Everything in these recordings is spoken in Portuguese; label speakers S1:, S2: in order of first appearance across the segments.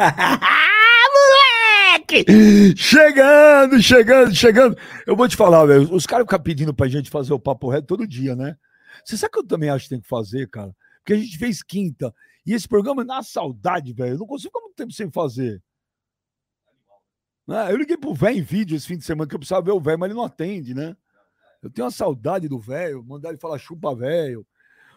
S1: Moleque! Chegando, chegando, chegando. Eu vou te falar, velho. Os caras ficam pedindo pra gente fazer o papo reto todo dia, né? Você sabe que eu também acho que tem que fazer, cara? Porque a gente fez quinta. E esse programa dá saudade, velho. Eu não consigo ficar muito tempo sem fazer. Né? Eu liguei pro velho em vídeo esse fim de semana, que eu precisava ver o velho, mas ele não atende, né? Eu tenho uma saudade do velho, mandar ele falar chupa velho.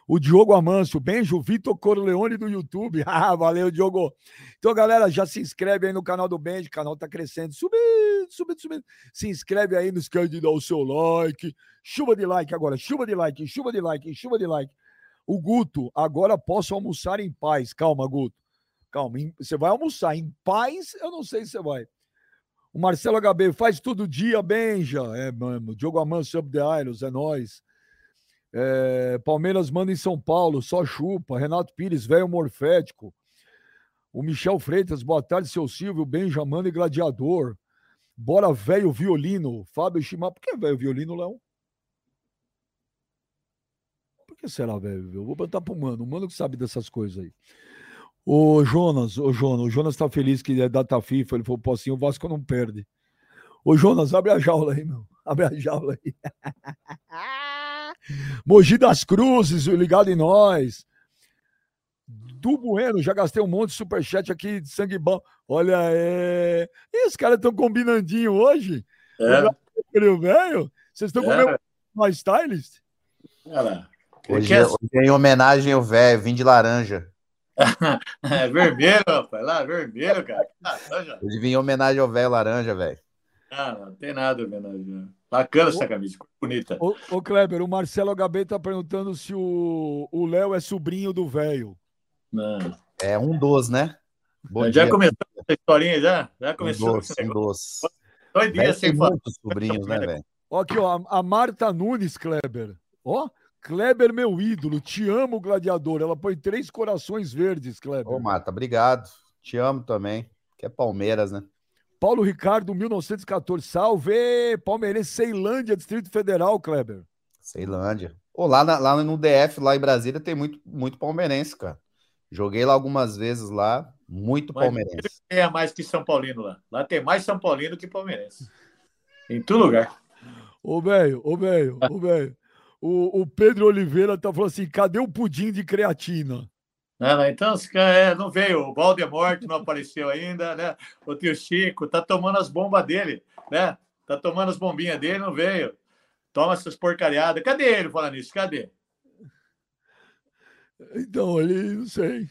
S1: O Diogo Amâncio, Benjo, Vitor Corleone do YouTube. Ah, valeu, Diogo. Então, galera, já se inscreve aí no canal do Benjo, o canal tá crescendo, subindo, subindo, subindo. Se inscreve aí, não esquece de dar o seu like. Chuva de like agora, chuva de like, chuva de like, chuva de like. O Guto, agora posso almoçar em paz. Calma, Guto. Calma, você vai almoçar em paz? Eu não sei se você vai. O Marcelo HB faz todo dia, Benja. É, mano. Diogo Amâncio Up the Isles, é nós. É, Palmeiras manda em São Paulo, só chupa. Renato Pires, velho morfético. O Michel Freitas, boa tarde, seu Silvio, Benjamin e Gladiador. Bora, velho violino. Fábio Chimar. Por que velho violino, Léo? Por que será, velho? Eu vou botar pro mano. O mano que sabe dessas coisas aí. O Jonas, o Jonas, o Jonas tá feliz que é data FIFA. Ele falou, pô, assim, o Vasco não perde. Ô, Jonas, abre a jaula aí, meu. Abre a jaula aí. Mogi das Cruzes, ligado em nós. Du Bueno, já gastei um monte de superchat aqui de sangue bom. Olha, é. E os caras estão combinandinho hoje? É. velho? Vocês estão é. comendo mais stylist?
S2: Hoje, é... hoje é em homenagem ao velho, vim de laranja.
S3: é vermelho, rapaz. Lá, vermelho, cara.
S2: Ele vinha em homenagem ao velho laranja, velho.
S3: Ah, não tem nada homenagem. Bacana essa camisa, bonita.
S1: Ô, ô, Kleber, o Marcelo HB tá perguntando se o Léo é sobrinho do velho.
S2: É um dos, né?
S3: Bom já dia. começou essa historinha, já? Já começou.
S2: Um dos, um.
S3: Dois dias sem falar.
S2: muitos sobrinhos, né, velho?
S1: Ó, aqui, ó, a Marta Nunes, Kleber. Ó, Kleber, meu ídolo, te amo, gladiador. Ela põe três corações verdes, Kleber.
S2: Ô, Marta, obrigado. Te amo também. Que é Palmeiras, né?
S1: Paulo Ricardo, 1914. Salve! Palmeirense, Ceilândia, Distrito Federal, Kleber.
S2: Ceilândia. Ô, lá, na, lá no DF, lá em Brasília, tem muito, muito palmeirense, cara. Joguei lá algumas vezes lá, muito Mas palmeirense.
S3: Tem mais que São Paulino lá. Lá tem mais São Paulino que palmeirense. Em todo lugar.
S1: Ô, velho, ô, velho, ô, velho. O, o Pedro Oliveira tá falando assim: cadê o pudim de creatina?
S3: Não, não, então, é, não veio. O Valdemort não apareceu ainda, né? O tio Chico tá tomando as bombas dele, né? Tá tomando as bombinhas dele, não veio. Toma essas porcariadas. Cadê ele falando isso? Cadê?
S1: Então, ele, não sei.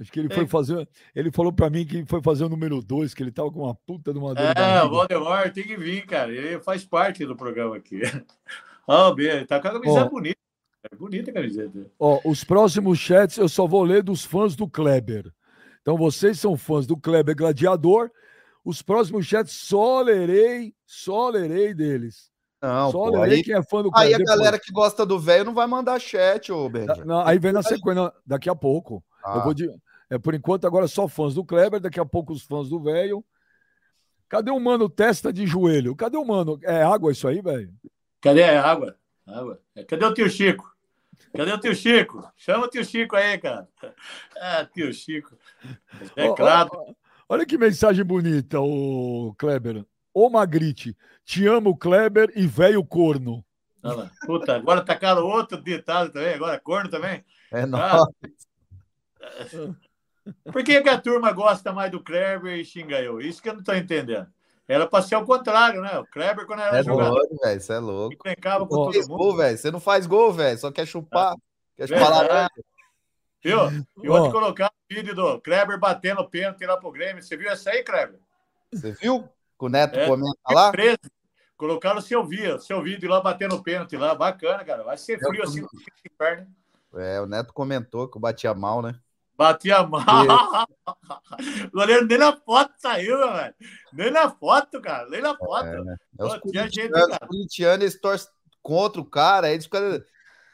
S1: Acho que ele foi é. fazer. Ele falou para mim que foi fazer o número 2, que ele tava com uma puta de uma
S3: dor. É, o Valdemort tem que vir, cara. Ele faz parte do programa aqui. Ó, oh, ele tá com a camisa oh. bonita. É bonita a camiseta.
S1: Ó, os próximos chats eu só vou ler dos fãs do Kleber. Então vocês são fãs do Kleber Gladiador. Os próximos chats só lerei, só lerei deles.
S2: Não, só pô, lerei aí, quem é fã do Kleber. Aí a galera depois. que gosta do velho não vai mandar chat, ô Benji.
S1: Aí vem na sequência, daqui a pouco. Ah. Eu vou de, é, por enquanto, agora só fãs do Kleber, daqui a pouco os fãs do velho. Cadê o mano testa de joelho? Cadê o mano? É água isso aí, velho?
S3: Cadê a água? água? Cadê o tio Chico? Cadê o tio Chico? Chama o tio Chico aí, cara. Ah, tio Chico. É claro.
S1: olha que mensagem bonita, o Kleber. Ô Magrite, te amo, Kleber e velho corno.
S3: Olha Puta, agora tacaram outro ditado também, agora corno também.
S2: É nóis.
S3: Por que, que a turma gosta mais do Kleber e xinga eu? Isso que eu não estou entendendo. Era para ser ao contrário, né? O Kleber, quando era é jogador.
S2: Louco, velho, você é louco.
S3: Encrencava com todo mundo.
S2: Gol, velho. Você não faz gol, velho. Só quer chupar. É. Quer chupar lá.
S3: Viu? E ontem colocar o vídeo do Kleber batendo o pênalti lá pro Grêmio. Você viu essa aí, Kleber?
S2: Você viu? Com o Neto é, comenta lá? 13.
S3: Colocaram o seu vídeo, seu vídeo lá batendo o pênalti lá. Bacana, cara. Vai ser frio assim no
S2: inferno. É, o Neto comentou que eu batia mal, né?
S3: Batia mal. o goleiro nem na foto saiu, velho. Nem na foto, cara. Nem na foto. É, né?
S2: é os corintianos, eles torcem contra o cara, eles ficam,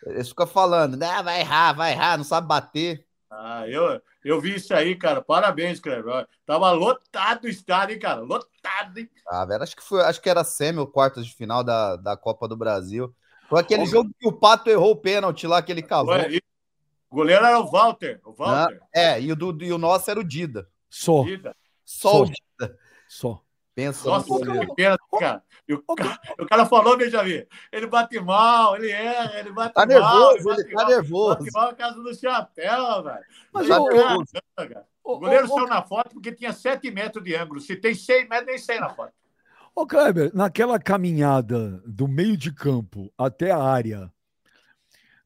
S2: eles ficam falando, né? Vai errar, vai errar, não sabe bater.
S3: Ah, eu, eu vi isso aí, cara. Parabéns, Cleber. Tava lotado o estádio, hein, cara? Lotado, hein?
S2: Ah, velho, acho que foi, acho que era semi ou quartas de final da, da Copa do Brasil. Foi aquele jogo que o Pato errou o pênalti lá que ele cavou.
S3: O goleiro era o Walter. O Walter.
S2: é, e o, do, e o nosso era o Dida.
S1: Só.
S3: Vida.
S2: Só o. Dida.
S1: Só.
S2: Pensa
S3: Nossa,
S2: no goleiro.
S3: que pena, cara. E o, cara. o cara falou, Benjamin, ele bate mal, ele erra, ele bate
S2: Tá
S3: mal.
S2: nervoso,
S3: bate
S2: ele tá
S3: mal,
S2: nervoso.
S3: Bate mal a casa do chapéu, velho.
S1: Mas
S2: Tá
S1: o-
S2: nervoso.
S3: Caramba,
S1: Ô,
S3: O goleiro saiu na foto porque tinha 7 metros de ângulo. Se tem 6 metros, nem sei na foto.
S1: Ô, Kleber, naquela caminhada do meio de campo até a área,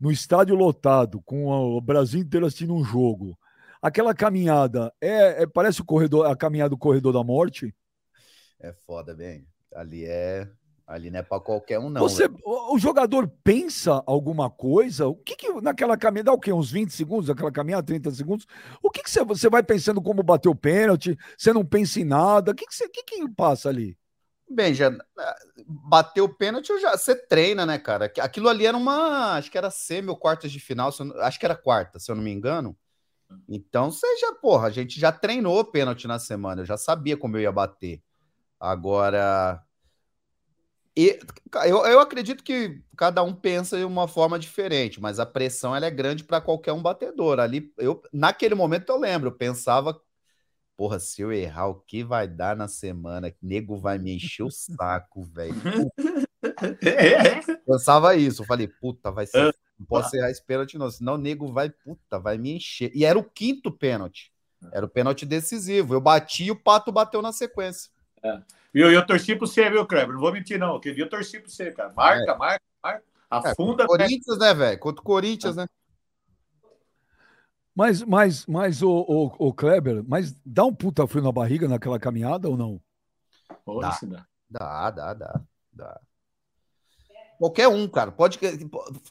S1: no estádio lotado, com o Brasil inteiro assistindo um jogo, aquela caminhada é, é- parece o corredor, a caminhada do corredor da morte?
S2: É foda, bem. Ali é. Ali não é pra qualquer um, não.
S1: Você, o, jogador pensa alguma coisa? O que que naquela caminhada, o quê? Uns 20 segundos, aquela caminhada, 30 segundos? O que que você, você vai pensando como bater o pênalti? Você não pensa em nada? O que que, você, o que, que passa ali?
S2: Bem, já bateu o pênalti, já, você treina, né, cara? Aquilo ali era uma, acho que era semi ou quartas de final, eu acho que era quarta, se eu não me engano. Então, já, porra, a gente já treinou pênalti na semana, eu já sabia como eu ia bater. Agora, e- eu, eu acredito que cada um pensa de uma forma diferente, mas a pressão ela é grande para qualquer um batedor. Ali, eu, naquele momento eu lembro, eu pensava Porra, se eu errar, o que vai dar na semana? Nego vai me encher o saco, velho. Pensava isso. Eu falei, puta, vai ser. Não posso errar esse pênalti, não. Senão o nego vai, puta, vai me encher. E era o quinto pênalti. Era o pênalti decisivo. Eu bati e o pato bateu na sequência.
S3: Viu? E eu torci pro você, viu, Kleber? Não vou mentir, não. Aquele dia eu torci pro você, cara. Marca, marca, marca.
S2: É,
S3: Afunda.
S2: o Corinthians, né, velho? Contra o Corinthians, né?
S1: Mas, mas, mas o, o, o Kleber, mas dá um puta frio na barriga naquela caminhada ou não?
S2: Dá.
S3: isso dá.
S2: Dá, dá, dá. Qualquer um, cara. Pode.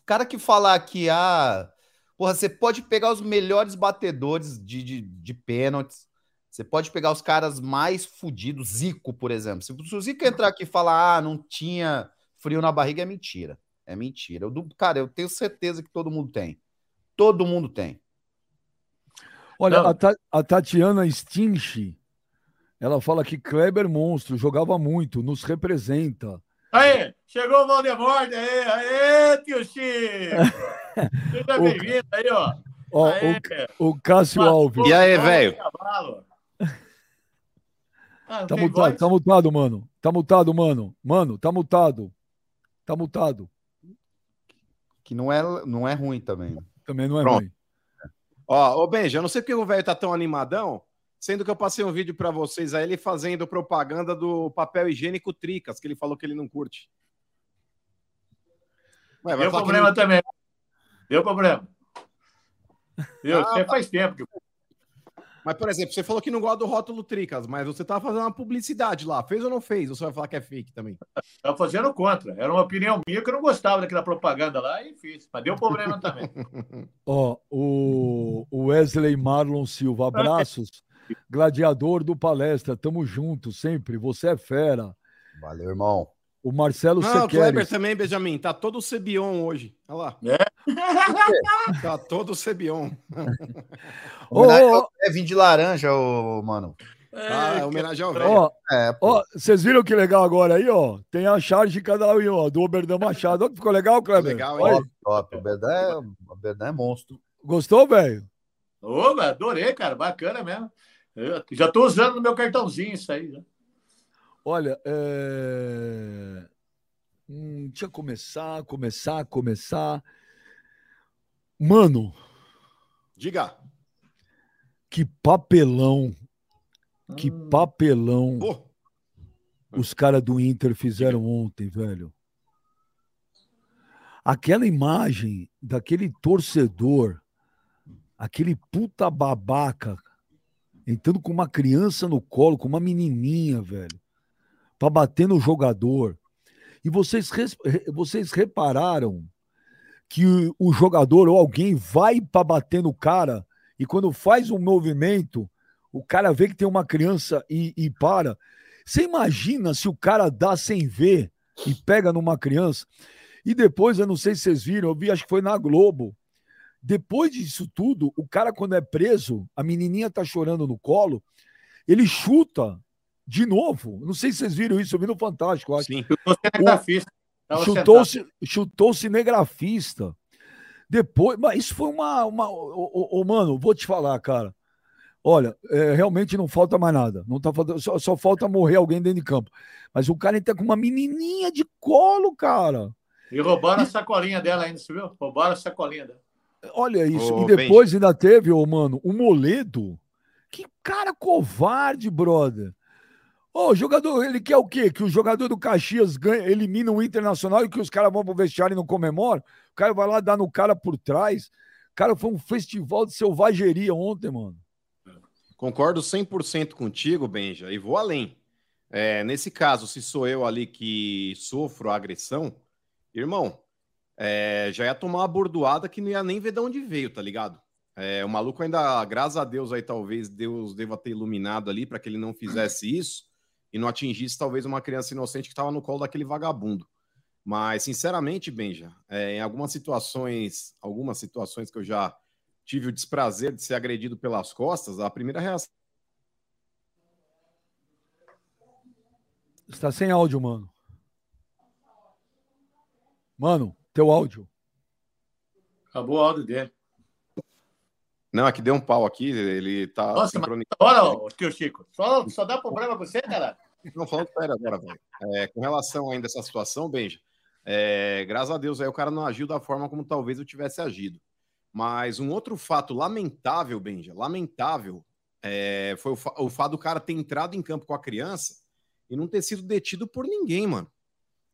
S2: Cara que falar que ah, porra, você pode pegar os melhores batedores de, de, de pênaltis. Você pode pegar os caras mais fodidos, Zico, por exemplo. Se o Zico entrar aqui e falar, ah, não tinha frio na barriga, é mentira. É mentira. Eu, cara, eu tenho certeza que todo mundo tem. Todo mundo tem.
S1: Olha, a, Ta- a Tatiana Stinch, ela fala que Kleber monstro, jogava muito, nos representa.
S3: Aí, chegou o Valdemorte aí. Aê, tio Chico. Seja bem-vindo aí, ó.
S1: Ó,
S3: Aê.
S1: o, o Cássio Alves.
S4: E aí, velho?
S3: Ah,
S1: Tá mutado,
S3: voz?
S1: tá mutado, mano. Tá mutado, mano. Mano, tá mutado. Tá mutado.
S2: Que não é, não é ruim também.
S1: Também não é
S4: Pronto.
S1: ruim.
S4: Ó, ô Benja, eu não sei porque o velho tá tão animadão, sendo que eu passei um vídeo pra vocês aí, ele fazendo propaganda do papel higiênico Tricas, que ele falou que ele não curte. Ué, que
S3: problema
S4: não-
S3: também. Deu problema. Viu?
S4: Ah,
S3: Você faz tempo que.
S4: Mas, por exemplo, você falou que não gosta do rótulo Tricas, mas você tava fazendo uma publicidade lá. Fez ou não fez? Ou você vai falar que é fake também?
S3: Estava fazendo contra. Era uma opinião minha que eu não gostava daquela propaganda lá e fiz. Mas deu problema também.
S1: Ó, o, o Wesley Marlon Silva, abraços. Gladiador do palestra, tamo junto sempre. Você é fera.
S2: Valeu, irmão.
S1: O Marcelo
S4: Não, o Kleber
S1: Sequeres.
S4: também, Benjamin. Tá todo o Cebion hoje. Olha lá.
S3: É?
S4: Tá todo o Cebion.
S1: Ô,
S2: Homenagem
S1: ô,
S2: ao Kevin de laranja, ô, mano.
S4: Ah, é homenagem ao velho.
S1: ó,
S2: É,
S1: ó, vocês viram que legal agora aí, ó? Tem a charge de cada um, ó, do Oberdan Machado. Ó, que Ficou legal, Kleber?
S4: Legal, hein?
S2: Top, top. O Berdan é, é monstro.
S1: Gostou, velho?
S3: Ô, adorei, cara. Bacana mesmo. Eu já estou usando no meu cartãozinho isso aí. já.
S1: Olha, é... hum, deixa eu começar, começar, começar. Mano,
S4: Diga.
S1: que papelão, que
S3: Hum.
S1: papelão
S4: Pô,
S1: os caras do Inter fizeram ontem, velho. Aquela imagem daquele torcedor, aquele puta babaca, entrando com uma criança no colo, com uma menininha, velho, pra bater no jogador. E vocês, vocês repararam que o, jogador ou alguém vai pra bater no cara e quando faz um movimento, o cara vê que tem uma criança e, e para. Você imagina se o cara dá sem ver e pega numa criança? E depois, eu não sei se vocês viram, eu vi, acho que foi na Globo. Depois disso tudo, o cara, quando é preso, a menininha tá chorando no colo, ele chuta de novo. Não sei se vocês viram isso, eu vi no Fantástico, acho.
S4: sim.
S3: Tava
S1: Chutou,
S3: sentado.
S1: chutou cinegrafista. Depois, mas isso foi uma. uma ô, ô, ô, mano, vou te falar, cara. Olha, é, realmente não falta mais nada. Não tá faltando, só, só, falta morrer alguém dentro de campo. Mas o cara tá com uma menininha de colo, cara.
S3: E roubaram a sacolinha dela ainda, você viu? Roubaram a sacolinha dela.
S1: Olha isso. E depois ainda teve, ô, mano, o Moledo. Que cara covarde, brother. Ô, o jogador, ele quer o quê? Que o jogador do Caxias ganha, elimina o Internacional e que os caras vão pro vestiário e não comemoram? O cara vai lá dar no cara por trás. Cara, foi um festival de selvageria ontem, mano.
S4: Concordo 100% contigo, Benja, e vou além. É, nesse caso, se sou eu ali que sofro a agressão, irmão, é, já ia tomar uma bordoada que não ia nem ver de onde veio, tá ligado? É, o maluco ainda, graças a Deus, aí talvez Deus deva ter iluminado ali para que ele não fizesse isso e não atingisse talvez uma criança inocente que estava no colo daquele vagabundo. Mas, sinceramente, Benja, é, em algumas situações, algumas situações que eu já tive o desprazer de ser agredido pelas costas, a primeira reação.
S1: Está sem áudio, mano. Mano, teu áudio.
S3: Acabou o áudio dele.
S4: Não, aqui deu um pau aqui, ele tá.
S3: Nossa, mas olha, tio Chico, só, só dá problema com você, cara?
S4: Não, falando sério agora, velho. É, com relação ainda a essa situação, Benja, é, graças a Deus aí o cara não agiu da forma como talvez eu tivesse agido. Mas um outro fato lamentável, Benja, lamentável, é, foi o, fa o fato do cara ter entrado em campo com a criança e não ter sido detido por ninguém, mano.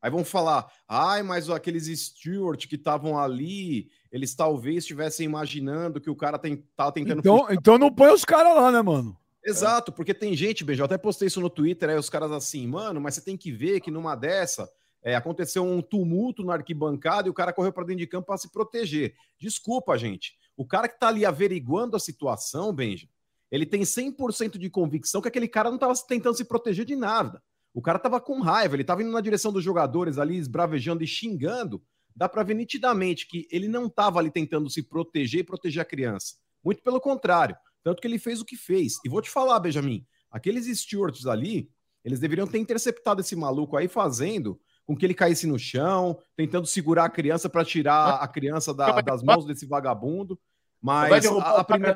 S4: Aí vão falar, ai, mas aqueles Stewart que estavam ali, eles talvez estivessem imaginando que o cara tem, tá tentando.
S1: Então, então não põe os caras lá, né, mano?
S4: Exato, porque tem gente, Benja, eu até postei isso no Twitter, aí os caras assim, mano, mas você tem que ver que numa dessa é, aconteceu um tumulto na arquibancada e o cara correu para dentro de campo para se proteger. Desculpa, gente. O cara que está ali averiguando a situação, Benja, ele tem 100% de convicção que aquele cara não estava tentando se proteger de nada. O cara estava com raiva, ele estava indo na direção dos jogadores ali, esbravejando e xingando. Dá para ver nitidamente que ele não estava ali tentando se proteger e proteger a criança. Muito pelo contrário. Tanto que ele fez o que fez. E vou te falar, Benjamin, aqueles stewards ali, eles deveriam ter interceptado esse maluco aí fazendo com que ele caísse no chão, tentando segurar a criança para tirar a criança da, das mãos desse vagabundo. Mas a, a primeira.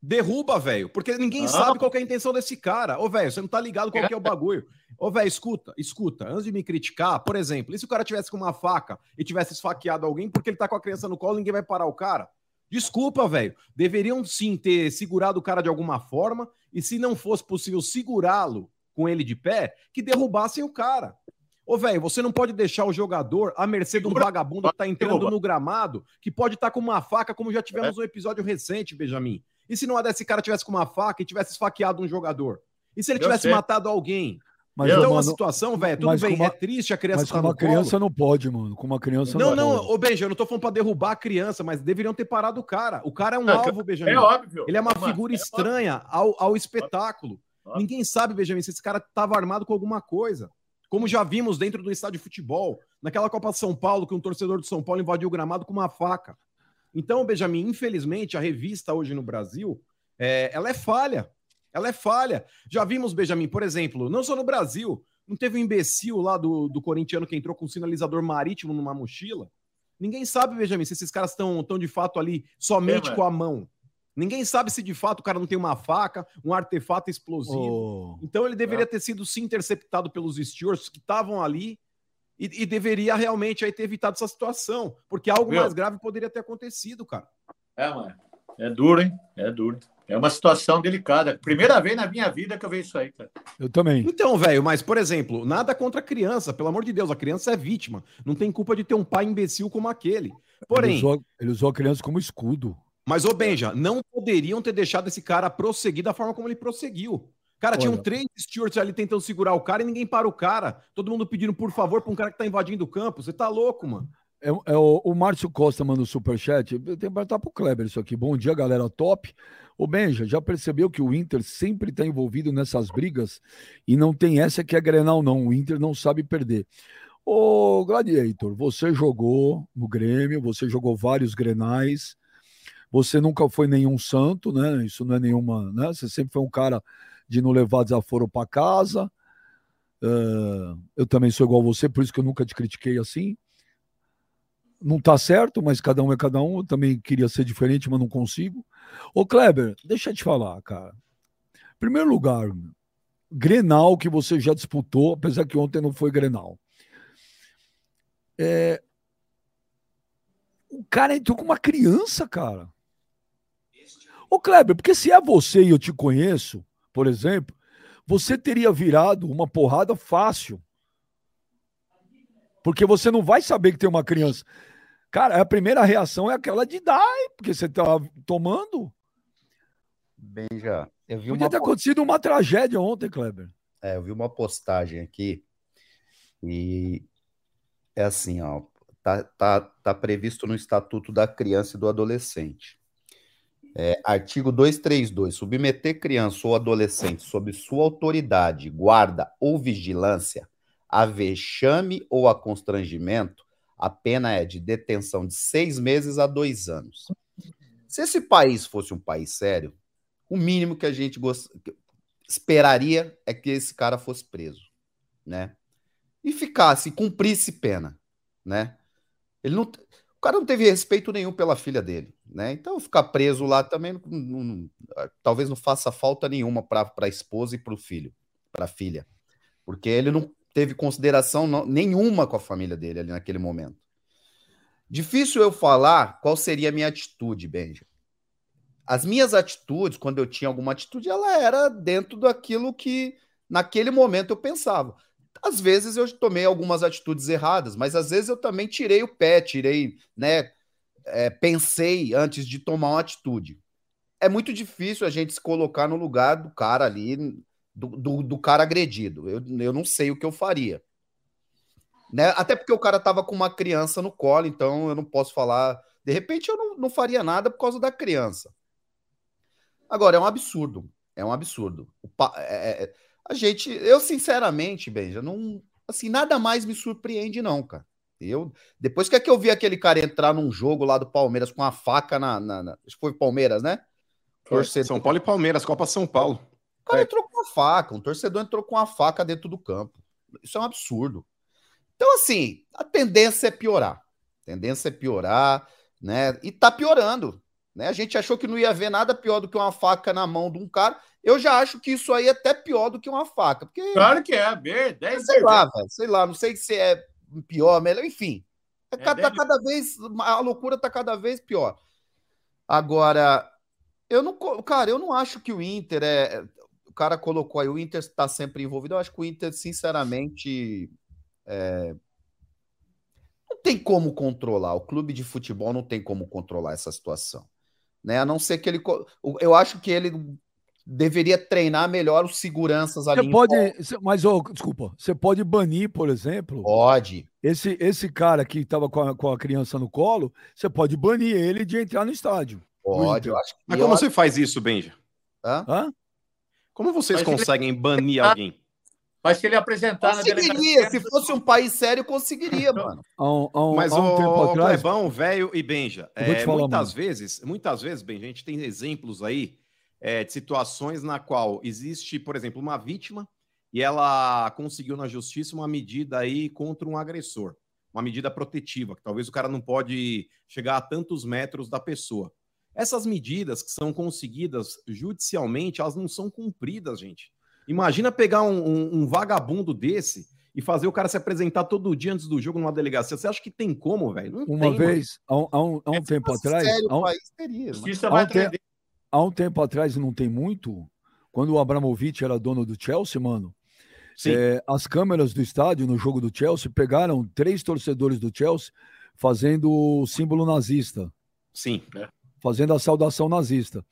S4: Derruba, velho, porque ninguém ah. sabe qual é a intenção desse cara. Ô, velho, você não tá ligado qual é o bagulho. Ô, velho, escuta, escuta. Antes de me criticar, por exemplo, e se o cara tivesse com uma faca e tivesse esfaqueado alguém porque ele tá com a criança no colo, ninguém vai parar o cara? Desculpa, velho. Deveriam sim ter segurado o cara de alguma forma e se não fosse possível segurá-lo com ele de pé, que derrubassem o cara. Ô, velho, você não pode deixar o jogador à mercê de um vagabundo que tá entrando no gramado, que pode estar tá com uma faca, como já tivemos é. um episódio recente, Benjamin. E se não desse cara tivesse com uma faca e tivesse esfaqueado um jogador? E se ele tivesse matado alguém? Mas, então, mano, a situação, velho, tudo bem, uma, é triste a criança
S1: Mas tá com uma criança colo. não pode, mano. Com uma criança
S4: não Não, não, ô Benja, eu não tô falando pra derrubar a criança, mas deveriam ter parado o cara. O cara é um não, alvo, Benjamin. É óbvio. Ele é uma mano, figura é estranha ao, ao espetáculo. Óbvio. Ninguém sabe, Benjamin, se esse cara tava armado com alguma coisa. Como já vimos dentro do estádio de futebol, naquela Copa São Paulo, que um torcedor de São Paulo invadiu o gramado com uma faca. Então, Benjamin, infelizmente, a revista hoje no Brasil, é, ela é falha. Ela é falha. Já vimos, Benjamin, por exemplo, não só no Brasil, não teve um imbecil lá do, do corintiano que entrou com um sinalizador marítimo numa mochila? Ninguém sabe, Benjamin, se esses caras estão tão de fato ali somente é, com a mão. Ninguém sabe se de fato o cara não tem uma faca, um artefato explosivo. Oh. Então ele deveria é. ter sido sim interceptado pelos stewards que estavam ali e, e, deveria realmente aí ter evitado essa situação, porque algo Meu. mais grave poderia ter acontecido, cara.
S3: É, mano. É duro, hein? É duro. É uma situação delicada. Primeira vez na minha vida que eu vejo isso aí, cara.
S1: Eu também.
S4: Então, velho, mas, por exemplo, nada contra a criança. Pelo amor de Deus, a criança é vítima. Não tem culpa de ter um pai imbecil como aquele. Porém.
S1: Ele usou, ele usou a criança como escudo.
S4: Mas, ô Benja, não poderiam ter deixado esse cara prosseguir da forma como ele prosseguiu. Cara, Olha. tinham três stewards ali tentando segurar o cara e ninguém para o cara. Todo mundo pedindo por favor para um cara que tá invadindo o campo. Você tá louco, mano.
S1: É, é o, o Márcio Costa manda o superchat. Eu tenho que perguntar pro Kleber isso aqui. Bom dia, galera top. Ô Benja, já percebeu que o Inter sempre está envolvido nessas brigas e não tem essa que é Grenal, não. O Inter não sabe perder. Ô Gladiator, você jogou no Grêmio, você jogou vários Grenais. Você nunca foi nenhum santo, né? Isso não é nenhuma. Né? Você sempre foi um cara de não levar desaforo para casa. Uh, eu também sou igual a você, por isso que eu nunca te critiquei assim. Não tá certo, mas cada um é cada um. Eu também queria ser diferente, mas não consigo. Ô, Kleber, deixa eu te falar, cara. Primeiro lugar, Grenal que você já disputou, apesar que ontem não foi Grenal. É... O cara entrou com uma criança, cara. Ô, Kleber, porque se é você e eu te conheço, por exemplo, você teria virado uma porrada fácil. Porque você não vai saber que tem uma criança. Cara, a primeira reação é aquela de dar, porque você tá tomando.
S2: Benja, eu vi
S1: Podia
S2: uma
S1: ter acontecido uma tragédia ontem, Kleber.
S2: É, eu vi uma postagem aqui e é assim, ó, tá, tá, tá previsto no Estatuto da Criança e do Adolescente. É, artigo 232. Submeter criança ou adolescente sob sua autoridade, guarda ou vigilância a vexame ou a constrangimento, a pena é de detenção de seis meses a dois anos. Se esse país fosse um país sério, o mínimo que a gente gost... esperaria é que esse cara fosse preso, né? E ficasse, cumprisse pena, né? Ele não, o cara não teve respeito nenhum pela filha dele, né? Então ficar preso lá também não, não, talvez não faça falta nenhuma para a esposa e para o filho, para a filha, porque ele não teve consideração nenhuma com a família dele ali naquele momento. Difícil eu falar qual seria a minha atitude, Benja. As minhas atitudes, quando eu tinha alguma atitude, ela era dentro daquilo que naquele momento eu pensava. Às vezes eu tomei algumas atitudes erradas, mas às vezes eu também tirei o pé, tirei, né? É, pensei antes de tomar uma atitude. É muito difícil a gente se colocar no lugar do cara ali, do, do, do cara agredido. Eu, eu não sei o que eu faria. Né? Até porque o cara tava com uma criança no colo, então eu não posso falar. De repente eu não, não faria nada por causa da criança. Agora, é um absurdo. É um absurdo. Pa... É, é, a gente, eu sinceramente, Benja, não. Assim, nada mais me surpreende, não, cara. Eu, depois que é que eu vi aquele cara entrar num jogo lá do Palmeiras com a faca na. na, na acho que foi Palmeiras, né?
S4: Torcedor. São Paulo e Palmeiras, Copa São Paulo.
S2: O cara é. entrou com a faca, um torcedor entrou com a faca dentro do campo. Isso é um absurdo. Então, assim, a tendência é piorar. A tendência é piorar, né? E tá piorando. Né? A gente achou que não ia ver nada pior do que uma faca na mão de um cara. Eu já acho que isso aí é até pior do que uma faca. Porque,
S3: claro que é, B, 10
S2: Sei lá, velho, sei lá, não sei se é pior, melhor, enfim. É, é cada, cada vez, a loucura tá cada vez pior. Agora, eu não, cara, eu não acho que o Inter é. O cara colocou aí, o Inter está sempre envolvido. Eu acho que o Inter, sinceramente, é... Não tem como controlar. O clube de futebol não tem como controlar essa situação. Né? A não ser que ele. Eu acho que ele deveria treinar melhor os seguranças ali.
S1: Você pode, mas oh, desculpa, você pode banir, por exemplo.
S2: Pode.
S1: Esse, esse cara que estava com, com, a criança no colo, você pode banir ele de entrar no estádio.
S2: Pode, eu acho.
S4: Mas como eu... você faz isso, Benja?
S1: Hã? Hã?
S4: Como vocês mas conseguem ele... banir alguém?
S3: Mas se ele apresentar
S2: conseguiria, na delegacia... Se fosse um país sério, conseguiria, mano.
S4: um, Mas um o tempo atrás... Clebão, velho e Benja, é, falar, muitas mano. vezes, muitas vezes, Benja, a gente tem exemplos aí é, de situações na qual existe, por exemplo, uma vítima e ela conseguiu na justiça uma medida aí contra um agressor, uma medida protetiva, que talvez o cara não pode chegar a tantos metros da pessoa. Essas medidas que são conseguidas judicialmente, elas não são cumpridas, gente. Imagina pegar um, um, um, vagabundo desse e fazer o cara se apresentar todo dia antes do jogo numa delegacia. Você acha que tem como, velho?
S1: Uma tem, vez, há um, há um, há um é tempo atrás. Sério, há um, país teria, há, um te, há um tempo atrás, não tem muito, quando o Abramovich era dono do Chelsea, mano. É, as câmeras do estádio no jogo do Chelsea pegaram três torcedores do Chelsea fazendo o símbolo nazista.
S4: Sim.
S1: É. Fazendo a saudação nazista.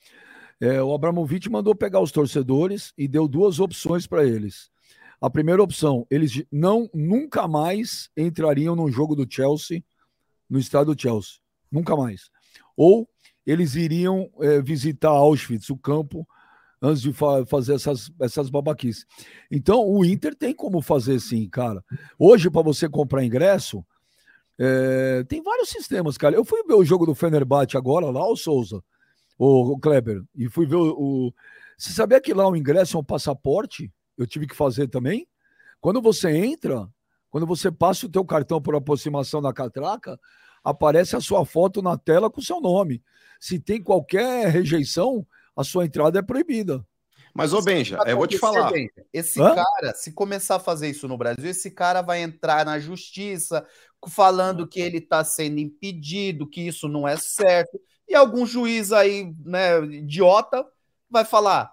S1: É, o Abramovich mandou pegar os torcedores e deu duas opções para eles. A primeira opção, eles não nunca mais entrariam no jogo do Chelsea, no estádio do Chelsea, nunca mais. Ou eles iriam é, visitar Auschwitz, o campo, antes de fa fazer essas, essas babaquices. Então, o Inter tem como fazer sim, cara. Hoje, para você comprar ingresso, é, tem vários sistemas, cara. Eu fui ver o jogo do Fenerbahçe agora, lá, o Souza o, Kleber, e fui ver o, o. Você sabia que lá o ingresso é um passaporte? Eu tive que fazer também. Quando você entra, quando você passa o teu cartão por aproximação na catraca, aparece a sua foto na tela com o seu nome. Se tem qualquer rejeição, a sua entrada é proibida.
S4: Mas, ô Benja, eu vou te falar.
S2: Esse Hã? cara, se começar a fazer isso no Brasil, esse cara vai entrar na justiça falando que ele está sendo impedido, que isso não é certo. E algum juiz aí, né, idiota, vai falar: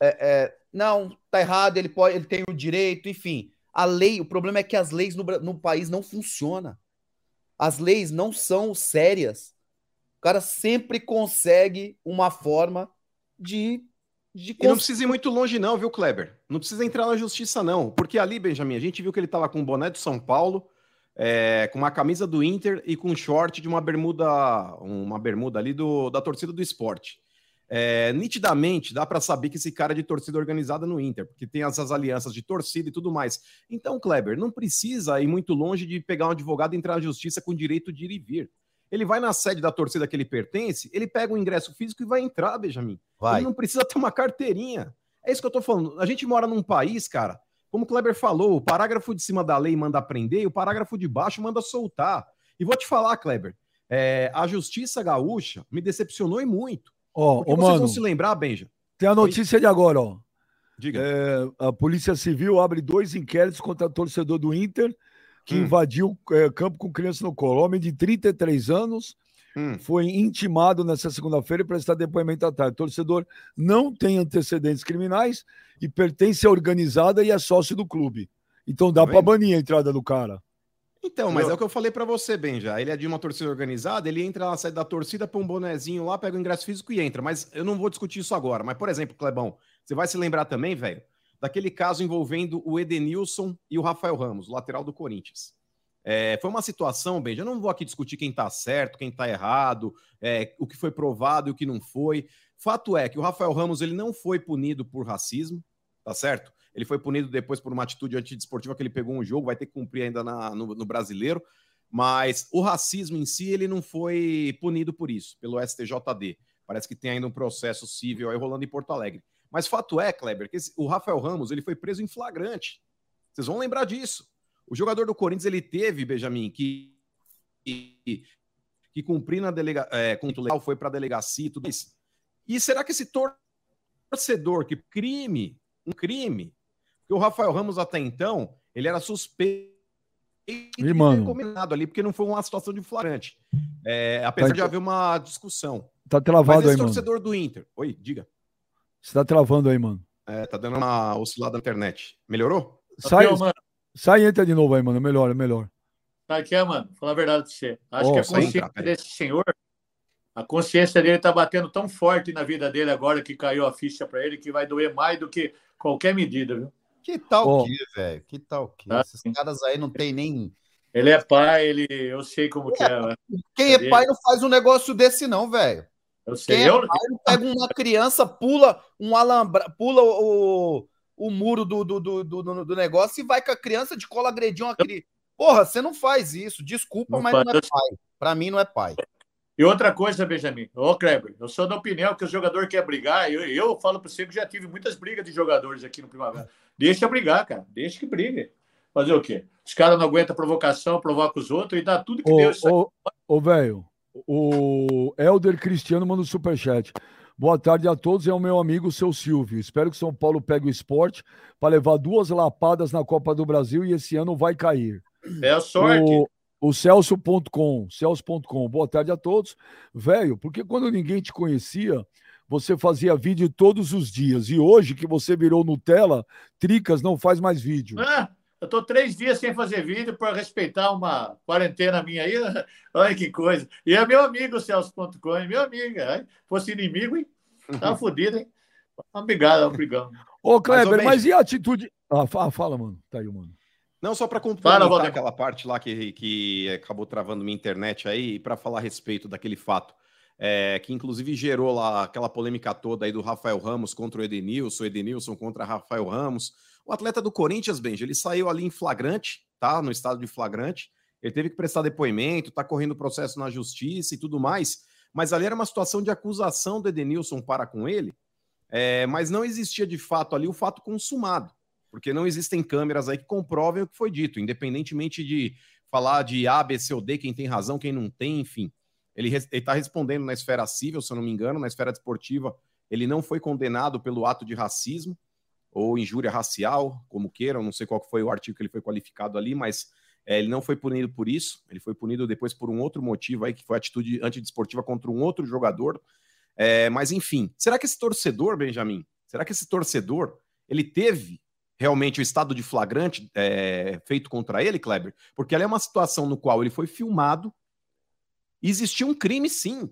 S2: é, é, não, tá errado, ele pode, ele tem o direito, enfim. A lei, o problema é que as leis no, no país não funcionam. As leis não são sérias. O cara sempre consegue uma forma de. De
S4: e não precisa ir muito longe, não, viu, Kleber? Não precisa entrar na justiça, não. Porque ali, Benjamin, a gente viu que ele tava com o boné do São Paulo, é, com uma camisa do Inter e com um short de uma bermuda, uma bermuda ali do, da torcida do esporte. É, nitidamente dá para saber que esse cara é de torcida organizada no Inter, porque tem essas alianças de torcida e tudo mais. Então, Kleber, não precisa ir muito longe de pegar um advogado e entrar na justiça com direito de ir e vir. Ele vai na sede da torcida que ele pertence, ele pega o ingresso físico e vai entrar, Benjamin. Vai. Ele não precisa ter uma carteirinha. É isso que eu tô falando. A gente mora num país, cara, como o Kleber falou, o parágrafo de cima da lei manda prender e o parágrafo de baixo manda soltar. E vou te falar, Kleber, é, a justiça gaúcha me decepcionou e muito.
S1: Ó, oh, vocês vão
S4: se lembrar, Benja?
S1: Tem a notícia Foi? de agora, ó.
S4: Diga.
S1: É, a Polícia Civil abre dois inquéritos contra o torcedor do Inter que hum. invadiu é, campo com criança no colo. Homem de 33 anos hum. foi intimado nessa segunda-feira para prestar depoimento à tarde. O torcedor não tem antecedentes criminais e pertence à organizada e é sócio do clube. Então dá tá para banir a entrada do cara.
S4: Então, mas é o que eu falei para você, bem já. Ele é de uma torcida organizada, ele entra na sede da torcida, põe um bonezinho lá, pega o ingresso físico e entra. Mas eu não vou discutir isso agora. Mas, por exemplo, Clebão, você vai se lembrar também, velho, daquele caso envolvendo o Edenilson e o Rafael Ramos, lateral do Corinthians. É, foi uma situação, bem, já não vou aqui discutir quem tá certo, quem tá errado, é, o que foi provado e o que não foi. Fato é que o Rafael Ramos ele não foi punido por racismo, tá certo? Ele foi punido depois por uma atitude antidesportiva que ele pegou um jogo, vai ter que cumprir ainda na, no, no brasileiro. Mas o racismo em si, ele não foi punido por isso, pelo STJD. Parece que tem ainda um processo civil aí rolando em Porto Alegre. Mas fato é, Kleber, que esse, o Rafael Ramos ele foi preso em flagrante. Vocês vão lembrar disso. O jogador do Corinthians ele teve, Benjamin, que, que, que cumprir na delega, é, legal, foi para a delegacia e tudo isso. E será que esse torcedor que crime, um crime, porque o Rafael Ramos, até então, ele era suspeito
S1: de mano.
S4: combinado ali, porque não foi uma situação de flagrante. É, apesar tá, de haver uma discussão.
S1: Tá travado Mas esse aí,
S4: torcedor
S1: mano.
S4: do Inter. Oi, diga.
S1: Você tá travando aí, mano.
S4: É, tá dando uma oscilada na internet. Melhorou?
S1: Sai, mano. sai e entra de novo aí, mano. Melhor, é melhor.
S3: Tá aqui, é, mano. Falar a verdade pra você. Acho oh, que a consciência entrar, desse senhor, a consciência dele tá batendo tão forte na vida dele agora que caiu a ficha para ele que vai doer mais do que qualquer medida, viu?
S2: Que tal oh. que, velho? Que tal que? Ah, Esses caras aí não tem nem.
S3: Ele é pai, ele, eu sei como é, que é.
S2: Quem é pai não faz um negócio desse, não, velho.
S3: Eu sei. Quem é eu...
S2: pega uma criança, pula um alambra, pula o, o muro do, do, do, do, do negócio e vai com a criança de cola agredir uma criança. Porra, você não faz isso. Desculpa, não mas faz. não é pai. Pra mim, não é pai.
S3: E outra coisa, Benjamin, ô Kleber, eu sou da opinião que o jogador quer brigar. Eu, eu falo para você que já tive muitas brigas de jogadores aqui no Primavera. Deixa brigar, cara. Deixa que brigue. Fazer o quê? Os caras não aguentam provocação, provoca os outros e dá tudo que ô, Deus
S1: Ô, ô velho, o Helder Cristiano manda um superchat. Boa tarde a todos, é o meu amigo seu Silvio. Espero que São Paulo pegue o esporte para levar duas lapadas na Copa do Brasil e esse ano vai cair.
S3: É a sorte.
S1: O, o Celso.com, Celso.com, boa tarde a todos. Velho, porque quando ninguém te conhecia, você fazia vídeo todos os dias. E hoje que você virou Nutella, Tricas não faz mais vídeo.
S3: Ah, eu tô três dias sem fazer vídeo para respeitar uma quarentena minha aí. Olha que coisa. E é meu amigo, Celso.com, é meu amigo. Ai, fosse inimigo, hein? Tá fodido, hein? Obrigado, obrigado.
S1: Ô, Kleber, mas, mas e a atitude. Ah, fala, fala, mano. Tá aí, mano.
S4: Não, só para complementar Fala, aquela parte lá que, que acabou travando minha internet aí, para falar a respeito daquele fato, é, que inclusive gerou lá aquela polêmica toda aí do Rafael Ramos contra o Edenilson, o Edenilson contra Rafael Ramos. O atleta do Corinthians, Benji, ele saiu ali em flagrante, tá? No estado de flagrante. Ele teve que prestar depoimento, tá correndo processo na justiça e tudo mais. Mas ali era uma situação de acusação do Edenilson para com ele, é, mas não existia de fato ali o fato consumado porque não existem câmeras aí que comprovem o que foi dito, independentemente de falar de A, B, C ou D, quem tem razão, quem não tem, enfim. Ele está respondendo na esfera civil, se eu não me engano, na esfera desportiva, ele não foi condenado pelo ato de racismo ou injúria racial, como queiram, não sei qual foi o artigo que ele foi qualificado ali, mas é, ele não foi punido por isso, ele foi punido depois por um outro motivo aí, que foi atitude antidesportiva contra um outro jogador. É, mas enfim, será que esse torcedor, Benjamin, será que esse torcedor, ele teve realmente o estado de flagrante é, feito contra ele, Kleber? Porque ela é uma situação no qual ele foi filmado, existia um crime sim,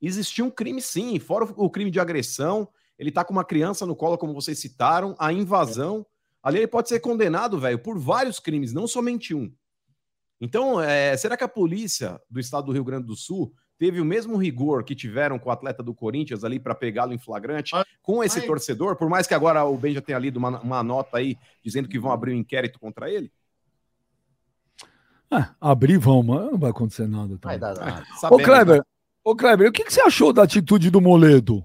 S4: existia um crime sim, fora o crime de agressão, ele tá com uma criança no colo, como vocês citaram, a invasão, Ali ele pode ser condenado, velho, por vários crimes, não somente um. Então, é, será que a polícia do estado do Rio Grande do Sul teve o mesmo rigor que tiveram com o atleta do Corinthians ali para pegá-lo em flagrante com esse Ai. torcedor? Por mais que agora o Ben já tenha lido uma, uma nota aí dizendo que vão abrir um inquérito contra ele?
S1: Ah, abrir vão, mas não vai acontecer nada. Tá?
S2: Vai dar nada.
S1: Ô, Kleber, ô, Kleber, o que, que você achou da atitude do Moledo?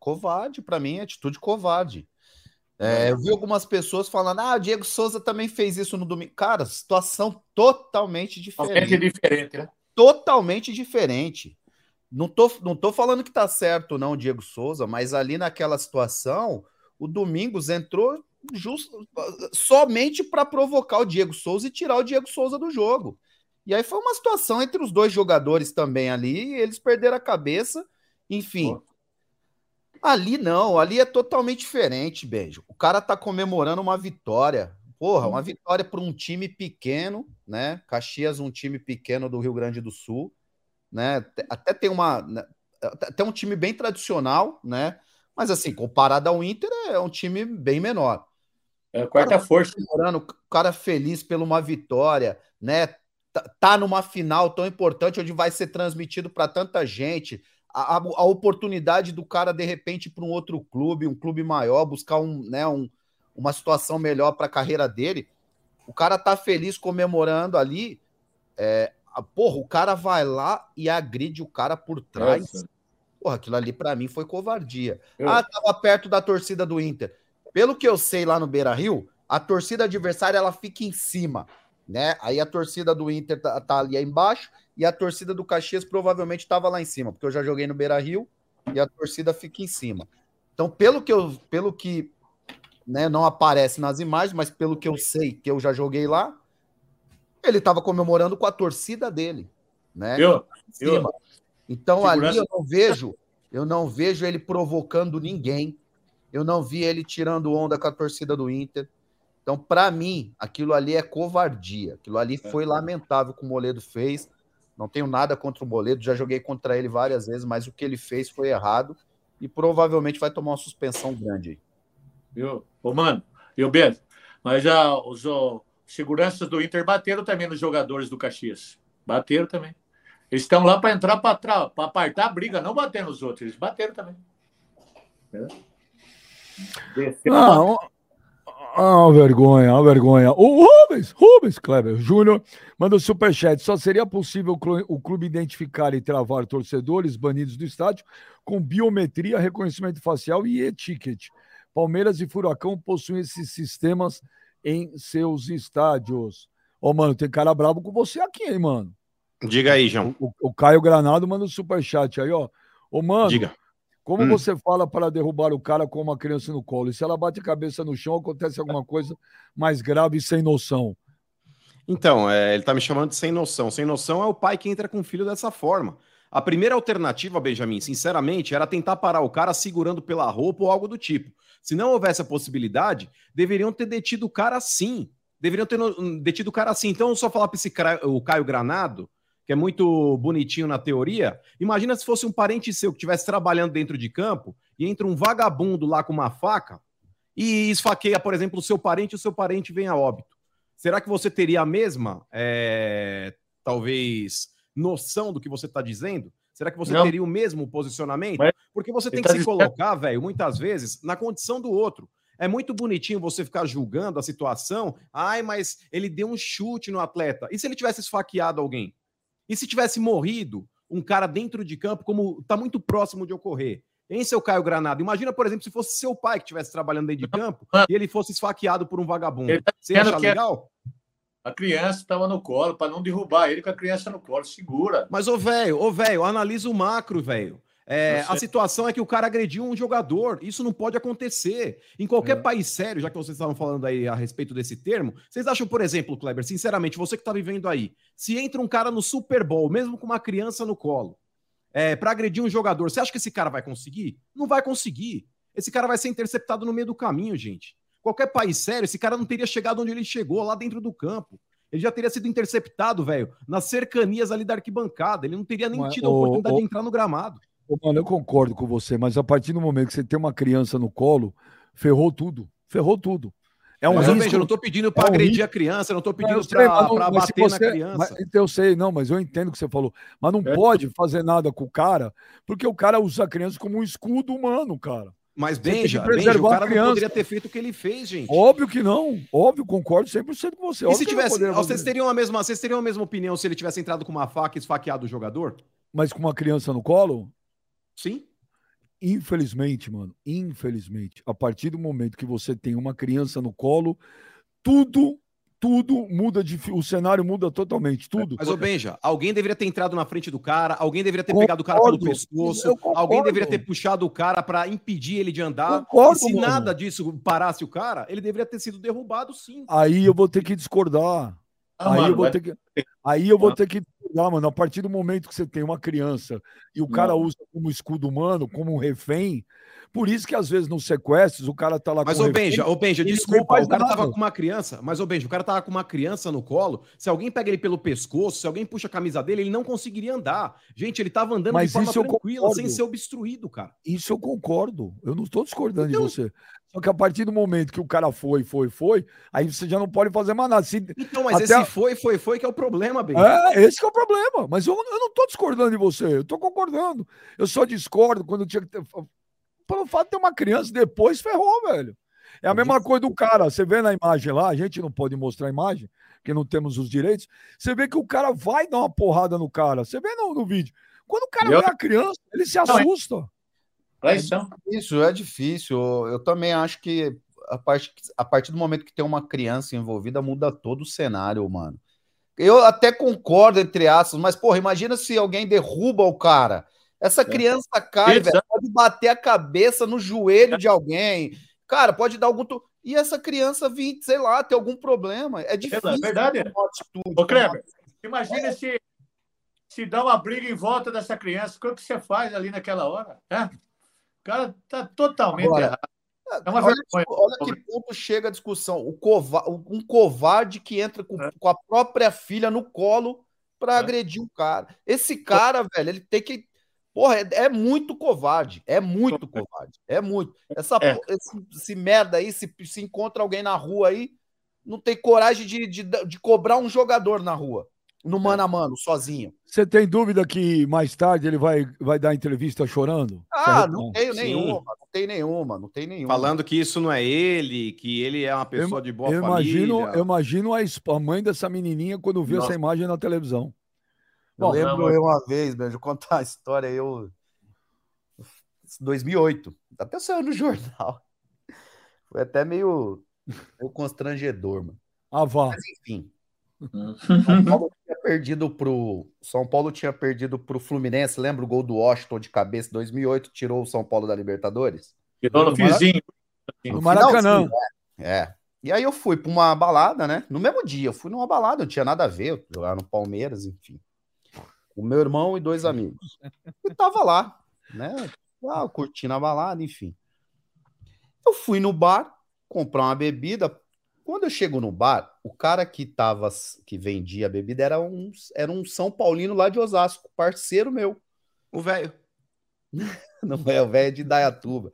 S2: Covarde, para mim, é atitude covarde. É, eu vi algumas pessoas falando, ah, o Diego Souza também fez isso no domingo. Cara, situação totalmente diferente. Totalmente
S3: diferente, né?
S2: Totalmente diferente. Não tô, não tô falando que tá certo, não, Diego Souza, mas ali naquela situação, o Domingos entrou just, somente para provocar o Diego Souza e tirar o Diego Souza do jogo. E aí foi uma situação entre os dois jogadores também ali, eles perderam a cabeça. Enfim, Pô. Ali não, ali é totalmente diferente, Beijo. O cara tá comemorando uma vitória. Porra, uma vitória para um time pequeno, né? Caxias, um time pequeno do Rio Grande do Sul, né? Até tem uma. Né? Até um time bem tradicional, né? Mas assim, comparado ao Inter, é um time bem menor.
S3: É a quarta força.
S2: O cara feliz por uma vitória, né? Tá, tá numa final tão importante onde vai ser transmitido para tanta gente a, a oportunidade do cara, de repente, para um outro clube, um clube maior, buscar um, né, um, uma situação melhor para a carreira dele. O cara tá feliz comemorando ali. É, a, porra, o cara vai lá e agride o cara por trás. Nossa. Porra, aquilo ali para mim foi covardia. Eu... Ah, tava perto da torcida do Inter. Pelo que eu sei lá no Beira Rio, a torcida adversária ela fica em cima, né? Aí a torcida do Inter tá, tá ali embaixo e a torcida do Caxias provavelmente estava lá em cima, porque eu já joguei no Beira Rio e a torcida fica em cima. Então, pelo que eu, pelo que né, não aparece nas imagens, mas pelo que eu sei que eu já joguei lá, ele estava comemorando com a torcida dele, né?
S3: Eu, eu.
S2: Então Segurança. ali eu não vejo, eu não vejo ele provocando ninguém. Eu não vi ele tirando onda com a torcida do Inter. Então, para mim, aquilo ali é covardia. Aquilo ali foi é. lamentável que o Moledo fez. Não tenho nada contra o Boleto, já joguei contra ele várias vezes, mas o que ele fez foi errado e provavelmente vai tomar uma suspensão grande aí.
S3: Viu? Ô, mano, e o Beto, mas já os ó, seguranças do Inter bateram também nos jogadores do Caxias. Bateram também. Eles estão lá para entrar para apartar a briga, não bater nos outros, eles bateram também. É.
S1: Não, ah, vergonha, ah, vergonha. O Rubens, Rubens Kleber Júnior manda o superchat. Só seria possível o clube identificar e travar torcedores banidos do estádio com biometria, reconhecimento facial e e-ticket. Palmeiras e Furacão possuem esses sistemas em seus estádios. Ô, oh, mano, tem cara brabo com você aqui, hein, mano?
S4: Diga aí, João.
S1: O, o, Caio Granado manda o um superchat aí, ó. Ô, oh, mano.
S4: Diga.
S1: Como hum. você fala para derrubar o cara com uma criança no colo? E se ela bate a cabeça no chão, acontece alguma coisa mais grave e sem noção?
S4: Então, é, ele está me chamando de sem noção. Sem noção é o pai que entra com o filho dessa forma. A primeira alternativa, Benjamin, sinceramente, era tentar parar o cara segurando pela roupa ou algo do tipo. Se não houvesse a possibilidade, deveriam ter detido o cara assim. Deveriam ter detido o cara assim. Então, só falar para esse o Caio Granado que é muito bonitinho na teoria. Imagina se fosse um parente seu que estivesse trabalhando dentro de campo e entra um vagabundo lá com uma faca e esfaqueia, por exemplo, o seu parente e o seu parente vem a óbito. Será que você teria a mesma, é, talvez, noção do que você está dizendo? Será que você Não. teria o mesmo posicionamento? Mas Porque você tem que tá se colocar, velho, muitas vezes, na condição do outro. É muito bonitinho você ficar julgando a situação. Ai, mas ele deu um chute no atleta. E se ele tivesse esfaqueado alguém? E se tivesse morrido um cara dentro de campo, como está muito próximo de ocorrer? Em seu Caio Granado, imagina, por exemplo, se fosse seu pai que estivesse trabalhando dentro de campo e ele fosse esfaqueado por um vagabundo. Tá Você acha
S3: que...
S4: legal?
S3: A criança estava no colo, para não derrubar ele com a criança no colo. Segura.
S4: Mas, ô, velho, ô, velho, analisa o macro, velho. É, a situação é que o cara agrediu um jogador. Isso não pode acontecer. Em qualquer é. país sério, já que vocês estavam falando aí a respeito desse termo, vocês acham, por exemplo, Kleber, sinceramente, você que está vivendo aí, se entra um cara no Super Bowl, mesmo com uma criança no colo, é, para agredir um jogador, você acha que esse cara vai conseguir? Não vai conseguir. Esse cara vai ser interceptado no meio do caminho, gente. Qualquer país sério, esse cara não teria chegado onde ele chegou, lá dentro do campo. Ele já teria sido interceptado, velho, nas cercanias ali da arquibancada. Ele não teria nem tido a oportunidade de entrar no gramado.
S1: Mano, eu concordo com você, mas a partir do momento que você tem uma criança no colo, ferrou tudo. Ferrou tudo.
S4: É um mas, risco. eu não estou pedindo para é um agredir risco. a criança, eu não estou pedindo para bater você, na criança.
S1: Mas, então eu sei, não, mas eu entendo o que você falou. Mas não é. pode fazer nada com o cara, porque o cara usa a criança como um escudo humano, cara.
S4: Mas, Benja, Benja, o cara não poderia ter feito o que ele fez, gente.
S1: Óbvio que não. Óbvio, concordo 100% com você.
S4: E se tivesse... Vocês teriam, a mesma, vocês teriam a mesma opinião se ele tivesse entrado com uma faca e esfaqueado o jogador?
S1: Mas com uma criança no colo?
S4: Sim.
S1: Infelizmente, mano, infelizmente, a partir do momento que você tem uma criança no colo, tudo tudo muda de o cenário muda totalmente, tudo.
S4: Mas o Benja, alguém deveria ter entrado na frente do cara, alguém deveria ter concordo, pegado o cara pelo pescoço, alguém deveria ter puxado o cara para impedir ele de andar. Concordo, e se mano. nada disso parasse o cara, ele deveria ter sido derrubado sim.
S1: Aí eu vou ter que discordar. Ah, aí, mano, eu vou ter que, aí eu vou ter que discordar, mano. A partir do momento que você tem uma criança e o cara usa como escudo humano, como um refém, por isso que às vezes nos sequestros o cara tá lá
S4: mas, com Mas, ô Benja, ô Benja, desculpa, o cara nada. tava com uma criança, mas, ô Benja, o cara tava com uma criança no colo, se alguém pega ele pelo pescoço, se alguém puxa a camisa dele, ele não conseguiria andar. Gente, ele tava andando
S1: mas de forma
S4: tranquila, sem ser obstruído, cara.
S1: Isso eu concordo, eu não estou discordando então, de você. Só que a partir do momento que o cara foi, foi, foi, aí você já não pode fazer mais nada. Se,
S4: então, mas esse foi, foi, foi que é o problema,
S1: Benja. É, esse é o problema. Mas eu, eu não estou discordando de você, eu estou concordando. Eu só discordo quando tinha que ter pelo fato de ter uma criança depois ferrou, velho. É a mesma coisa do cara. Você vê na imagem lá, a gente não pode mostrar a imagem, porque não temos os direitos. Você vê que o cara vai dar uma porrada no cara. Você vê no, no vídeo. Quando o cara Eu... vê a criança, ele se é assusta.
S2: É, é difícil, é difícil. Eu também acho que a, part... a partir do momento que tem uma criança envolvida, muda todo o cenário, mano. Eu até concordo, entre aspas, mas, porra, imagina se alguém derruba o cara. Essa é. criança cai, velho, pode bater a cabeça no joelho de alguém. Cara, pode dar algum. E essa criança vir, sei lá, ter algum problema. É difícil. É
S3: verdade. Atitude, Ô, Kleber, imagina é. se, se dá uma briga em volta dessa criança. O que você faz ali naquela hora? É? O cara tá totalmente Agora, errado.
S2: É uma olha, vergonha. olha que ponto chega a discussão. O cova, um covarde que entra com, é. com a própria filha no colo para é. agredir um cara. Esse cara, velho, ele tem que Porra, é, é, muito covarde. É muito covarde. É muito. Essa, é. Esse, esse, merda aí, se, se encontra alguém na rua aí, não tem coragem de, de, de cobrar um jogador na rua. No mano a mano, sozinho.
S1: Você tem dúvida que mais tarde ele vai, vai dar entrevista chorando?
S2: Ah, não tenho Sim. nenhuma, não tem nenhuma, não tem nenhuma.
S4: Falando que isso não é ele, que ele é uma pessoa eu, de boa
S1: eu imagino, família. Eu imagino a, a mãe dessa menininha quando viu essa imagem na televisão.
S2: Eu lembro eu uma vez, Beijo, contar a história eu 2008, até saiu no jornal. Foi até meio, meio constrangedor, mano.
S1: Ah, vá.
S2: Mas enfim. São Paulo tinha perdido pro São Paulo tinha perdido pro Fluminense, lembra o gol do Washington de cabeça 2008, tirou o São Paulo da Libertadores?
S3: Tirou no vizinho.
S1: No Maracanã.
S2: É. E aí eu fui para uma balada, né? No mesmo dia, eu fui numa balada, não tinha nada a ver, jogar no Palmeiras, enfim o meu irmão e dois amigos. E tava lá, né? Ah, curtindo a balada, enfim. Eu fui no bar comprar uma bebida. Quando eu chego no bar, o cara que tava, que vendia a bebida era um, era um São Paulino lá de Osasco, parceiro meu.
S4: O velho.
S2: Não é o velho de Dayatuba.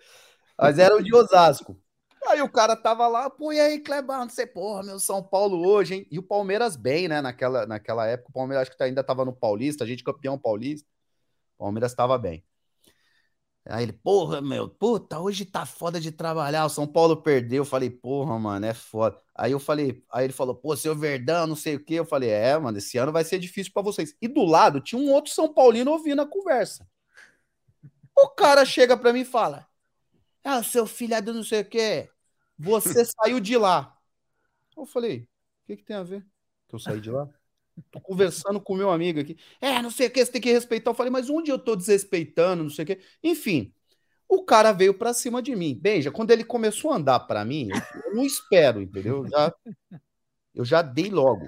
S2: Mas era o de Osasco. Aí o cara tava lá, pô, e aí, Clebão, não sei, porra, meu São Paulo hoje, hein? E o Palmeiras bem, né? Naquela, naquela época, o Palmeiras acho que ainda tava no Paulista, a gente campeão paulista. O Palmeiras tava bem. Aí ele, porra, meu, puta, hoje tá foda de trabalhar. O São Paulo perdeu. Eu falei, porra, mano, é foda. Aí eu falei, aí ele falou, pô, seu Verdão, não sei o quê. Eu falei, é, mano, esse ano vai ser difícil para vocês. E do lado tinha um outro São Paulino ouvindo a conversa. O cara chega para mim e fala: Ah, seu filho do não sei o quê. Você saiu de lá. Eu falei, o que, que tem a ver? que eu saí de lá. Tô conversando com meu amigo aqui. É, não sei o que, você tem que respeitar. Eu falei, mas onde eu tô desrespeitando, não sei o que. Enfim, o cara veio pra cima de mim. Beija, quando ele começou a andar pra mim, eu, não espero, entendeu? Eu já, eu já dei logo.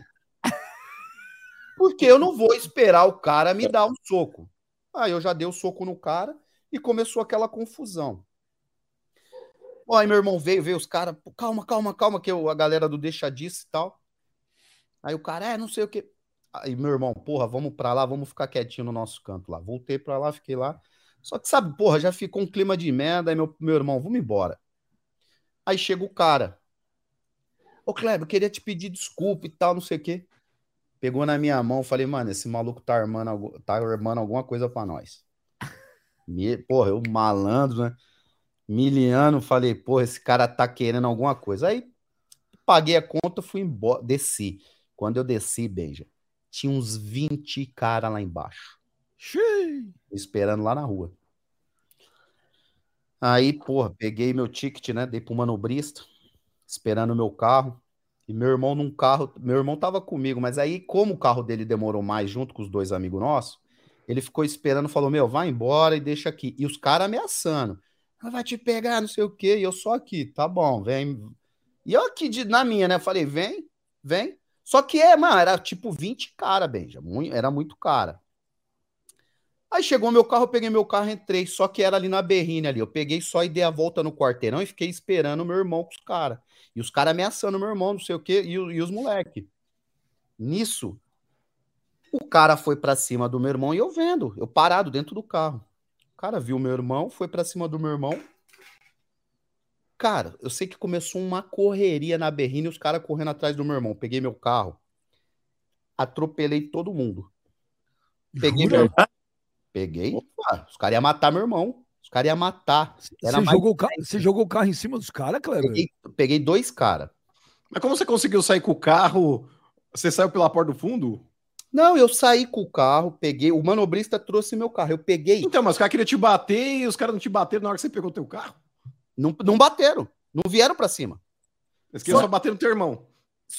S2: Porque eu não vou esperar o cara me dar um soco. Aí eu já dei o soco no cara e começou aquela confusão. Ó, aí meu irmão veio, veio os caras, calma, calma, calma, que eu, a galera do deixa disso e tal. Aí o cara, é, não sei o que. Aí meu irmão, porra, vamos pra lá, vamos ficar quietinho no nosso canto lá. Voltei pra lá, fiquei lá. Só que, sabe, porra, já ficou um clima de merda. Aí meu, meu irmão, vamos embora. Aí chega o cara. Ô, Kleber, queria te pedir desculpa e tal, não sei o quê. Pegou na minha mão, falei, mano, esse maluco tá armando, tá armando alguma coisa pra nós. Me, porra, eu malandro, né? Miliano, falei, porra, esse cara tá querendo alguma coisa. Aí paguei a conta, fui embora, desci. Quando eu desci, beija, tinha uns 20 caras lá embaixo.
S1: Xiii.
S2: Esperando lá na rua. Aí, porra, peguei meu ticket, né? Dei pro manobrista, esperando o meu carro. E meu irmão num carro, meu irmão tava comigo, mas aí, como o carro dele demorou mais junto com os dois amigos nossos, ele ficou esperando, falou: Meu, vai embora e deixa aqui. E os caras ameaçando. "Ah, Vai te pegar, não sei o quê. E eu só aqui, tá bom, vem. E eu aqui de, na minha, né? Falei: Vem, vem. Só que é, mano, era tipo 20 cara, Benja. Muito, era muito cara. Aí chegou meu carro, eu peguei meu carro, entrei. Só que era ali na berrina ali. Eu peguei só e dei a volta no quarteirão e fiquei esperando meu irmão com os caras. E os caras ameaçando meu irmão, não sei o quê, e, e os moleque. Nisso, o cara foi pra cima do meu irmão e eu vendo, eu parado dentro do carro. O cara viu meu irmão, foi pra cima do meu irmão. Cara, eu sei que começou uma correria na berrina e os caras correndo atrás do meu irmão. Peguei meu carro, atropelei todo mundo. Peguei
S1: Jura?
S2: meu Peguei. Os caras iam matar meu irmão. Os caras iam matar. Era
S1: Você
S2: mais
S1: jogou, o ca- você jogou o carro em cima dos caras, Kleber?
S2: Peguei, peguei dois caras.
S4: Mas como você conseguiu sair com o carro? Você saiu pela porta do fundo?
S2: Não, eu saí com o carro, peguei. O manobrista trouxe meu carro. Eu peguei.
S4: Então, mas os caras queriam te bater e os caras não te bateram na hora que você pegou teu carro.
S2: Não, não bateram. Não vieram pra cima.
S4: Eles queriam
S2: Só-
S4: só bater no teu irmão.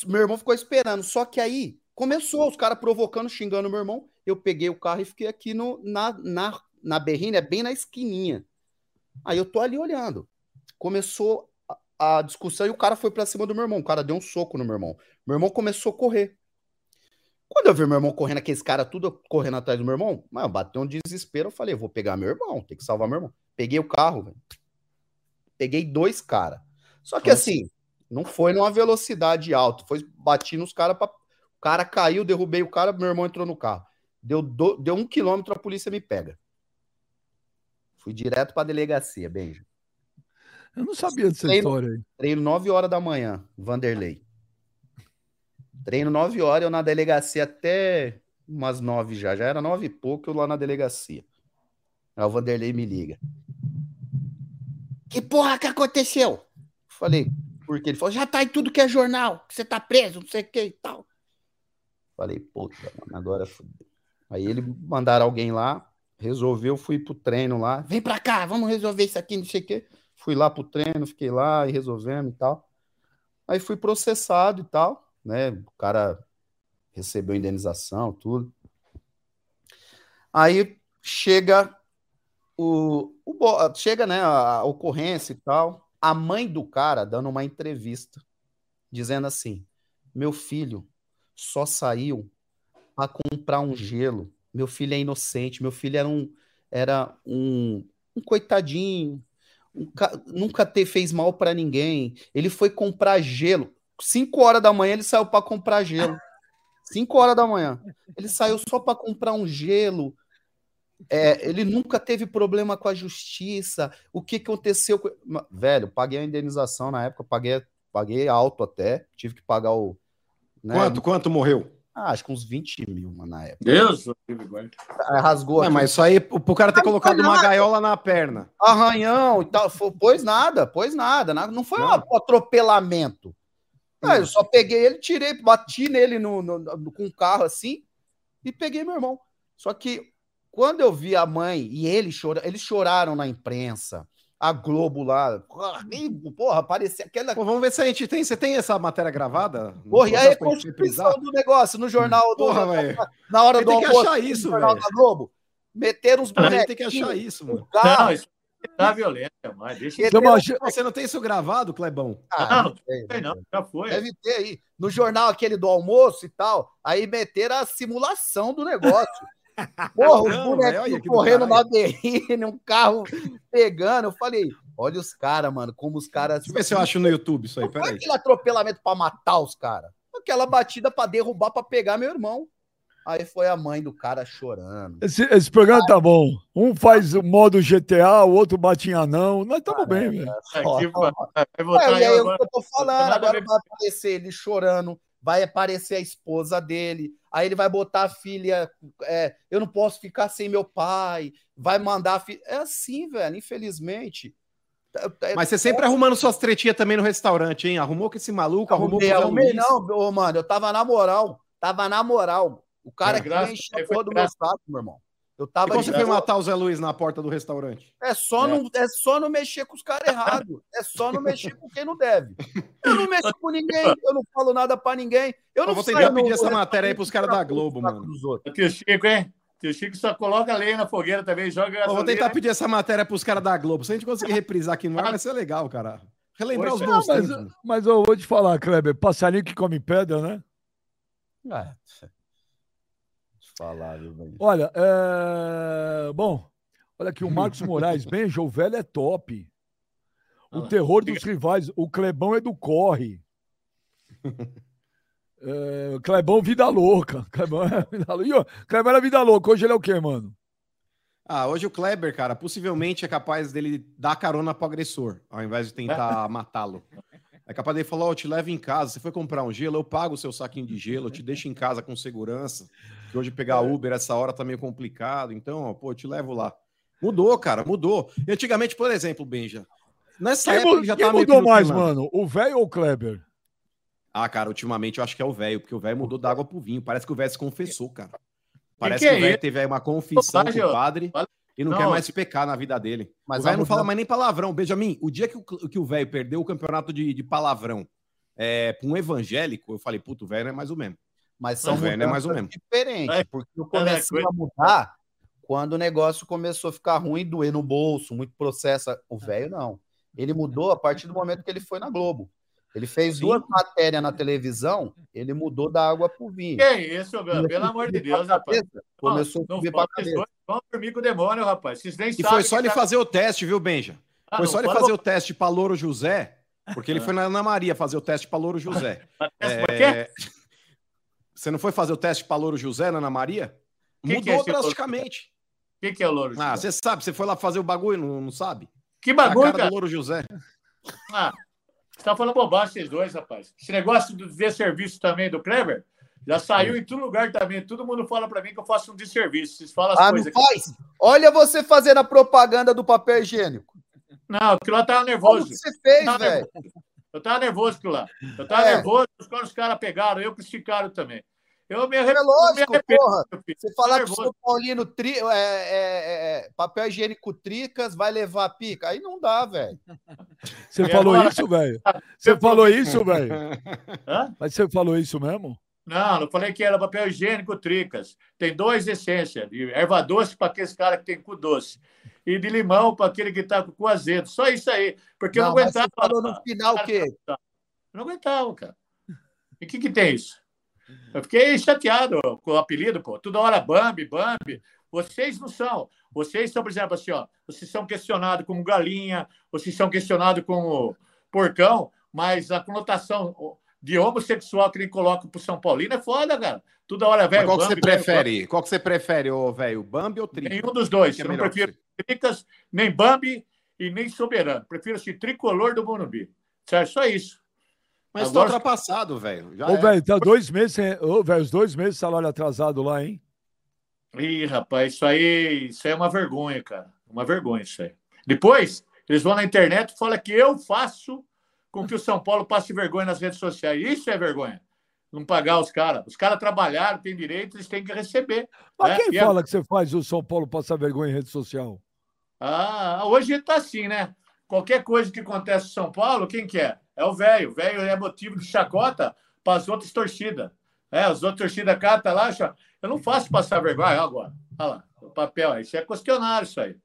S2: Meu irmão ficou esperando. Só que aí começou os caras provocando, xingando meu irmão. Eu peguei o carro e fiquei aqui no, na, na, na berrina, bem na esquininha. Aí eu tô ali olhando. Começou a, a discussão e o cara foi pra cima do meu irmão. O cara deu um soco no meu irmão. Meu irmão começou a correr. Quando eu vi meu irmão correndo, aqueles caras tudo correndo atrás do meu irmão, mano, bateu um desespero. Eu falei, vou pegar meu irmão, tem que salvar meu irmão. Peguei o carro, velho. Peguei dois caras. Só que assim, não foi numa velocidade alta. Foi bati nos caras. Pra... O cara caiu, derrubei o cara, meu irmão entrou no carro. Deu, do- Deu um quilômetro, a polícia me pega. Fui direto pra delegacia, Benja.
S1: Eu não sabia dessa
S2: Treino-
S1: história aí.
S2: Treino 9 horas da manhã, Vanderlei. Treino 9 horas, eu na delegacia até umas 9 já. Já era 9 e pouco, eu lá na delegacia. Aí o Vanderlei me liga. Que porra que aconteceu? Falei, porque ele falou, já tá em tudo que é jornal, que você tá preso, não sei o que e tal. Falei, puta, agora fudeu. Aí ele mandaram alguém lá, resolveu, fui pro treino lá. Vem pra cá, vamos resolver isso aqui, não sei o quê. Fui lá pro treino, fiquei lá e resolvemos e tal. Aí fui processado e tal, né? O cara recebeu indenização, tudo. Aí chega o, o bo- chega, né, a ocorrência e tal. A mãe do cara dando uma entrevista dizendo assim: "Meu filho só saiu para comprar um gelo. Meu filho é inocente, meu filho era um era um, um coitadinho, um ca- nunca te fez mal para ninguém. Ele foi comprar gelo. 5 horas da manhã ele saiu para comprar gelo. 5 horas da manhã. Ele saiu só para comprar um gelo. É, ele nunca teve problema com a justiça. O que aconteceu com. Velho, paguei a indenização na época, paguei, paguei alto até. Tive que pagar o. né?
S4: Quanto, quanto morreu?
S2: Ah, acho que uns 20 mil, mano, na época.
S3: Deus,
S2: Rasgou aqui.
S4: mas isso aí, pro cara ter
S2: Não
S4: colocado uma gaiola na perna.
S2: arranhão e tal. Foi, pois nada, pois nada. na- Não foi um atropelamento. Ah, eu só peguei ele, tirei, bati nele no, no- no- com o carro assim e peguei meu irmão. Só que quando eu vi a mãe e ele chora, eles choraram na imprensa. A Globo lá. Porra, parecia aquela.
S4: Pô, vamos ver se a gente tem. Você tem essa matéria gravada?
S2: Porra, e a reconstrução do negócio no jornal do.
S4: Porra, velho.
S2: Na hora do
S4: tem que
S2: almoço,
S4: achar isso,
S2: no jornal da Globo. Meteram
S4: tem que achar isso, mano.
S3: Não, isso tá violência, mas deixa.
S1: Então, mas-
S4: Você não tem isso gravado, Clebão?
S2: Ah,
S3: Não,
S2: sei,
S3: Sei não, já foi.
S2: Deve ter aí. No jornal aquele do almoço e tal, aí meteram a simulação do negócio. Porra, os
S4: Não, do
S2: correndo na berrine, um carro pegando. Eu falei, olha os caras, mano, como os caras.
S4: Deixa eu ver se eu acho no YouTube isso aí,
S2: Não foi
S4: peraí.
S2: aquele atropelamento pra matar os caras. Aquela batida pra derrubar, pra pegar meu irmão. Aí foi a mãe do cara chorando.
S1: Esse, esse programa tá bom. Um faz o modo GTA, o outro bate em anão. Nós estamos bem, velho.
S2: É,
S3: votar
S2: e aí
S3: eu
S2: é o que eu tô falando, agora vai aparecer ele chorando, vai aparecer a esposa dele, aí ele vai botar a filha, é, eu não posso ficar sem meu pai, vai mandar a filha. É assim, velho, infelizmente. É-
S4: Mas você sempre arrumando suas tretinhas também no restaurante, hein? Arrumou com esse maluco, arrumou com o
S2: não, ô, mano, eu tava na moral, tava na moral. O cara
S3: É,
S2: que encheu todo do meu saco, meu irmão. Eu
S4: E
S2: tava
S4: como você foi matar o Zé Luiz na porta do restaurante?
S2: É só, Não, é só não mexer com os caras errados. É só não mexer com quem não deve. Eu não mexo com ninguém, eu não falo nada pra ninguém. Eu
S4: Eu
S2: não
S4: vou
S2: saio
S4: tentar pedir essa matéria aí pros caras da Globo, mano.
S3: Tio Chico, hein? Tio Chico só coloca lenha na fogueira também, joga
S4: Eu vou tentar pedir essa matéria pros caras da Globo. Se a gente conseguir reprisar aqui no ar, vai ser legal, cara. Relembrar os
S3: Pois é.
S4: bons
S1: Não,
S4: tempos.
S1: mas, mas eu vou te falar, Kleber, passarinho que come pedra, né?
S2: Ah, eu falar, viu, velho?
S1: Olha, é... bom, olha aqui, o Marcos Moraes, Benja, o velho é top. O
S3: Ah,
S1: terror dos rivais, o Clebão é do corre. É, Clebão, vida louca. Clebão é vida louca. Clebão era vida louca. Hoje ele é o quê, mano?
S4: Ah, hoje o Kleber, cara, possivelmente é capaz dele dar carona pro agressor, ao invés de tentar matá-lo. É capaz dele falar, ó, eu te levo em casa, você foi comprar um gelo, eu pago o seu saquinho de gelo, eu te deixo em casa com segurança, que hoje pegar Uber essa hora tá meio complicado, então, ó, pô, eu te levo lá. Mudou, cara, mudou. E antigamente, por exemplo, Benja, nessa
S1: Quem,
S4: época já
S1: quem
S4: tava meio
S1: mudou
S4: que
S1: mais, mano? O velho ou o Kleber?
S4: Ah, cara, ultimamente eu acho que é o velho, porque o velho mudou da água pro vinho. Parece que o velho se confessou, cara. Parece
S3: que
S4: que,
S3: é
S4: o velho teve aí uma confissão com o padre e não,
S3: Não,
S4: quer mais pecar na vida dele.
S2: Mas
S4: o velho não fala mais nem palavrão. Benjamin, o dia que o, que o velho perdeu o campeonato de, de palavrão é, pra um evangélico, eu falei, puto, o velho não é mais o mesmo.
S2: Mas são
S4: O velho é mais ou
S2: diferentes,
S3: É.
S2: porque eu
S3: É,
S2: comecei
S3: coisa-
S2: a mudar quando o negócio começou a ficar ruim, doer no bolso, muito processo. O velho não. Ele mudou a partir do momento que ele foi na Globo. Ele fez
S4: Sim.
S2: duas matérias na televisão, ele mudou da água pro vinho.
S3: Que é isso, meu? Pelo amor de Deus, rapaz.
S2: Começou a
S3: Não
S2: subir
S3: fala
S2: pra
S3: esses
S2: cabeça.
S3: Vão dormir com o demônio, rapaz. Vocês nem
S4: E foi só ele
S3: tá-
S4: fazer o teste, viu, Benja?
S3: Ah,
S4: Foi
S3: não
S4: só ele fazer o teste pra Louro José, porque ele foi na Ana Maria fazer o teste pra Louro José.
S3: Parece pra quê?
S4: É, Você não foi fazer o teste pra Louro José na Ana Maria?
S3: Que que
S4: Mudou
S3: é esse Louro
S4: drasticamente.
S3: O que, que é o Louro?
S4: Ah,
S3: José?
S4: você sabe, você foi lá fazer o bagulho, não, não sabe?
S3: Que bagulho,
S4: cara
S3: cara.
S4: do Louro José.
S3: Ah, você tá falando bobagem, vocês dois, rapaz. Esse negócio de ver serviço também do Kleber já saiu em todo lugar também. Todo mundo fala pra mim que eu faço um desserviço. Vocês falam as
S2: Ah, não
S3: coisas.
S2: faz? Olha você fazendo a propaganda do papel higiênico.
S3: Não, aquilo lá tava
S2: Como
S3: nervoso.
S2: que você fez,
S3: Tava
S2: velho?
S3: Eu tava nervoso aquilo lá. Eu tava
S2: É.
S3: nervoso, os caras, os caras pegaram, eu que esticaram também. Eu me
S2: É
S3: arrependo.
S2: lógico,
S3: me arrependo,
S2: porra. Você falar que o. São Paulino tri, é, é, é, é, papel higiênico tricas vai levar a pica. Aí não dá, velho.
S1: Você
S3: E
S1: falou
S3: agora?
S1: isso, velho? Você falou isso, velho?
S3: Hã?
S1: Mas você falou isso mesmo?
S3: Não, não falei que era papel higiênico tricas. Tem dois essências, erva doce para aqueles caras que tem cu doce e de limão para aquele que tá com cu azedo. Só isso aí, porque eu não
S2: mas você
S3: aguentava.
S2: falou no final o quê?
S3: Eu não aguentava, cara. E o que, que tem isso? Eu fiquei chateado com o apelido, pô. Toda hora Bambi, Bambi. Vocês não são. Vocês são, por exemplo, assim, ó. Vocês são questionados como galinha, vocês são questionados como porcão, mas a conotação de homossexual que ele coloca pro São Paulino é foda, cara. Toda hora, velho.
S4: qual que você
S3: Bambi, velho,
S4: prefere? Qual que você prefere, ô velho? Bambi ou. Trigo?
S3: Nenhum dos dois.
S4: É
S3: Eu não prefiro Tricas, nem Bambi e nem Soberano. Prefiro esse tricolor do Morumbi. Certo? Só isso.
S4: Mas
S3: Agora-
S4: tá ultrapassado, velho. Já
S1: Ô,
S4: é.
S1: velho, tá dois meses sem. Ô, velho, os dois meses de salário atrasado lá, hein?
S3: Ih, rapaz, isso aí, isso aí é uma vergonha, cara. Uma vergonha isso aí. Depois, eles vão na internet e falam que eu faço com que o São Paulo passe vergonha nas redes sociais. Isso é vergonha. Não pagar os caras. Os caras trabalharam, têm direito, eles têm que receber.
S1: Mas
S3: É,
S1: quem
S3: e a-
S1: fala que você faz o São Paulo passar vergonha em rede social?
S3: Ah, hoje tá assim, né? qualquer coisa que acontece em São Paulo, quem que é? É o velho. O velho é motivo de chacota para as outras torcidas. É, as outras torcidas cata lá, eu não faço passar vergonha agora. Olha lá, o papel, isso é questionário isso aí.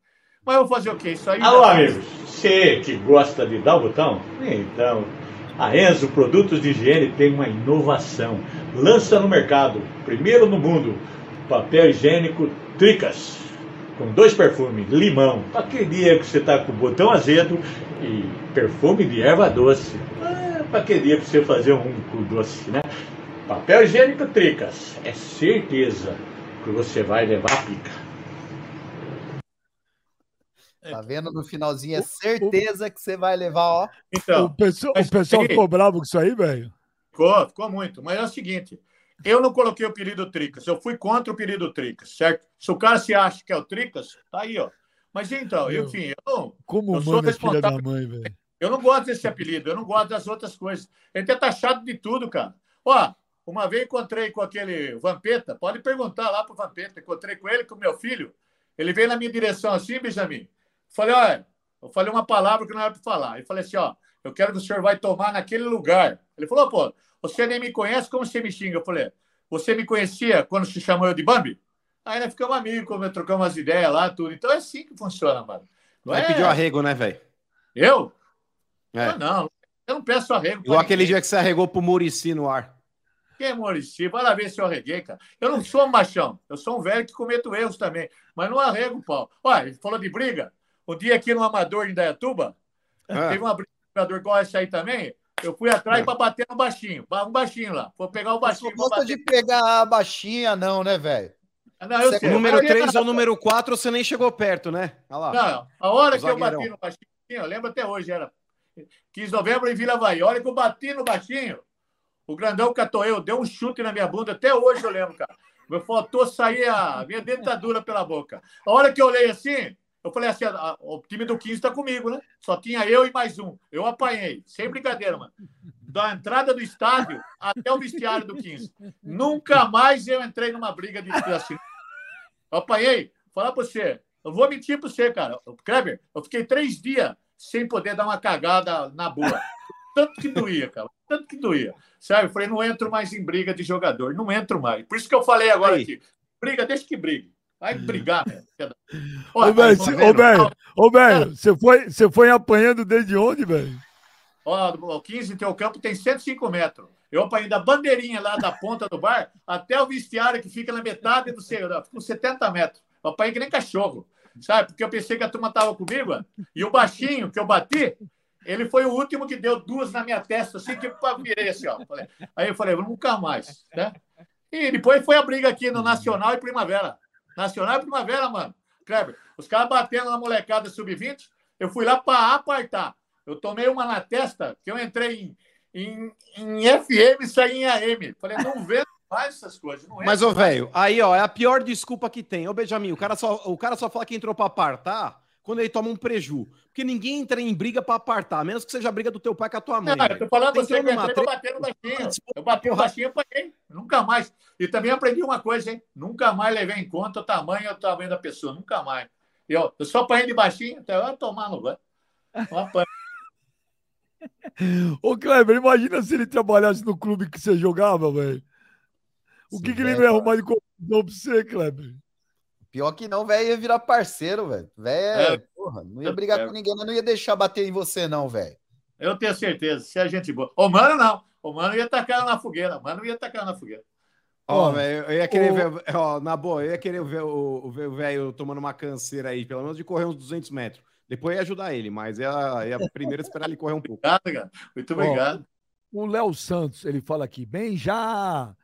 S3: Mas eu vou fazer o quê? Isso aí.
S5: Alô, amigos, você que gosta de dar o botão? Então, a Enzo Produtos de Higiene tem uma inovação. Lança no mercado, primeiro no mundo, papel higiênico Tricas, com dois perfumes, limão, para aquele dia que você está com o botão azedo e perfume de erva doce. Ah, para aquele dia para você fazer um com doce, né? Papel higiênico Tricas, é certeza que você vai levar a pica.
S2: Tá vendo no finalzinho? É certeza que você vai levar, ó.
S1: Então, o pessoal, o pessoal ficou bravo com isso aí, velho?
S3: Ficou, ficou muito. Mas é o seguinte: eu não coloquei o apelido Tricas, eu fui contra o apelido Tricas, certo? Se o cara se acha que é o Tricas, tá aí, ó. Mas então, Meu, enfim, eu,
S1: como
S3: eu
S1: sou responsável. Da mãe.
S3: Eu não gosto desse apelido, eu não gosto das outras coisas. Ele é taxado de tudo, cara. Ó, uma vez encontrei com aquele Vampeta, pode perguntar lá pro Vampeta, encontrei com ele, com o meu filho. Ele veio na minha direção assim, Benjamin. Falei, olha, eu falei uma palavra que não era para falar. Ele falei assim, ó, eu quero que o senhor vai tomar naquele lugar. Ele falou, pô, você nem me conhece, como você me xinga? Eu falei, você me conhecia quando se chamou eu de Bambi? Aí nós ficamos amigos, trocamos umas ideias lá, tudo. Então é assim que funciona, mano.
S4: Não é... pediu arrego, né, velho?
S3: Eu? É. Ah, não, eu não peço arrego.
S4: Igual aquele dia que você arregou pro Murici no ar.
S3: Quem é Murici? Vai lá ver se eu arreguei, cara. Eu não sou um machão. Eu sou um velho que cometo erros também. Mas não arrego, pau. Olha, ele falou de briga. Um dia aqui no Amador, em Dayatuba, ah. teve uma briga igual essa aí também. Eu fui atrás ah. para bater no baixinho. Um baixinho lá. Vou pegar o baixinho.
S2: Não gosta de pegar a baixinha, não, né, velho?
S4: Ah, não, eu sei. Número 3 ou número 4, você nem chegou perto, né?
S3: Olha lá. Não, a hora que eu bati no baixinho, eu lembro até hoje, era 15 de novembro em Vila Bahia. A hora que eu bati no baixinho, o grandão catou eu, deu um chute na minha bunda, até hoje eu lembro, cara. Meu faltou sair a minha dentadura pela boca. A hora que eu olhei assim, eu falei assim: a, o time do 15 está comigo, né? Só tinha eu e mais um. Eu apanhei, sem brincadeira, mano. Da entrada do estádio até o vestiário do 15. Nunca mais eu entrei numa briga de assim. Eu apanhei. Falar para você, eu vou mentir para você, cara. Kleber, eu fiquei três dias sem poder dar uma cagada na boa. Tanto que doía, cara. Tanto que doía. Sabe? Eu falei, não entro mais em briga de jogador. Não entro mais. Por isso que eu falei agora Aí. aqui. Briga, deixa que brigue. Vai brigar, velho.
S1: Ô, velho, ô, velho, você foi, você foi apanhando desde onde, velho?
S3: Ó, o 15 teu campo tem 105 metros. Eu apanhei da bandeirinha lá da ponta do bar até o vestiário que fica na metade do seu, com 70 metros. Eu apanhei que nem cachorro, sabe? Porque eu pensei que a turma tava comigo, e o baixinho que eu bati, ele foi o último que deu duas na minha testa, assim, que eu virei assim, ó. Aí eu falei, nunca mais, né? E depois foi a briga aqui no Nacional e Primavera. Nacional e Primavera, mano. Kleber, os caras batendo na molecada sub-20, eu fui lá para apartar. Eu tomei uma na testa, que eu entrei em, em, em FM e saí em AM. Falei, não vendo mais essas coisas.
S4: Mas, ô, velho, aí, ó, é a pior desculpa que tem. Ô, Benjamin, o cara só, o cara só fala que entrou para apartar quando ele toma um preju. Porque ninguém entra em briga para apartar, a menos que seja a briga do teu pai com a tua mãe. Não,
S3: eu tô falando você que eu tre... bater no baixinho. Eu bati no baixinho e apanhei. Nunca mais. E também aprendi uma coisa, hein? Nunca mais levei em conta o tamanho e o tamanho da pessoa. Nunca mais. Eu, eu só apanhei de baixinho, até eu tomar no banho.
S1: Ô, Kleber, imagina se ele trabalhasse no clube que você jogava, velho. O que, que ele não ia arrumar de confusão pra você, Kleber?
S2: Pior que não, velho, ia virar parceiro, velho. Velho, é, porra, não ia brigar é. com ninguém, mas não ia deixar bater em você, não, velho.
S3: Eu tenho certeza, se a gente boa. O mano não. O mano ia tacar na fogueira. O mano ia tacar na fogueira.
S4: Ó, oh, velho, eu ia querer o... ver, ó, na boa, eu ia querer ver o velho tomando uma canseira aí, pelo menos de correr uns 200 metros. Depois ia ajudar ele, mas ia, ia primeiro esperar ele correr um pouco.
S3: Obrigado, cara. Muito obrigado.
S1: o Léo Santos, ele fala aqui, bem já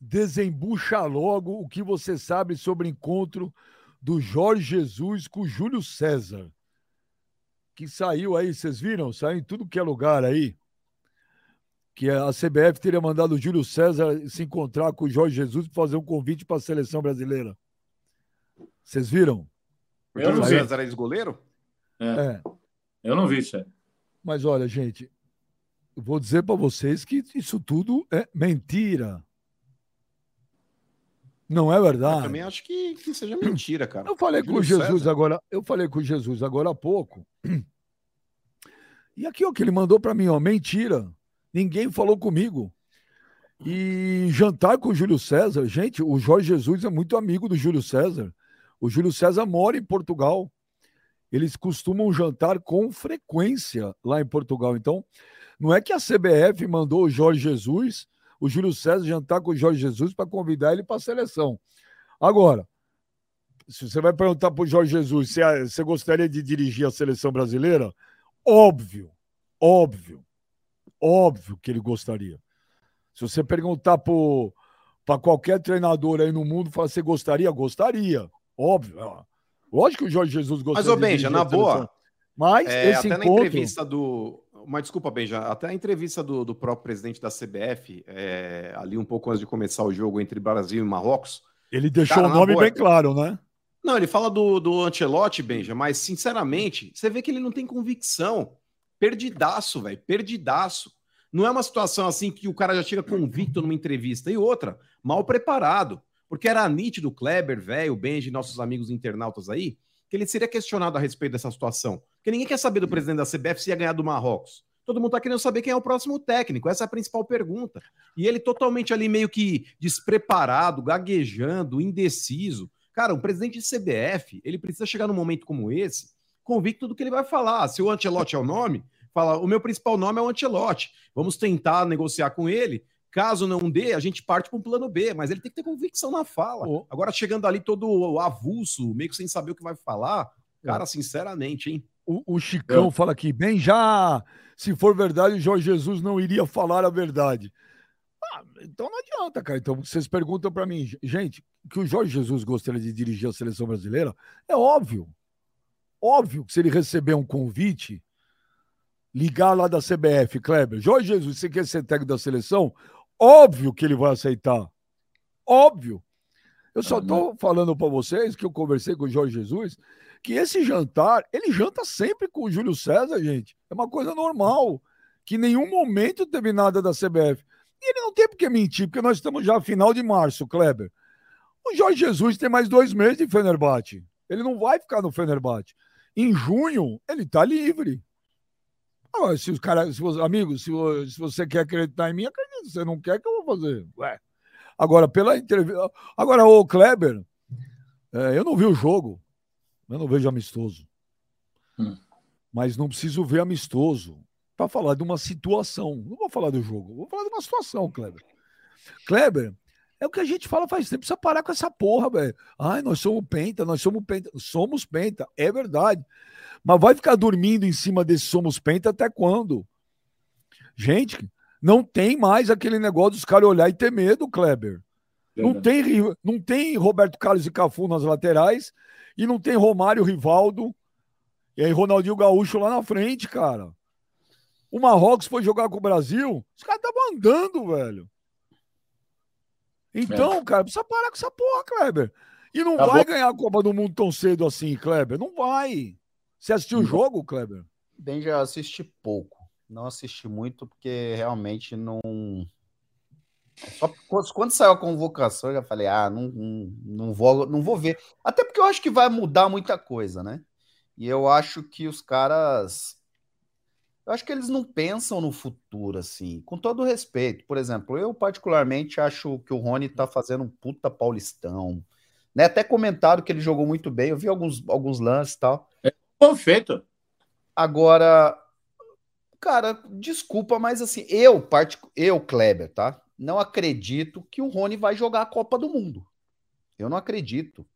S1: desembucha logo o que você sabe sobre o encontro do Jorge Jesus com o Júlio César. Que saiu aí, vocês viram? Saiu em tudo que é lugar aí. Que a CBF teria mandado o Júlio César se encontrar com o Jorge Jesus para fazer um convite para a seleção brasileira. Vocês viram?
S4: O Júlio César é ex-goleiro?
S3: É. é. Eu não vi isso aí.
S1: Mas olha, gente, eu vou dizer para vocês que isso tudo é mentira. Não é verdade? Eu
S4: também acho que, que seja mentira, cara.
S1: Eu falei com Jesus César. agora, eu falei com Jesus agora há pouco. E aqui, o que ele mandou para mim, ó, mentira. Ninguém falou comigo. E jantar com o Júlio César, gente, o Jorge Jesus é muito amigo do Júlio César. O Júlio César mora em Portugal. Eles costumam jantar com frequência lá em Portugal. Então, não é que a CBF mandou o Jorge Jesus, o Júlio César jantar com o Jorge Jesus para convidar ele para a seleção. Agora, se você vai perguntar para o Jorge Jesus se você gostaria de dirigir a seleção brasileira, óbvio, óbvio, óbvio que ele gostaria. Se você perguntar para qualquer treinador aí no mundo, falar, você gostaria? Gostaria, óbvio. Lógico que o Jorge Jesus gostaria.
S4: Mas, ô Benja, na boa.
S1: Mas
S4: é,
S1: esse
S4: até
S1: encontro...
S4: na entrevista do. Mas desculpa, Benja, até a entrevista do, do próprio presidente da CBF, é, ali um pouco antes de começar o jogo entre Brasil e Marrocos.
S1: Ele deixou cara, o nome boa, bem claro, né?
S4: Não, ele fala do, do Ancelotti, Benja, mas sinceramente, você vê que ele não tem convicção. Perdidaço, velho, perdidaço. Não é uma situação assim que o cara já chega convicto numa entrevista. E outra, mal preparado. Porque era nítido, Kleber, velho, Benji, nossos amigos internautas aí, que ele seria questionado a respeito dessa situação. Porque ninguém quer saber do presidente da CBF se ia ganhar do Marrocos. Todo mundo tá querendo saber quem é o próximo técnico. Essa é a principal pergunta. E ele totalmente ali meio que despreparado, gaguejando, indeciso. Cara, um presidente de CBF, ele precisa chegar num momento como esse, convicto do que ele vai falar. Se o Ancelotti é o nome, fala: o meu principal nome é o Ancelotti. Vamos tentar negociar com ele. Caso não dê, a gente parte para um plano B, mas ele tem que ter convicção na fala. Oh. Agora, chegando ali todo avulso, meio que sem saber o que vai falar, cara, sinceramente, hein?
S1: O, o Chicão é. fala aqui, bem já, se for verdade, o Jorge Jesus não iria falar a verdade. Ah, então não adianta, cara. Então vocês perguntam para mim, gente, que o Jorge Jesus gostaria de dirigir a seleção brasileira? É óbvio. Óbvio que se ele receber um convite, ligar lá da CBF, Kleber, Jorge Jesus, você quer ser técnico da seleção? Óbvio que ele vai aceitar. Óbvio. Eu só estou ah, falando para vocês que eu conversei com o Jorge Jesus que esse jantar, ele janta sempre com o Júlio César, gente. É uma coisa normal. Que em nenhum momento teve nada da CBF. E ele não tem por que mentir, porque nós estamos já final de março, Kleber. O Jorge Jesus tem mais dois meses de Fenerbahçe. Ele não vai ficar no Fenerbahçe. Em junho, ele está livre. Agora, se os caras, se os, amigos, se, se, você quer acreditar em mim, acredita. Se você não quer, que eu vou fazer? Ué. Agora, pela entrevista. Agora, o Kleber, é, eu não vi o jogo. Eu não vejo amistoso. Hum. Mas não preciso ver amistoso para falar de uma situação. Não vou falar do jogo, vou falar de uma situação, Kleber. Kleber, é o que a gente fala faz tempo. Precisa parar com essa porra, velho. Ai, nós somos penta, nós somos penta. Somos penta, é verdade. Mas vai ficar dormindo em cima desse somos penta até quando? Gente, não tem mais aquele negócio dos caras olhar e ter medo, Kleber. Não tem, não tem Roberto Carlos e Cafu nas laterais e não tem Romário, Rivaldo e aí Ronaldinho Gaúcho lá na frente, cara. O Marrocos foi jogar com o Brasil, os caras estavam andando, velho. Então, é. cara, precisa parar com essa porra, Kleber. E não tá vai bom. ganhar a Copa do Mundo tão cedo assim, Kleber. Não vai. Você assistiu o jogo, Kleber?
S2: Bem, já assisti pouco. Não assisti muito, porque realmente não. Só quando saiu a convocação, eu já falei, ah, não, não, não, vou, não vou ver. Até porque eu acho que vai mudar muita coisa, né? E eu acho que os caras eu acho que eles não pensam no futuro, assim, com todo respeito. Por exemplo, eu particularmente acho que o Rony tá fazendo um puta paulistão. Né? Até comentaram que ele jogou muito bem, eu vi alguns, alguns lances e tal.
S3: É perfeito.
S2: Agora, cara, desculpa, mas assim, eu, part... eu, Kleber, tá? Não acredito que o Rony vai jogar a Copa do Mundo. Eu não acredito.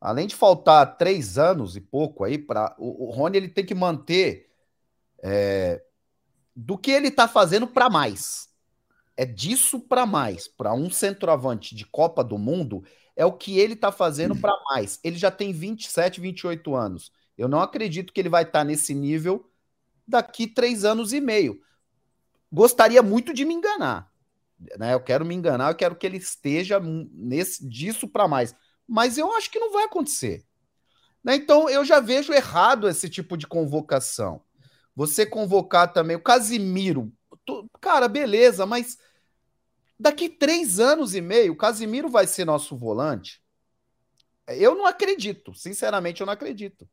S2: Além de faltar três anos e pouco aí, para o, o Rony ele tem que manter é, do que ele está fazendo para mais. É disso para mais. Para um centroavante de Copa do Mundo, é o que ele está fazendo para mais. Ele já tem 27, 28 anos. Eu não acredito que ele vai estar tá nesse nível daqui três anos e meio. Gostaria muito de me enganar. Né? Eu quero me enganar, eu quero que ele esteja nesse, disso para mais. Mas eu acho que não vai acontecer. Né? Então eu já vejo errado esse tipo de convocação. Você convocar também o Casimiro. Cara, beleza, mas daqui três anos e meio, o Casimiro vai ser nosso volante? Eu não acredito, sinceramente, eu não acredito.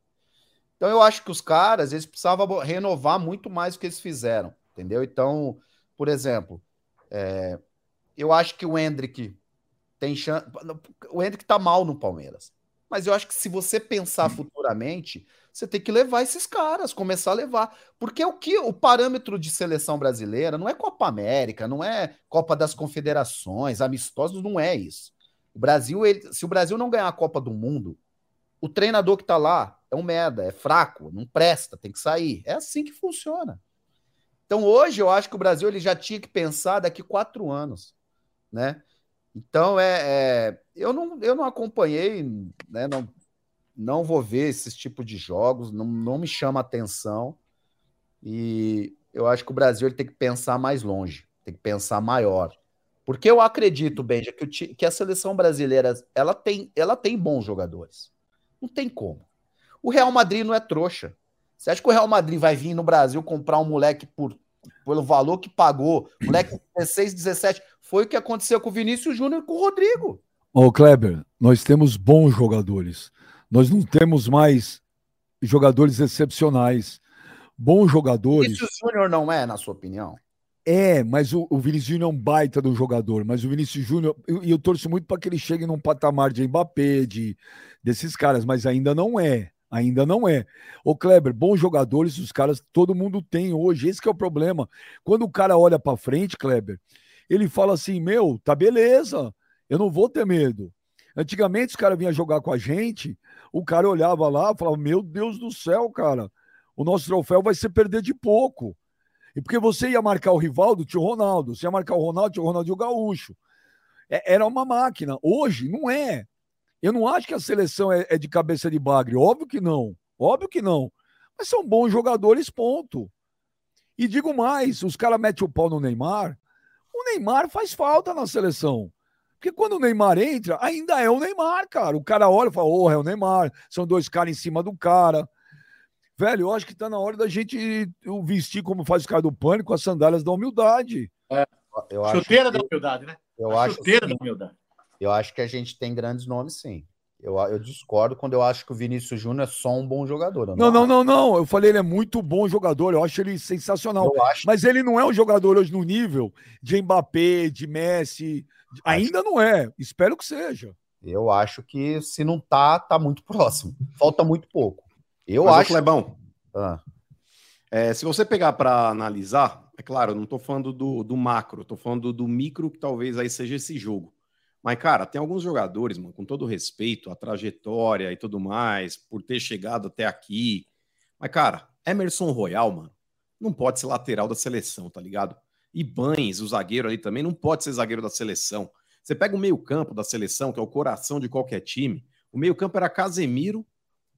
S2: Então eu acho que os caras, eles precisavam renovar muito mais do que eles fizeram, entendeu? Então, por exemplo, é, eu acho que o Hendrick tem chance. O Hendrick tá mal no Palmeiras. Mas eu acho que se você pensar futuramente, você tem que levar esses caras, começar a levar. Porque o que o parâmetro de seleção brasileira não é Copa América, não é Copa das Confederações, amistosos, não é isso. O Brasil, ele, se o Brasil não ganhar a Copa do Mundo, o treinador que tá lá é um merda, é fraco, não presta, tem que sair. É assim que funciona. Então hoje eu acho que o Brasil ele já tinha que pensar daqui quatro anos, né? Então é, é, eu, não, eu não acompanhei, né? Não, não vou ver esses tipos de jogos, não, não me chama atenção. E eu acho que o Brasil ele tem que pensar mais longe, tem que pensar maior. Porque eu acredito, Benja, que, que a seleção brasileira ela tem, ela tem bons jogadores. Não tem como. O Real Madrid não é trouxa. Você acha que o Real Madrid vai vir no Brasil comprar um moleque por, pelo valor que pagou? Moleque 16, 17. Foi o que aconteceu com o Vinícius Júnior e com o Rodrigo.
S1: Ô, Kleber, nós temos bons jogadores. Nós não temos mais jogadores excepcionais. Bons jogadores.
S2: Vinícius Júnior não é, na sua opinião?
S1: É, mas o, o Vinícius Júnior é um baita do jogador. Mas o Vinícius Júnior, e eu, eu, torço muito para que ele chegue num patamar de Mbappé, de, desses caras, mas ainda não é. Ainda não é. Ô Kleber, bons jogadores, os caras, todo mundo tem hoje. Esse é o problema. Quando o cara olha para frente, Kleber, ele fala assim: Meu, tá beleza, eu não vou ter medo. Antigamente, os caras vinham jogar com a gente, o cara olhava lá falava: Meu Deus do céu, cara, o nosso troféu vai ser perder de pouco. E porque você ia marcar o Rivaldo, tinha o Ronaldo. Você ia marcar o Ronaldo, tinha o Ronaldinho Gaúcho. É, era uma máquina. Hoje, não é. Eu não acho que a seleção é, é de cabeça de bagre. Óbvio que não. Óbvio que não. Mas são bons jogadores, ponto. E digo mais: os caras metem o pau no Neymar. O Neymar faz falta na seleção. Porque quando o Neymar entra, ainda é o Neymar, cara. O cara olha e fala, oh, é o Neymar. São dois caras em cima do cara. Velho, eu acho que tá na hora da gente vestir como faz o cara do pânico, as sandálias da humildade.
S3: É. Eu chuteira que... da humildade, né?
S2: Eu
S3: a
S2: acho
S3: chuteira da humildade.
S2: Eu acho que a gente tem grandes nomes, sim. Eu, eu discordo quando eu acho que o Vinícius Júnior é só um bom jogador.
S1: Não, não, não, não, Eu falei ele é muito bom jogador. Eu acho ele sensacional. Acho... Mas ele não é um jogador hoje no nível de Mbappé, de Messi. Ainda não é. Espero que seja.
S2: Eu acho que se não tá, tá muito próximo. Falta muito pouco. Eu
S4: Mas,
S2: acho.
S4: Clebão, ah. é, se você pegar para analisar, é claro, eu não estou falando do, do macro, estou falando do micro, que talvez aí seja esse jogo. Mas, cara, tem alguns jogadores, mano, com todo respeito, a trajetória e tudo mais, por ter chegado até aqui. Mas, cara, Emerson Royal, mano, não pode ser lateral da seleção, tá ligado? E Banes, o zagueiro ali também, não pode ser zagueiro da seleção. Você pega o meio-campo da seleção, que é o coração de qualquer time. O meio-campo era Casemiro,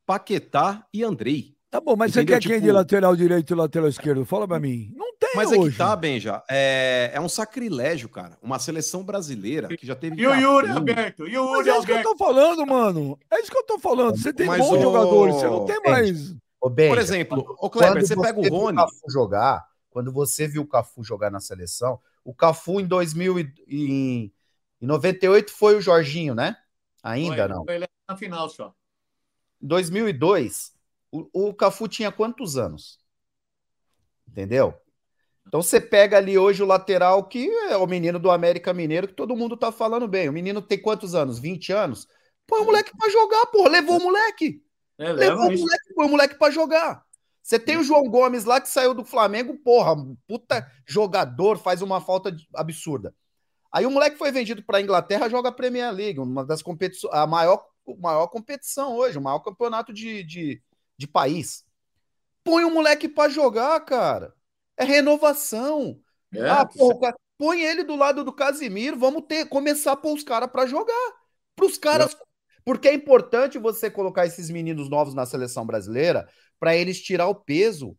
S4: Paquetá e Andrei.
S1: Tá bom, mas Entendeu? você quer tipo... quem de lateral direito e lateral esquerdo? Fala pra mim. Não tem
S4: Mas
S1: hoje.
S4: é que tá, Benja. É, é um sacrilégio, cara. Uma seleção brasileira que já teve.
S3: E o Yuri Alberto? E o Yuri
S1: mas é isso que eu tô falando, mano. É isso que eu tô falando. Você tem mas bons o... jogadores, você não tem mais.
S2: Ô, Benja, Por exemplo, o Kleber, você pega o Rony. O Cafu jogar, quando você viu o Cafu jogar na seleção, o Cafu em 2000 e, em, em 98 foi o Jorginho, né? Ainda foi, não. Foi
S3: ele na final só.
S2: Em 2002, o, o Cafu tinha quantos anos? Entendeu? Então você pega ali hoje o lateral que é o menino do América Mineiro, que todo mundo tá falando bem. O menino tem quantos anos? 20 anos? Põe o moleque para jogar, porra. Levou o moleque. É, Levou o moleque, põe o moleque para jogar. Você tem o João Gomes lá que saiu do Flamengo, porra, puta jogador, faz uma falta absurda. Aí o moleque foi vendido para Inglaterra, joga a Premier League, uma das competições, a maior, maior competição hoje, o maior campeonato de, de, de país. Põe o moleque para jogar, cara. É renovação. É, ah, porra, põe ele do lado do Casimiro, vamos ter começar a pôr os caras para jogar. Para os caras. Porque é importante você colocar esses meninos novos na seleção brasileira para eles tirar o peso.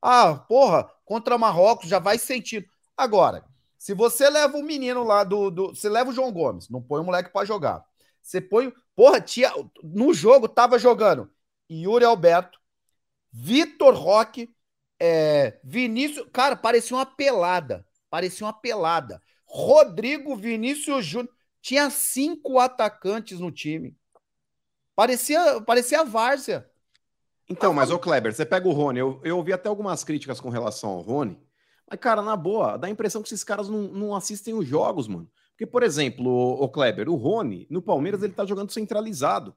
S2: Ah, porra, contra Marrocos já vai sentindo. Agora, se você leva o menino lá do, do. Você leva o João Gomes, não põe o moleque para jogar. Você põe. Porra, tia, no jogo tava jogando Yuri Alberto, Vitor Roque, é, Vinícius. Cara, parecia uma pelada. Parecia uma pelada. Rodrigo Vinícius Júnior. Tinha cinco atacantes no time. Parecia, parecia a várzea.
S4: Então, mas ô Kleber, você pega o Rony, eu, eu ouvi até algumas críticas com relação ao Rony, mas, cara, na boa, dá a impressão que esses caras não, não assistem os jogos, mano. Porque, por exemplo, o, o Kleber, o Rony, no Palmeiras, ele tá jogando centralizado.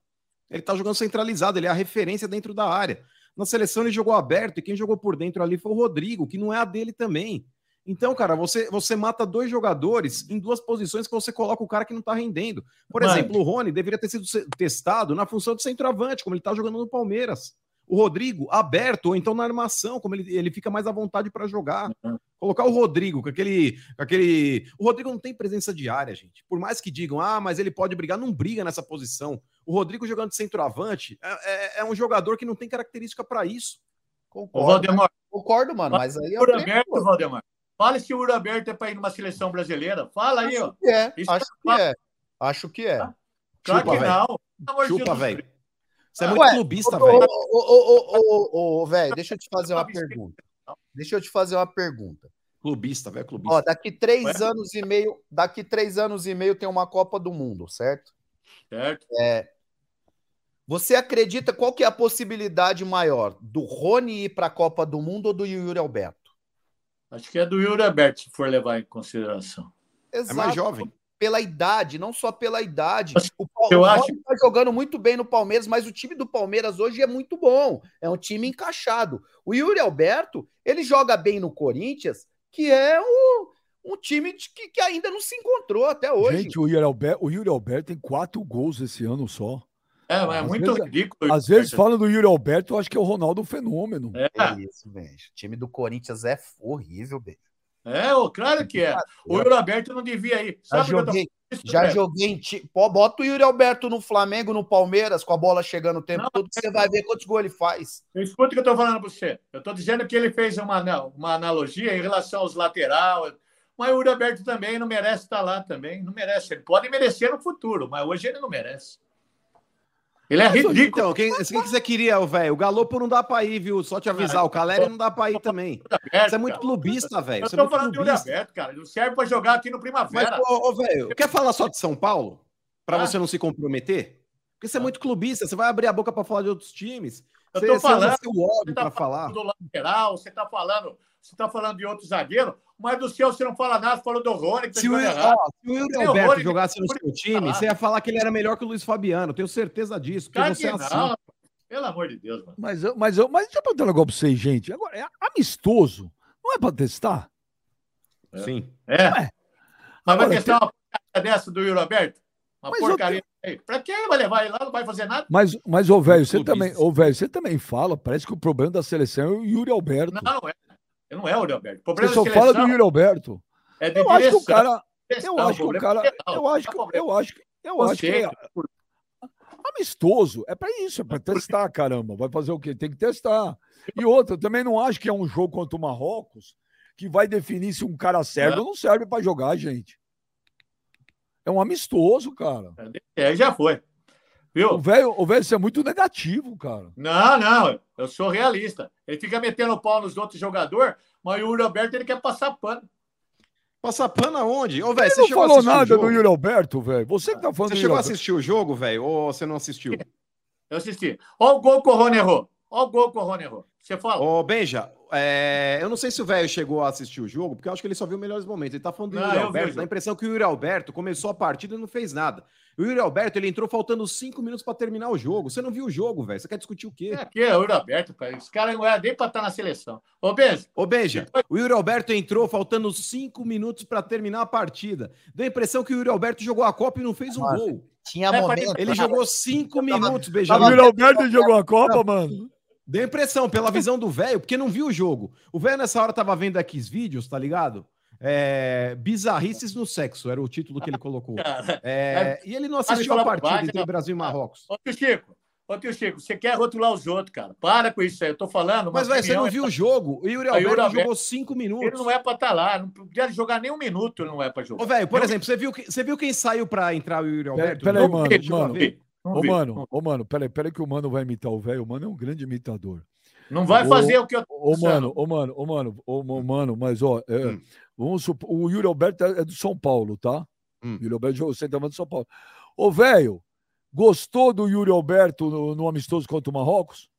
S4: Ele tá jogando centralizado, ele é a referência dentro da área. Na seleção ele jogou aberto e quem jogou por dentro ali foi o Rodrigo, que não é a dele também. Então, cara, você, você mata dois jogadores em duas posições que você coloca o cara que não tá rendendo. Por
S3: Mano.
S4: exemplo, o Rony deveria ter sido testado na função de centroavante, como ele tá jogando no Palmeiras. O Rodrigo aberto, ou então na armação, como ele, ele fica mais à vontade para jogar.
S3: Uhum.
S4: Colocar o Rodrigo com aquele, com aquele. O Rodrigo não tem presença de área, gente. Por mais que digam, ah, mas ele pode brigar, não briga nessa posição. O Rodrigo jogando de centroavante é, é- é um jogador que não tem característica para isso.
S3: Ô,
S2: Concordo,
S3: Valdemar,
S2: concordo, mano, mas aí é o
S3: aberto, Valdemar. Fala se o Uro aberto é para ir numa seleção brasileira. Fala aí, ó.
S2: Acho que é,
S3: Isso
S2: acho que é. Acho que é.
S3: Claro
S4: Chupa,
S3: que
S4: velho.
S3: não.
S4: Chupa, velho. Você é muito
S2: ué,
S4: clubista, velho.
S2: ô, ô, velho, deixa eu te fazer uma pergunta. Deixa eu te fazer uma pergunta.
S4: Clubista, velho, clubista.
S2: Ó, daqui três
S3: Ué?
S2: anos e meio, daqui três anos e meio tem uma Copa do Mundo, certo?
S3: Certo?
S2: Você acredita qual que é a possibilidade maior do Rony ir para a Copa do Mundo ou do Yuri Alberto?
S3: Acho que é do Yuri Aberto, se for levar em consideração.
S4: É mais jovem.
S2: Pela idade, não só pela idade. O, Pal-
S3: eu
S2: o
S3: acho-
S2: Rony tá jogando muito bem no Palmeiras, mas o time do Palmeiras hoje é muito bom. É um time encaixado. O Yuri Alberto, ele joga bem no Corinthians, que é um, um time de- que, que ainda não se encontrou até hoje.
S1: Gente, o Yuri, Alberto, o Yuri Alberto tem quatro gols esse ano só.
S3: É, mas é
S1: Às
S3: muito
S1: vezes-
S3: ridículo.
S1: Às vezes falam do Yuri Alberto, eu acho que é o Ronaldo Fenômeno.
S3: É,
S2: É isso, velho. O time do Corinthians é horrível, velho.
S3: É, ô, claro que é. O Yuri Aberto não devia ir.
S2: Já
S3: Sabe tô
S2: joguei,
S3: falando?
S2: já
S3: Velho?
S2: joguei em ti... Bota o Yuri Alberto no Flamengo, no Palmeiras, com a bola chegando o tempo
S3: Não,
S2: todo, que você vai ver quantos gols ele faz.
S3: Escuta o que eu estou falando para você. Eu estou dizendo que ele fez uma, não, uma analogia em relação aos lateral. Mas o Yuri Aberto também não merece estar lá também. Não merece. Ele pode merecer no futuro, mas hoje ele não merece. Ele é ridículo.
S4: Então, quem, quem que você queria, velho? O Galopo não dá pra ir, viu? Só te avisar. O Caleri não dá pra ir também.
S3: Aberto,
S4: Você é muito clubista, velho.
S3: Eu
S4: Você é muito
S3: falando de Yuri
S4: clubista.
S3: Aberto, cara. Não serve para jogar aqui no
S4: Mas,
S3: Primavera.
S4: ô, ô, velho, quer falar só de São Paulo? Pra
S3: Ah.
S4: você não se comprometer? Porque você é
S3: Ah.
S4: muito clubista, você vai abrir a boca pra falar de outros times.
S3: Eu
S4: Você,
S3: tô
S4: você
S3: falando, Você
S4: ódio
S3: está
S4: pra falar.
S3: falando do lateral, você está falando, você tá falando de outro zagueiro, mas do seu você não fala nada, você falou do Rony, que tá
S4: Se o, ó, se o Alberto
S3: horror,
S4: jogasse no seu time,
S3: falar.
S4: você ia falar que ele era melhor que o Luiz Fabiano. Tenho certeza disso, porque você é assim.
S3: Pelo amor de Deus, mano.
S1: Mas, eu- mas, eu, mas deixa eu perguntar um negócio pra vocês, gente. Agora, é amistoso. Não é pra testar?
S4: Sim.
S3: É.
S1: Ué.
S3: Mas vai
S1: Agora,
S3: testar uma porcaria dessa do Yuri Alberto? Uma
S1: Mas eu
S3: porcaria. aí. Pra quem vai levar ele lá? Não vai fazer nada?
S1: Mas, mas ô, velho, você também, ô, velho, você também fala, parece que o problema da seleção é o Yuri Alberto.
S3: Não é. Não é o Yuri Alberto. O
S1: Você
S3: problema
S1: só
S3: da
S1: fala do Yuri Alberto.
S3: é de
S1: Eu acho que o cara,
S3: direção,
S1: eu acho que o cara,
S3: é geral,
S1: eu acho que,
S3: é
S1: eu acho que, eu acho que é
S3: Você,
S1: amistoso. É pra isso, é pra testar, caramba. Vai fazer o quê? Tem que testar. E outra, eu também não acho que é um jogo contra o Marrocos que vai definir se um cara serve
S3: Não.
S1: ou não serve pra jogar, gente. É um amistoso, cara.
S3: É, já foi.
S1: O
S3: Viu?
S1: velho, o velho, você é muito negativo, cara.
S3: Não, não. Eu sou realista. Ele fica metendo pau nos outros jogadores, mas o Yuri Alberto ele quer passar pano.
S4: Passar pano aonde? Ô, velho,
S1: Você não falou
S4: o
S1: nada do Yuri Alberto, velho. Você que tá falando
S4: Você chegou a assistir o jogo, velho? Ou você não assistiu?
S3: Eu assisti. Olha o gol que o Rony errou. Olha o gol que o Rony errou. Você fala.
S4: Ô, Benja, é, eu não sei se o velho chegou a assistir o jogo, porque eu acho que ele só viu melhores momentos. Ele tá falando do
S3: Não,
S4: Yuri
S3: o
S4: Alberto, dá a impressão que o Yuri Alberto começou a partida e não fez nada. O Yuri Alberto, ele entrou faltando cinco minutos pra terminar o jogo. Você não viu o jogo, velho. Você quer discutir o quê?
S3: É, aqui é o Yuri Alberto, cara. Esse cara não é nem pra estar na seleção. Ô, Benzo,
S4: Ô, Benja, o Yuri Alberto entrou faltando cinco minutos pra terminar a partida. Deu a impressão que o Yuri Alberto jogou a Copa e não fez um
S2: Nossa.
S4: gol.
S2: Tinha
S3: É,
S2: momento.
S4: Ele jogou cinco
S2: tava-
S4: minutos,
S1: O
S4: Benjamin.
S1: Yuri Alberto jogou a Copa, mano.
S4: Deu impressão pela visão do velho, porque não viu o jogo. O velho nessa hora tava vendo aqui os vídeos, tá ligado? É, bizarrices no sexo, era o título que ele colocou.
S3: cara.
S4: É, e ele não assistiu a partida
S3: bobagem,
S4: entre
S3: não.
S4: Brasil e Marrocos.
S3: Ô, tio Chico. Ô, tio Chico, você quer rotular os outros, cara. Para com isso aí. Eu tô falando.
S4: Mas, velho, você não viu o jogo? O Yuri
S3: Ah, Yuri
S4: Alberto
S3: Alberto-
S4: jogou cinco minutos.
S3: Ele não é pra estar lá. Não podia jogar nem um minuto, ele não é pra jogar.
S4: Ô, velho, por
S3: Eu-
S4: exemplo, você viu, que- você viu quem saiu pra entrar o Yuri Alberto?
S1: peraí,
S4: Não
S1: mano, mano. Ô,
S3: vi.
S1: mano, ô, mano, peraí, peraí que o mano vai imitar o velho. O mano é um grande imitador.
S3: Não vai
S1: Ô,
S3: fazer o que eu
S1: Ô,
S3: pensando.
S1: mano, ô, mano, ô, mano, ô, mo- mano, mas, ó, é,
S4: Hum.
S1: vamos supor, o Yuri Alberto é é do São Paulo, tá?
S4: Hum.
S1: Yuri Alberto jogou centroavante do São Paulo. Ô, velho, gostou do Yuri Alberto no, no amistoso contra o Marrocos?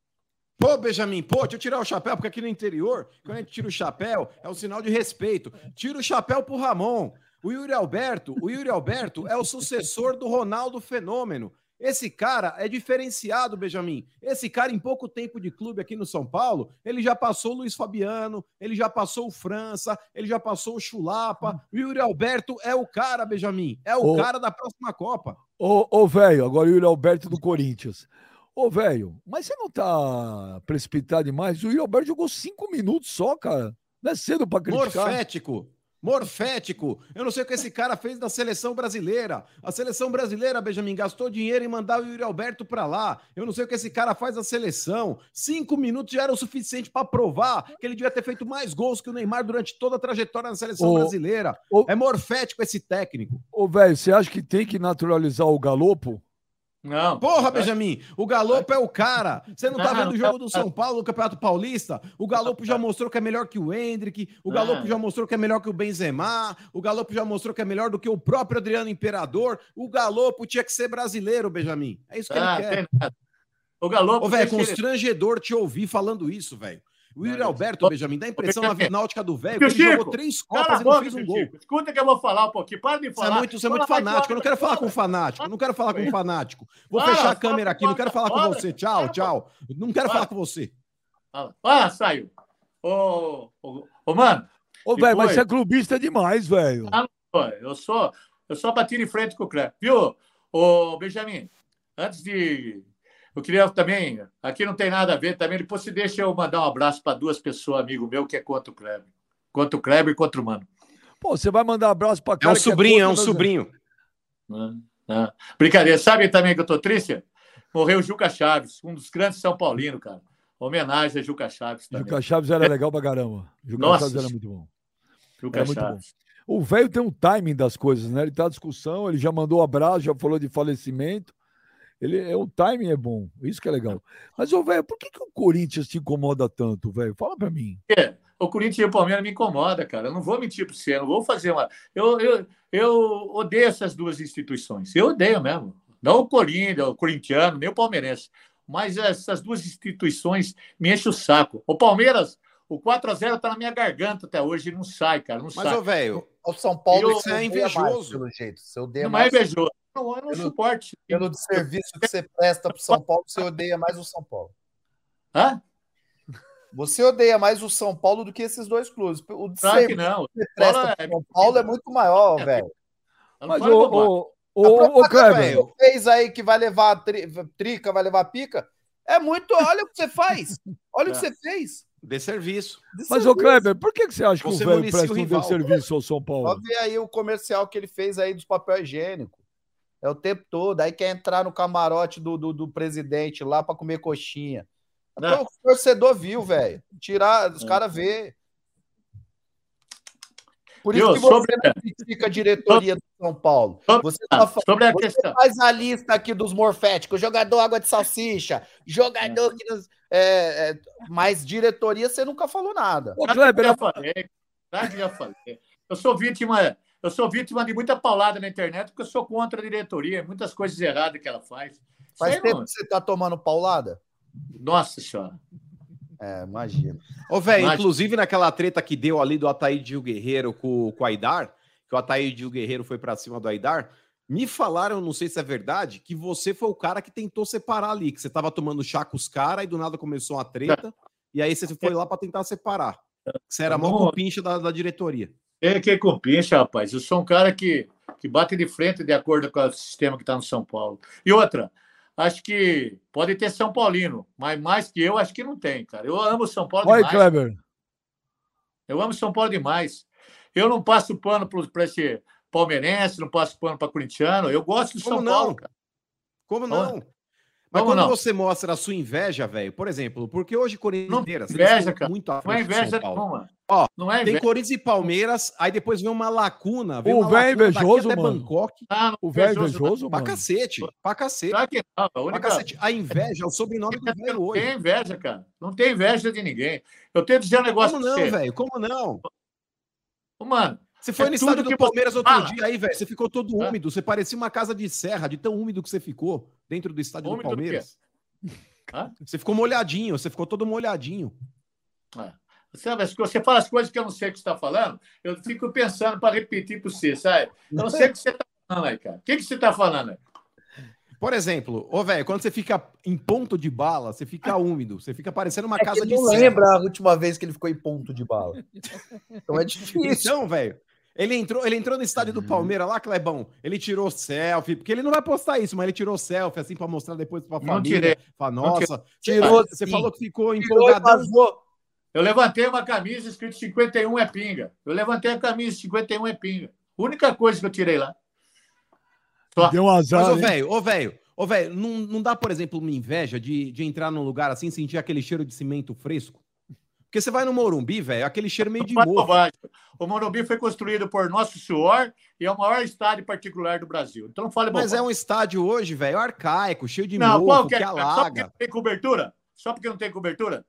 S4: Pô, Benjamin, pô, deixa eu tirar o chapéu, porque aqui no interior, quando a gente tira o chapéu, é um sinal de respeito. Tira o chapéu pro Ramon. O Yuri Alberto, o Yuri Alberto é o sucessor do Ronaldo Fenômeno. Esse cara é diferenciado, Benjamin. Esse cara, em pouco tempo de clube aqui no São Paulo, ele já passou o Luiz Fabiano, ele já passou o França, ele já passou o Chulapa. O Yuri Alberto é o cara, Benjamin. É o
S1: Ô.
S4: cara da próxima Copa.
S1: Ô, ô velho, agora o Yuri Alberto do Corinthians. Ô, velho, mas você não tá precipitado demais? O Yuri Alberto jogou cinco minutos só, cara. Não é cedo pra criticar.
S4: Morfético. Morfético. Eu não sei o que esse cara fez na seleção brasileira. A seleção brasileira, Benjamin, gastou dinheiro em mandar o Yuri Alberto para lá. Eu não sei o que esse cara faz na seleção. Cinco minutos já era o suficiente para provar que ele devia ter feito mais gols que o Neymar durante toda a trajetória na seleção
S1: Ô,
S4: brasileira.
S1: ô.
S4: É morfético esse técnico.
S1: Ô, velho, você acha que tem que naturalizar o Galopo?
S3: Não.
S4: Porra, Benjamin, o Galopo é o cara. Você não tá
S3: Não,
S4: vendo o jogo do São Paulo no Campeonato Paulista? O Galopo já mostrou que é melhor que o Hendrick, o Galopo
S3: Não.
S4: já mostrou que é melhor que o Benzema, o Galopo já mostrou que é melhor do que o próprio Adriano Imperador. O Galopo tinha que ser brasileiro, Benjamin. É isso que
S3: Ah,
S4: ele quer.
S3: tem nada. O Galopo.
S4: Ô, velho,
S3: deixa ele-
S4: constrangedor te ouvir falando isso, velho. O Yuri Alberto, Benjamin, dá a impressão na náutica do velho que ele jogou três copas e não
S3: boca,
S4: fez um gol.
S3: Chico. Escuta que eu vou falar um pouquinho. Para de
S4: Você é
S3: falar.
S4: muito, você é muito fanático. Eu não quero falar com fanático. Eu não quero falar com fanático. Vou fechar a câmera aqui. Não quero falar com você. Tchau, tchau. Não quero
S3: Fala.
S4: falar com você.
S3: Ah, saiu. Ô, ô, ô, mano,
S1: Ô, velho, mas você é clubista demais, velho.
S3: Ah, eu sou, eu só bati de frente com o Kleber. Viu, ô Benjamin? Antes de. Eu queria também. Aqui não tem nada a ver também. Depois se deixa eu mandar um abraço para duas pessoas, amigo meu, que é contra o Kleber. Contra o Kleber e contra o Mano.
S1: Pô, você vai mandar abraço pra
S4: É
S1: cara
S4: um
S1: que
S4: sobrinho, é um
S1: contra, né,
S4: sobrinho.
S3: Né? Né? Brincadeira. Sabe também que eu tô triste? Morreu o Juca Chaves, um dos grandes São Paulinos, cara. Homenagem a Juca Chaves também.
S1: Juca Chaves era legal pra caramba. Juca
S3: Nossa.
S1: Chaves era muito bom.
S3: Juca
S1: é muito
S3: Chaves.
S1: O velho tem um timing das coisas, né? Ele tá em discussão, ele já mandou abraço, já falou de falecimento. Ele, é, o timing é bom, isso que é legal. Mas, ô, velho, por que, que o Corinthians te incomoda tanto, velho? Fala pra mim.
S3: É, o Corinthians e o Palmeiras me incomoda, cara. Eu não vou mentir para você, eu não vou fazer uma. Eu, eu, eu odeio essas duas instituições. Eu odeio mesmo. Não o Corinthians, o corintiano, nem o palmeirense. Mas essas duas instituições me enchem o saco. O Palmeiras, o 4x0 tá na minha garganta até hoje, não sai, cara. Não
S4: Mas,
S3: sai.
S4: ô, velho,
S2: O São Paulo
S3: Eu-
S2: você
S4: é invejoso.
S2: mais, pelo jeito. Odeia
S3: não é
S2: mais
S3: invejoso. Não, eu não
S2: Pelo-
S3: suporte.
S2: pelo serviço que você presta pro São Paulo, você odeia mais o São Paulo.
S3: Hã?
S2: Você odeia mais o São Paulo do que esses dois clubes. O de
S3: Claro que não.
S2: que você presta
S3: é-
S2: São Paulo é muito maior,
S3: É,
S2: velho.
S1: Mas, ô, ô,
S2: propaganda
S1: Kleber,
S2: que você fez aí que vai levar tri- trica, vai levar pica. É muito. Olha o que você faz. Olha o que
S3: É.
S2: você fez.
S4: dê serviço.
S2: De
S1: mas, ô. Kleber, por que, que você acha que
S4: Você
S1: o velho
S4: o
S1: presta um serviço ao São Paulo?
S2: Só ver aí o comercial que ele fez aí dos papel higiênico. É o tempo todo. Aí quer entrar no camarote do, do, do presidente lá pra comer coxinha. Até
S3: Não.
S2: o torcedor viu, velho. Tirar, os
S3: É.
S2: caras vê. Por isso
S3: Viu?
S2: que você
S3: Sobre-
S2: não critica a diretoria do São Paulo.
S3: Sobre-
S2: Você, tá fa-
S3: Sobre a
S2: você
S3: questão.
S2: faz a lista aqui dos morféticos, jogador água de salsicha, jogador que é, é, mas diretoria você nunca falou nada.
S1: Ô,
S3: Eu
S1: Kleber,
S3: já falei, já já falei. Eu sou vítima, eu sou vítima de muita paulada na internet porque eu sou contra a diretoria, muitas coisas erradas que ela faz.
S2: Faz
S3: aí
S2: tempo
S3: não-
S2: que você tá tomando paulada?
S3: Nossa senhora.
S2: É, imagina.
S4: Ô, velho, inclusive naquela treta que deu ali do Ataíde Guerreiro com, com o Aidar, que o Ataíde Guerreiro foi pra cima do Aidar, me falaram, não sei se é verdade, que você foi o cara que tentou separar ali, que você tava tomando chá com os caras e do nada começou uma treta, e aí você foi lá pra tentar separar. Você era mó
S3: Não.
S4: cupincha da, da diretoria.
S3: É que compincha, rapaz. Eu sou um cara que, que bate de frente de acordo com o sistema que está no São Paulo. E outra, acho que pode ter São Paulino, mas mais que eu, acho que não tem, cara. Eu amo São Paulo
S1: Oi,
S3: demais.
S1: Kleber.
S3: Eu amo São Paulo demais. Eu não passo pano para esse palmeirense, não passo pano para corintiano. Eu gosto de
S4: Como
S3: São
S4: não?
S3: Paulo, cara.
S4: Como não? Mas
S3: Como
S4: quando
S3: não?
S4: você mostra a sua inveja, velho, por exemplo, porque hoje Corinthians
S3: inveja, cara.
S4: muito à
S3: Não é inveja nenhuma.
S4: Ó,
S3: não é
S4: Tem
S3: inveja.
S4: Corinthians e Palmeiras, aí depois vem uma lacuna. Vem
S1: O velho invejoso, mano.
S4: Bangkok.
S3: Ah, não
S1: O velho
S3: invejoso,
S4: Pra
S1: mano.
S4: cacete, pra cacete.
S3: Claro que não. A
S4: Pra
S3: única...
S4: cacete. A inveja é o sobrenome do velho
S3: Não
S4: hoje.
S3: tem inveja, cara. Não tem inveja de ninguém. Eu tenho que dizer um negócio
S4: Como
S3: pra
S4: não, velho? Como não?
S3: Ô, Mano,
S4: Você foi
S3: É
S4: no estádio do
S3: você
S4: Palmeiras outro
S3: fala.
S4: dia aí, velho. Você ficou todo úmido. Você parecia uma casa de serra, de tão úmido que você ficou dentro do estádio
S3: Úmido
S4: do
S3: do?
S4: Palmeiras. Hã? Você ficou molhadinho, você ficou todo molhadinho.
S3: É. Sabe, você fala as coisas que eu não sei o que você está falando, eu fico pensando para repetir para você, sabe? Eu não sei o que você está falando aí, cara. O que, que você está falando aí?
S4: Por exemplo, ô velho, quando você fica em ponto de bala, você fica úmido, você fica parecendo uma
S2: É
S4: casa
S2: que
S4: de
S2: não
S4: serra.
S2: lembra a última vez que ele ficou em ponto de bala. Então é difícil.
S4: Então, velho, ele entrou, ele entrou no estádio do Palmeiras lá, Clebão. Ele tirou selfie, porque ele não vai postar isso, mas ele tirou selfie assim pra mostrar depois pra
S3: Não
S4: família.
S3: tirei.
S4: Pra
S3: Não
S4: nossa,
S2: Tirou,
S4: Você, você
S2: sim.
S4: falou que ficou
S2: e vazou.
S3: Eu levantei uma camisa escrito 51 é pinga. Eu levantei a camisa 51 é pinga. Única coisa que eu tirei lá. Só.
S1: Deu um azar.
S4: Mas, ô, velho, ô, velho, ô, velho, não, não dá, por exemplo, uma inveja de, de entrar num lugar assim e sentir aquele cheiro de cimento fresco? Porque você vai no Morumbi, velho, aquele cheiro meio de
S3: bobagem. O Morumbi foi construído por nosso suor e é o maior estádio particular do Brasil. Então não fale
S4: Mas é um estádio hoje, velho, arcaico, cheio de
S3: Não, qual
S4: que,
S3: que é? Só porque
S4: alaga.
S3: não tem cobertura? Só porque não tem cobertura?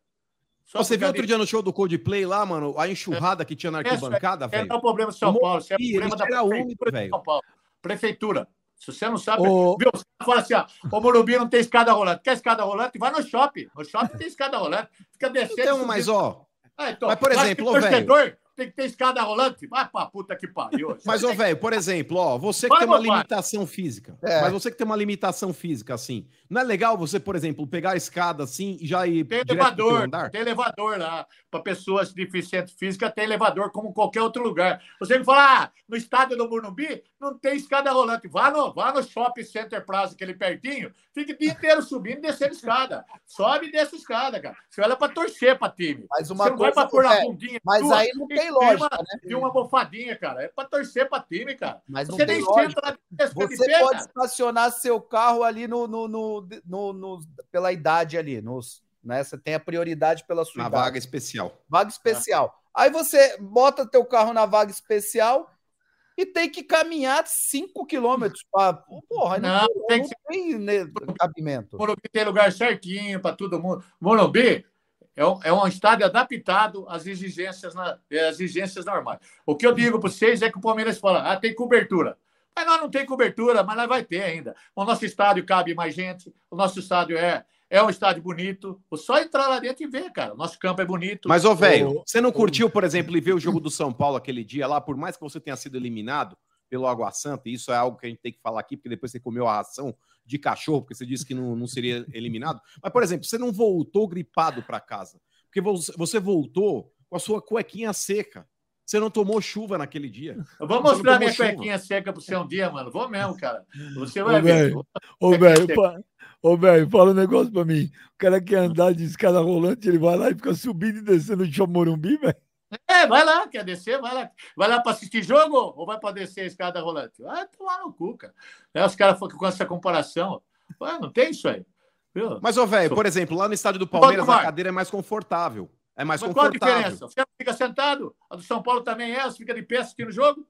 S3: Só
S4: Você viu outro dia no show do Coldplay lá, mano, a enxurrada que tinha na
S3: Isso,
S4: arquibancada,
S3: É,
S4: velho?
S3: não é o problema de São Paulo, isso é o problema da
S4: úmido,
S3: prefeitura
S4: velho.
S3: São Paulo. Prefeitura. Se você não sabe,
S1: Ô-
S3: viu? Você fala assim, ó, o Morumbi não tem escada rolante. Quer escada rolante? Vai no shopping. No shopping tem escada rolante. Fica descendo.
S4: Então, mas ó,
S3: Ah, então,
S4: mas, por exemplo, ô,
S3: torcedor tem que ter escada rolante. Vai pra puta que pariu.
S4: Mas, ô, velho, por exemplo, ó, você que
S3: Vai,
S4: tem uma
S3: meu pai.
S4: limitação física,
S2: É.
S4: mas você que tem uma limitação física, assim, não é legal você, por exemplo, pegar a escada assim e já ir
S3: Tem elevador,
S4: andar?
S3: tem elevador lá. Para pessoas deficientes físicas, tem elevador como qualquer outro lugar. Você me fala, ah, no estádio do Morumbi não tem escada rolante. Vá no, vá no Shopping Center Plaza, aquele pertinho, fica o dia inteiro subindo e descendo escada. Sobe e desce escada, cara. Você olha para torcer para time.
S2: Mas uma
S3: Você não vai
S2: coisa,
S3: para pôr na
S2: é,
S3: bundinha.
S2: mas
S3: tua
S2: aí não
S3: e
S2: tem
S3: uma-
S2: lógica, né?
S3: E uma bofadinha, cara. É para torcer para time, cara.
S2: Mas não
S3: Você nem
S2: lógica.
S3: senta de
S2: Você
S3: pé,
S2: pode
S3: cara.
S2: estacionar seu carro ali no, no, no, no- no- pela idade ali, nos, né? Você tem a prioridade pela sua
S4: Na
S2: idade.
S4: vaga especial.
S2: Vaga especial. Aí você bota teu carro na vaga especial e tem que caminhar 5 quilômetros para. Porra, não,
S3: Não,
S2: tem,
S3: tem
S2: não
S3: que
S2: tem cabimento.
S3: Morumbi tem lugar certinho para todo mundo. Morumbi é um, é um estádio adaptado às exigências, na, às exigências normais. O que eu digo para vocês é que o Palmeiras fala, ah, tem cobertura. Mas nós não tem cobertura, mas nós vai ter ainda. O nosso estádio cabe mais gente, o nosso estádio é, é um estádio bonito. Só entrar lá dentro e ver, cara. O nosso campo é bonito.
S4: Mas, ô, velho, você não curtiu, por exemplo, e ver o jogo do São Paulo aquele dia lá, por mais que você tenha sido eliminado pelo Água Santa, e isso é algo que a gente tem que falar aqui, porque depois você comeu a ração de cachorro, porque você disse que não, não seria eliminado. Mas, por exemplo, você não voltou gripado para casa, porque você você voltou com a sua cuequinha seca. Você não tomou chuva naquele dia.
S3: Eu vou mostrar minha
S4: chuva.
S3: cuequinha seca para você um dia, mano. Vou mesmo, cara. Você
S1: Ô,
S3: vai ver.
S1: velho, ô, velho, pa- ô, velho, fala um negócio pra mim. O cara quer andar de escada rolante, ele vai lá e fica subindo e descendo de Morumbi, velho.
S3: É, vai lá, quer descer, vai lá. Vai lá para assistir jogo ou vai para descer a escada rolante? Vai tomar no cu, cara. Né, Os caras com essa comparação. Ué, não tem isso aí. Viu?
S4: Mas, ô, velho, por exemplo, lá no estádio do Palmeiras, a cadeira é mais confortável. É mais
S3: Mas qual a
S4: confortável.
S3: diferença? Você fica sentado, a do São Paulo também é, você fica de pé assistindo o jogo.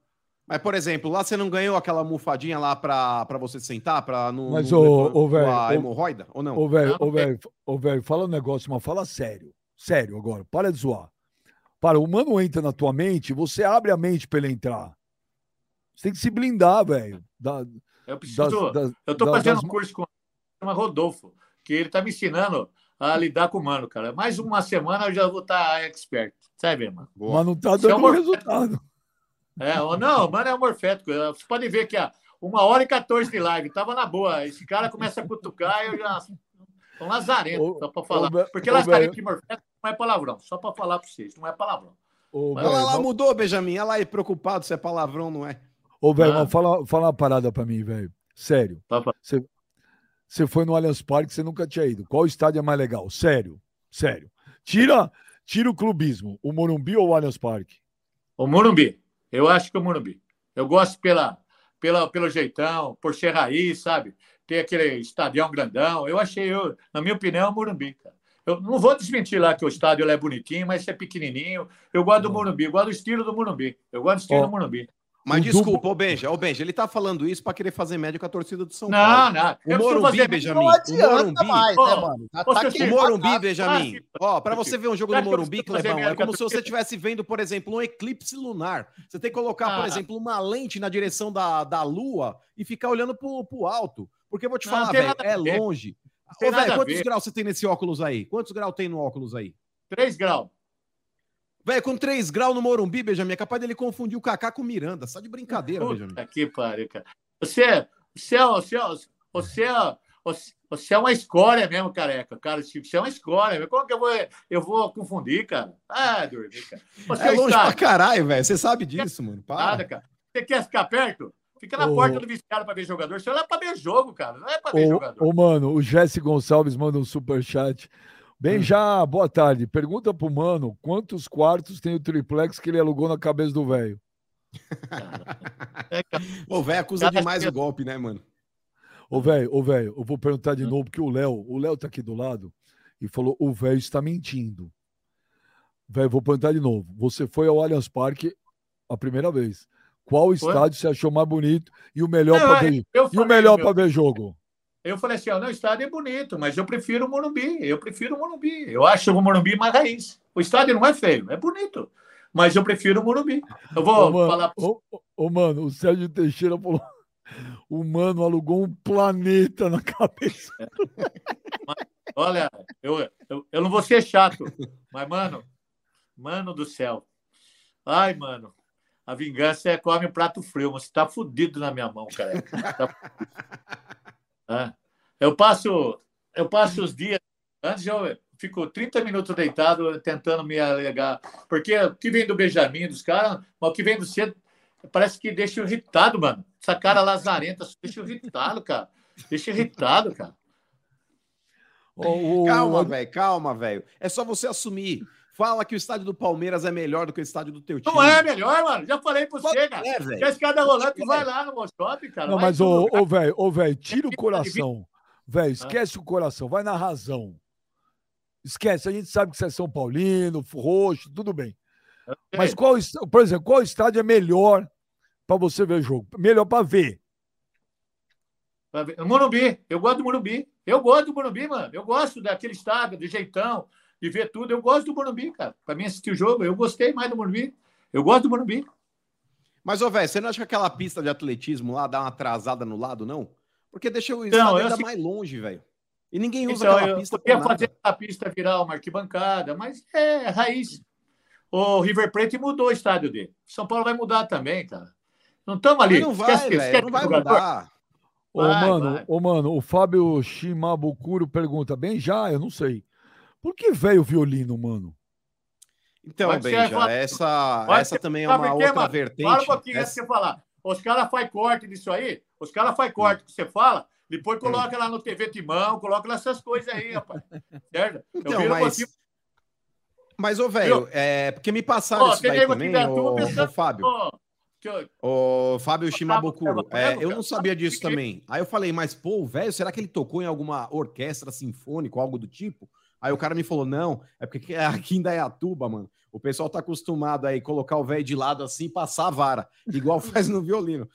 S4: Mas, por exemplo, lá você não ganhou aquela almofadinha lá pra, pra você sentar, pra não.
S1: Mas, ô, ô, velho,
S4: a hemorroida? Ou não?
S1: Ô, velho,
S3: Não,
S1: ô, velho, ô, velho, fala um negócio, mas fala sério. Sério agora, para de zoar. Para, o mano entra na tua mente, você abre a mente pra ele entrar. Você tem que se blindar, velho.
S3: Eu preciso.
S1: das- das-
S3: eu
S1: da-
S3: fazendo
S1: das-
S3: um curso com chama Rodolfo, que ele está me ensinando a lidar com o mano, cara. Mais uma semana eu já vou estar expert. Sabe, irmão?
S1: Mas não tá
S3: é
S1: dando
S3: amor-
S1: resultado.
S3: É, ou não, mano é amorfético. Você pode ver que a uma hora e 14 de live, tava na boa. Esse cara começa a cutucar e eu já. Um lazarento,
S1: Ô,
S3: só para falar.
S1: ô,
S3: Porque
S1: ô,
S3: lazarento
S1: velho.
S3: e morfético não é palavrão, só para falar para vocês, não é palavrão.
S1: Ô,
S3: Mas
S1: velho,
S4: Olha lá, mudou, Benjamin. Olha lá, aí, preocupado se é palavrão, não é?
S1: Ô, velho,
S3: Ah.
S1: mas fala, fala uma parada pra mim, velho. Sério.
S3: Tá, tá.
S1: Você, foi no Allianz Parque, você nunca tinha ido. Qual estádio é mais legal? Sério. Sério. Tira, tira o clubismo. O Morumbi ou o Allianz Parque?
S3: O Morumbi. Eu acho que o Morumbi. Eu gosto pela, pela, pelo jeitão, por ser raiz, sabe? Ter aquele estadião grandão. Eu achei, eu, na minha opinião, o Morumbi, cara. Eu não vou desmentir lá que o estádio ele é bonitinho, mas é pequenininho. Eu gosto do Morumbi, eu gosto do estilo do Morumbi. Eu gosto do estilo
S1: Ó,
S3: do Morumbi.
S4: Mas
S1: O
S4: desculpa, ô Benja, ô Benja, ele tá falando isso pra querer fazer média com a torcida do São
S3: Não,
S4: Paulo.
S3: não.
S4: O
S3: Eu preciso
S4: Morumbi,
S3: fazer-
S4: Benjamin.
S2: Não
S4: o
S2: adianta
S4: Morumbi.
S2: mais, né, mano?
S3: Ô,
S2: tá
S4: O. Morumbi, Benjamin. Ó, pra você ver um jogo no Morumbi, Clebão, é como
S3: com
S4: se você estivesse vendo, por exemplo, um eclipse lunar. Você tem que colocar, por
S3: Ah.
S4: exemplo, uma lente na direção da, da Lua e ficar olhando pro, pro alto. Porque eu vou te
S3: Não,
S4: falar,
S3: não
S4: velho, é longe. Ô,
S3: nada a
S4: quantos graus você tem nesse óculos aí? Quantos graus tem no óculos aí?
S3: 3 graus.
S4: Velho, com 3 graus no Morumbi, Benjamin, é capaz dele confundir o Kaká com o Miranda. Só de brincadeira, Benjamin.
S3: Puta que pariu, cara. Você, você, é- você, é- você, é- você, você é uma escória mesmo, careca, cara. Tipo, Você é uma escória. Como que eu vou, eu vou confundir, cara? Ah, dormir, cara. Você
S4: É longe
S3: está
S4: pra caralho, velho. Você sabe disso, mano.
S3: nada,
S4: Para.
S3: cara. Você quer ficar perto? Fica na
S1: Ô.
S3: porta do vestiário pra ver jogador. Você olha pra ver jogo, cara. Não é pra ver
S1: Ô,
S3: jogador.
S1: ô, mano, o Jesse Gonçalves manda um superchat. Bem, já, boa tarde. Pergunta pro mano quantos quartos tem o triplex que ele alugou na cabeça do velho.
S3: É.
S4: O velho acusa demais o golpe, né, mano?
S1: Ô, velho, ô, velho, eu vou perguntar de novo, porque o Léo, o Léo tá aqui do lado e falou: o velho está mentindo. Velho, vou perguntar de novo. Você foi ao Allianz Parque a primeira vez. Qual estádio você achou mais bonito e o melhor para
S3: é,
S1: ver?
S3: eu
S1: E o melhor
S3: meu,
S1: para ver jogo?
S3: Eu falei assim, ó, não, o estádio é bonito, mas eu prefiro o Morumbi. Eu prefiro o Morumbi. Eu acho o Morumbi mais raiz. O estádio não é feio, é bonito. Mas eu prefiro o Morumbi. Eu vou
S1: Ô, mano,
S3: falar
S1: ô, ô, mano, o Sérgio Teixeira falou: o mano alugou um planeta na cabeça.
S3: Olha, eu, eu, eu não vou ser chato, mas, mano, mano do céu. Ai, mano, a vingança é come um prato frio. Você tá fudido na minha mão, cara. Tá. Ah, eu passo, eu passo os dias. Antes eu fico 30 minutos deitado tentando me alegar. Porque o que vem do Benjamin, dos caras, mas o que vem do cedo, parece que deixa eu irritado, mano. Essa cara lazarenta deixa eu irritado, cara. Deixa eu irritado, cara.
S1: Ô, ô,
S4: Calma, velho, calma, velho. É só você assumir. Fala que o estádio do Palmeiras é melhor do que o estádio do teu time.
S3: Não é melhor, mano. Já falei pra você, cara.
S4: É.
S3: Quer escada rolante,
S4: É.
S3: vai lá no Moscop, cara.
S1: Não,
S3: Vai
S1: mas, ô, velho, ô, velho, tira o coração. Velho, esquece o coração, vai na razão. Esquece, a gente sabe que você é São Paulino, roxo, tudo bem. Mas qual, por exemplo, qual estádio é melhor para você ver jogo? Melhor para ver.
S3: Morumbi. Eu gosto do Morumbi. Eu gosto do Morumbi, mano. Eu gosto daquele estádio, do jeitão, de ver tudo. Eu gosto do Morumbi, cara. Pra mim assistir o jogo, eu gostei mais do Morumbi. Eu gosto do Morumbi.
S4: Mas, ô, velho, você não acha que aquela pista de atletismo lá dá uma atrasada no lado, não? Porque deixa o
S3: Não,
S4: estádio
S3: eu
S4: ainda
S3: sei-
S4: mais longe, velho. E ninguém usa
S3: Então,
S4: aquela
S3: eu
S4: pista
S3: podia fazer a pista virar uma arquibancada, mas é raiz. O River Plate mudou o estádio dele. São Paulo vai mudar também, cara. Não estamos ali.
S4: Não vai,
S3: Esquece-
S4: velho.
S3: esquece
S4: Não vai
S3: jogador.
S4: mudar.
S1: Ô,
S3: Vai,
S1: mano,
S3: vai.
S1: ô, mano, o Fábio Shimabukuro pergunta, bem já, eu não sei. Por que velho violino, mano?
S4: Então,
S3: ser,
S4: Benja, essa,
S3: pode
S4: essa também é uma
S3: quê,
S4: outra
S3: mano?
S4: vertente.
S3: Fala um pouquinho antes
S4: Essa-
S3: de você falar. Os caras fazem corte disso aí, os caras fazem corte que você fala, depois coloca lá no TV Timão, coloca lá essas coisas aí, rapaz. Certo? Eu
S4: Então,
S3: viro um
S4: mas...
S3: pouquinho-
S4: Mas, ô, velho, é porque me passaram
S3: Ó,
S4: isso daí também, ô, ô,
S3: pensando-
S4: Fábio.
S3: Eu-
S4: Ô, Fábio Shimabukuro, é, eu não sabia disso também. Aí eu falei, mas pô, o velho, será que ele tocou em alguma orquestra sinfônica ou algo do tipo? Aí o cara me falou, não, é porque aqui em Dayatuba, mano, o pessoal tá acostumado aí colocar o velho de lado assim e passar a vara, igual faz no violino.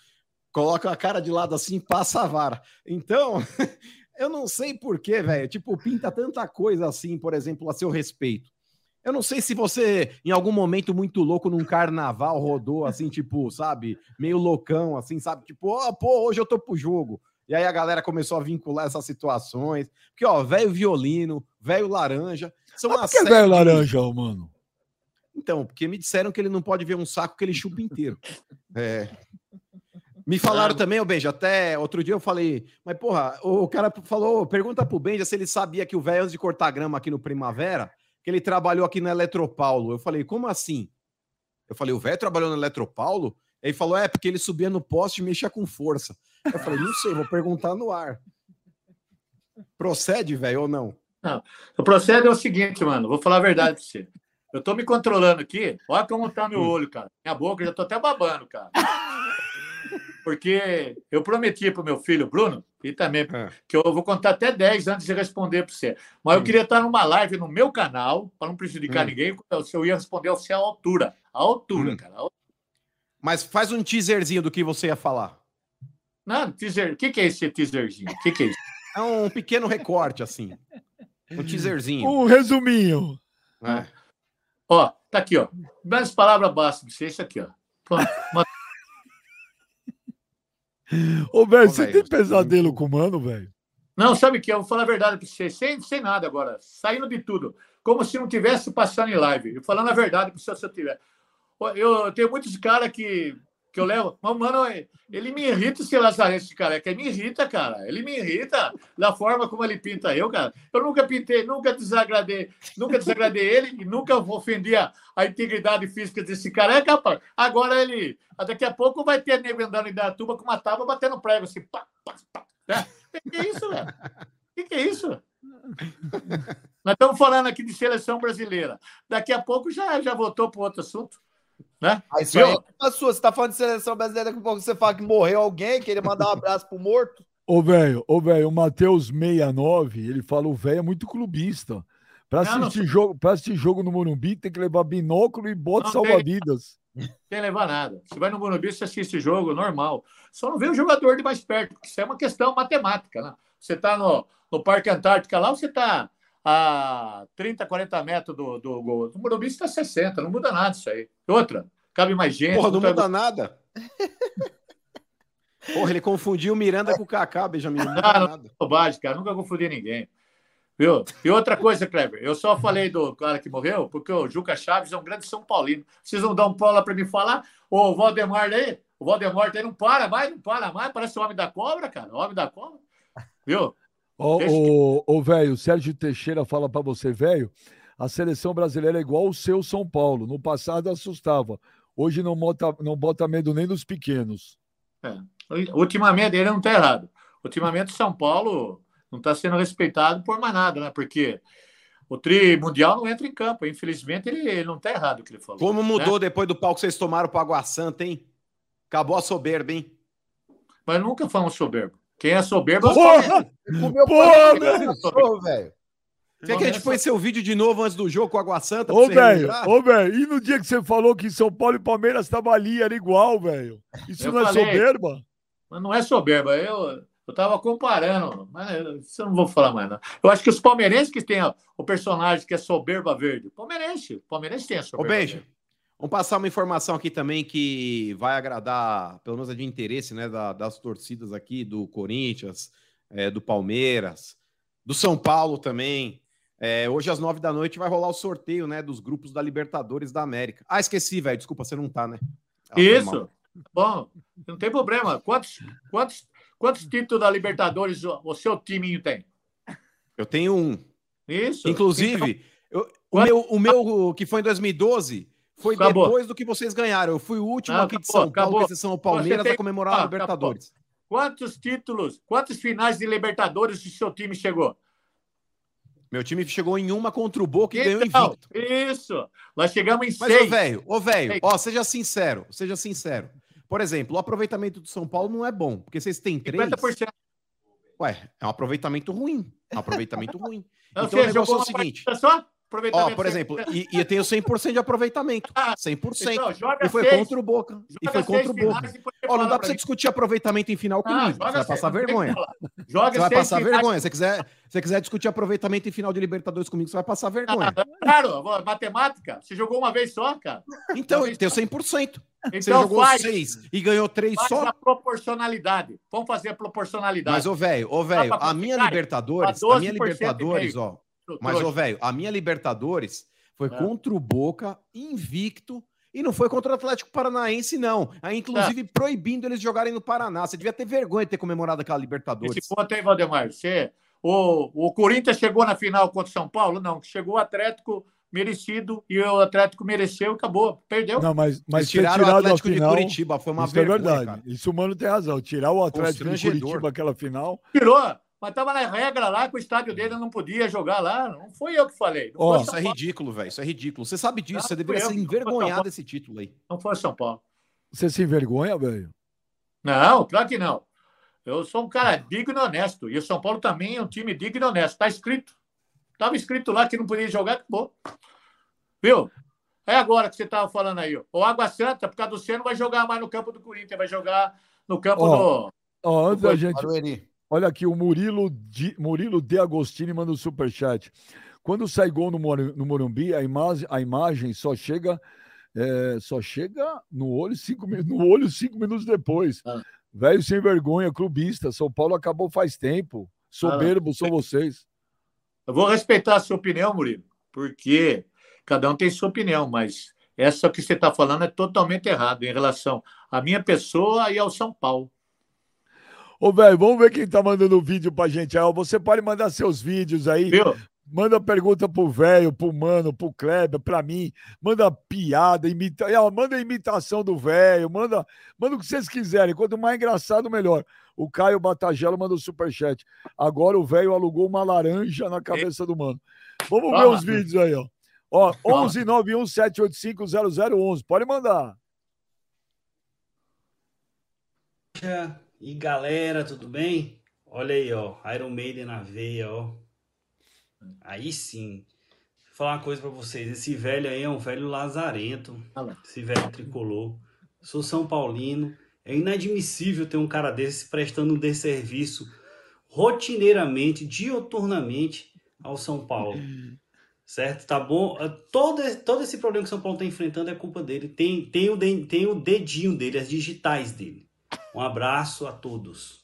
S4: Coloca a cara de lado assim e passa a vara. Então, eu não sei porquê, velho, tipo, pinta tanta coisa assim, por exemplo, a seu respeito. Eu não sei se você, em algum momento muito louco num carnaval, rodou assim, tipo, sabe, meio loucão, assim, sabe? Tipo, ó, pô, hoje eu tô pro jogo. E aí a galera começou a vincular essas situações. Porque, ó, velho violino, velho laranja. São
S1: Mas
S4: uma
S1: por que
S4: série
S1: velho laranja, mano?
S4: Então, porque me disseram que ele não pode ver um saco que ele chupa inteiro. É. Me falaram
S3: Ah.
S4: também, o Benja, até outro dia eu falei, mas porra, o cara falou, pergunta pro Benja se ele sabia que o velho, antes de cortar grama aqui no Primavera, que ele trabalhou aqui na Eletropaulo. Eu falei, como assim? Eu falei, o velho trabalhou na Eletropaulo? Ele falou, é, porque ele subia no poste e mexia com força. Eu falei, não sei, vou perguntar no ar. Procede, velho, ou não?
S3: O processo é o seguinte, mano. Vou falar a verdade pra você. Eu tô me controlando aqui. Olha como tá meu olho, cara. Minha boca, eu já tô até babando, cara. Porque eu prometi pro meu filho, Bruno, e também,
S4: É.
S3: que eu vou contar até 10 antes de responder para você. Mas eu queria estar numa live no meu canal, para não prejudicar
S4: Hum.
S3: ninguém, se eu ia responder ao seu altura. A altura,
S4: Hum.
S3: cara.
S4: Mas faz um teaserzinho do que você ia falar.
S3: Não, teaser. O que, que é esse teaserzinho? O que, que é isso?
S4: É um pequeno recorte, assim. Um teaserzinho.
S1: Um resuminho.
S4: É.
S3: Ó, tá aqui, ó. Mais palavras de você, isso aqui, ó. Pronto.
S1: Ô, velho, você
S4: velho,
S1: tem
S4: você
S1: pesadelo com o mano, velho?
S3: Não, sabe o que? Eu vou falar a verdade para você, sem, sem nada agora, saindo de tudo, como se não tivesse passando em live. Eu falando a verdade para você se eu tiver. Eu tenho muitos caras que, que eu levo. Mas, mano, ele me irrita esse Lazarento, esse cara. Que me irrita, cara. Ele me irrita da forma como ele pinta eu, cara. Eu nunca pintei, nunca desagradei, nunca desagradei ele e nunca ofendi a, a integridade física desse cara. É capaz. Agora ele, daqui a pouco vai ter nego andando em Datuba com uma tábua batendo prego assim. Pá, pá, pá. Né? que é isso, velho? Que, que é isso? Nós estamos falando aqui de seleção brasileira. Daqui a pouco já, já voltou para outro assunto. Né?
S2: Isso aí é sua. Você está falando de seleção brasileira, daqui a pouco você fala que morreu alguém, que ele mandar um abraço pro morto.
S1: Ô, velho, ô, velho, o Matheus 69, ele fala: o velho é muito clubista. Para assistir, não, jogo, assistir jogo no Morumbi, tem que levar binóculo e bota salva-vidas.
S3: Tem que levar nada. Você vai no Morumbi, você assiste jogo normal. Só não vê o jogador de mais perto, porque isso é uma questão matemática. Né? Você está no, no Parque Antártica lá, você está a 30, 40 metros do, do gol. No Morumbi está 60, não muda nada isso aí. Outra, cabe mais gente.
S4: Porra, não, não muda nada. Porra, ele confundiu o Miranda com o Kaká, Benjamin. Não,
S3: muda não, nada. bobagem, cara. Nunca confundi ninguém. Viu? E outra coisa, Kleber, eu só falei do cara que morreu porque o Juca Chaves é um grande São Paulino. Vocês não dão um pau lá para me falar? O Valdemar aí, o Valdemar aí não para mais, não para mais, parece o homem da cobra, cara. O homem da cobra. Viu?
S1: Ô, ô velho, o Sérgio Teixeira fala para você, velho, a seleção brasileira é igual o seu São Paulo. No passado assustava. Hoje não bota, não bota medo nem dos pequenos.
S3: É. Ultimamente, ele não está errado. Ultimamente, o São Paulo não está sendo respeitado por mais nada, né? Porque o tri mundial não entra em campo. Infelizmente, ele, ele não está errado o que ele falou.
S4: Como mudou né? depois do pau que vocês tomaram para Água Santa, hein? Acabou a soberba, hein?
S3: Mas nunca fomos soberbo. Quem é soberbo...
S1: Porra! Comeu porra,
S4: velho! Quer que a gente põe seu vídeo de novo antes do jogo com a Água Santa?
S1: Ô, velho, ô, velho, e no dia que você falou que São Paulo e Palmeiras estavam ali, era igual, velho. Isso eu não é falei, é soberba?
S3: Mas não é soberba. Eu, eu tava comparando, mas isso eu não vou falar mais, não. Eu acho que os palmeirenses que tem ó, o personagem que é soberba verde. Palmeirense, palmeirense tem a soberba
S4: Ô, Benja, Vamos passar uma informação aqui também que vai agradar, pelo menos é de interesse, né, da, das torcidas aqui, do Corinthians, é, do Palmeiras, do São Paulo também. É, hoje às nove da noite vai rolar o sorteio, né, dos grupos da Libertadores da América. Ah, esqueci, velho. Desculpa, você não tá, né?
S3: Ah, Isso. Bom, não tem problema. Quantos, quantos, quantos títulos da Libertadores o, seu time tem?
S4: Eu tenho um.
S3: Isso.
S4: Inclusive, então, eu, o, meu, o meu, que foi em 2012, foi acabou. depois do que vocês ganharam. Eu fui o último aqui de São acabou. Paulo, exceção o Palmeiras, tem... a comemorar ah, a Libertadores. Acabou.
S3: Quantos títulos, quantos finais de Libertadores o seu time chegou?
S4: Meu time chegou em uma contra o Boca e então, ganhou invicto.
S3: Isso. Nós chegamos em
S4: Mas, seis. Mas, ô, velho, ô, velho, ó, seja sincero, seja sincero. Por exemplo, o aproveitamento do São Paulo não é bom, porque vocês têm três. 50%. Ué, é um aproveitamento ruim. É um aproveitamento ruim.
S3: Não, então, o negócio é o seguinte. Só?
S4: Ó, por exemplo, e, e tem o 100% de aproveitamento. 100%. Ah, então, e foi seis, contra o Boca. E foi contra o Boca. Ó, não dá pra você discutir aproveitamento em final comigo. Ah, você vai passar vergonha. Joga você vai passar vergonha. Se você quiser, se quiser discutir aproveitamento em final de Libertadores comigo, você vai passar vergonha.
S3: Ah, claro, matemática. Você jogou uma vez só, cara.
S4: Então, tem o 100%. Então você jogou faz, seis e ganhou três faz só.
S3: a proporcionalidade. Vamos fazer a proporcionalidade.
S4: Mas, ô, velho, ô, velho, a minha Libertadores, a minha Libertadores, ó. Mas, ô, velho, a minha Libertadores foi é. contra o Boca, invicto, e não foi contra o Atlético Paranaense, não. Aí, inclusive, é. proibindo eles jogarem no Paraná. Você devia ter vergonha de ter comemorado aquela Libertadores.
S3: Esse ponto aí, Valdemar. Você, o, o Corinthians chegou na final contra o São Paulo? Não, chegou o Atlético merecido e o Atlético mereceu e acabou. Perdeu.
S1: Não, mas, mas tiraram o Atlético final, de Curitiba. Foi uma isso vergonha, é verdade. Cara. Isso o Mano tem razão. Tirar o Atlético de Curitiba aquela final.
S3: Tirou mas estava na regra lá que o estádio dele não podia jogar lá. Não foi eu que falei.
S4: Oh, isso é ridículo, velho. Isso é ridículo. Você sabe disso. Não, você deveria ser envergonhado desse título aí.
S3: Não foi São Paulo.
S1: Você se envergonha, velho?
S3: Não, claro que não. Eu sou um cara digno e honesto. E o São Paulo também é um time digno e honesto. Está escrito. Estava escrito lá que não podia jogar, acabou. Viu? É agora que você estava falando aí. O Água Santa, por causa do Ceno, vai jogar mais no campo do Corinthians, vai jogar no campo oh, do.
S1: Oh, antes da gente. Olha aqui, o Murilo, de, Murilo De Agostini manda um superchat. Quando sai gol no, no Morumbi, a imagem, a imagem só chega é, só chega no olho cinco, no olho cinco minutos depois. Ah. Velho sem vergonha, clubista. São Paulo acabou faz tempo. Soberbo são vocês.
S3: Eu vou respeitar a sua opinião, Murilo, porque cada um tem sua opinião, mas essa que você está falando é totalmente errado em relação à minha pessoa e ao São Paulo.
S1: Ô, velho, vamos ver quem tá mandando vídeo pra gente. aí. Você pode mandar seus vídeos aí.
S3: Viu?
S1: Manda pergunta pro velho, pro mano, pro Kleber, pra mim. Manda piada, imita... Manda imitação do velho, manda... manda o que vocês quiserem. Quanto mais engraçado, melhor. O Caio Batagelo mandou superchat. Agora o velho alugou uma laranja na cabeça do mano. Vamos ver os vídeos aí, ó. Ó, 11 91 785 0011. Pode mandar.
S6: E galera, tudo bem? Olha aí, ó, Iron Maiden na veia, ó. Aí sim. Vou falar uma coisa pra vocês, esse velho aí é um velho lazarento, esse velho tricolor. Sou São Paulino, é inadmissível ter um cara desse prestando um desserviço rotineiramente, dioturnamente ao São Paulo. Certo? Tá bom? Todo, todo esse problema que o São Paulo está enfrentando é culpa dele. Tem, tem, o, tem o dedinho dele, as digitais dele. Um abraço a todos.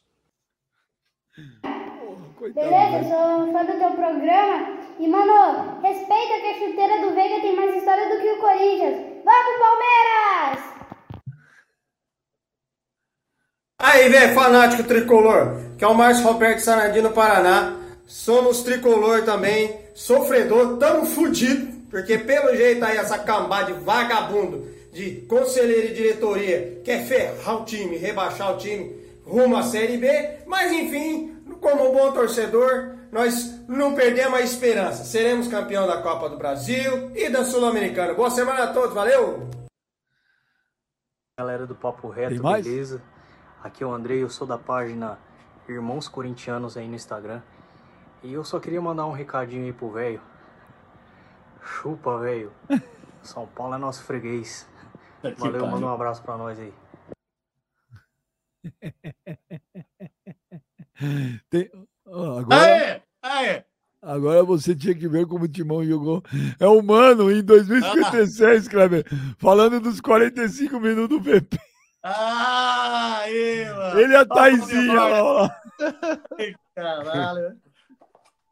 S1: Coitado,
S7: Beleza,
S1: velho.
S7: sou fã do teu programa. E, mano, respeita que a chuteira do Veiga tem mais história do que o Corinthians. Vamos, Palmeiras!
S8: Aí, velho, fanático tricolor, que é o Márcio Roberto Sanadino Paraná. Somos tricolor também, sofredor, tamo fudido, porque pelo jeito aí essa cambada de vagabundo, de conselheiro e diretoria, quer ferrar o time, rebaixar o time rumo à Série B, mas enfim, como um bom torcedor, nós não perdemos a esperança. Seremos campeão da Copa do Brasil e da Sul-Americana. Boa semana a todos, valeu!
S9: Galera do Papo Reto, beleza? Aqui é o Andrei, eu sou da página Irmãos Corintianos aí no Instagram. E eu só queria mandar um recadinho aí pro velho. Chupa, velho. São Paulo é nosso freguês. Valeu, manda um abraço pra nós aí.
S1: Tem- Agora,
S3: Aê! Aê!
S1: agora você tinha que ver como o Timão jogou. É humano em 2056, Kleber. Falando dos 45 minutos do PP.
S3: Ah, aí, mano.
S1: Ele é a Taizinha lá.
S3: Caralho.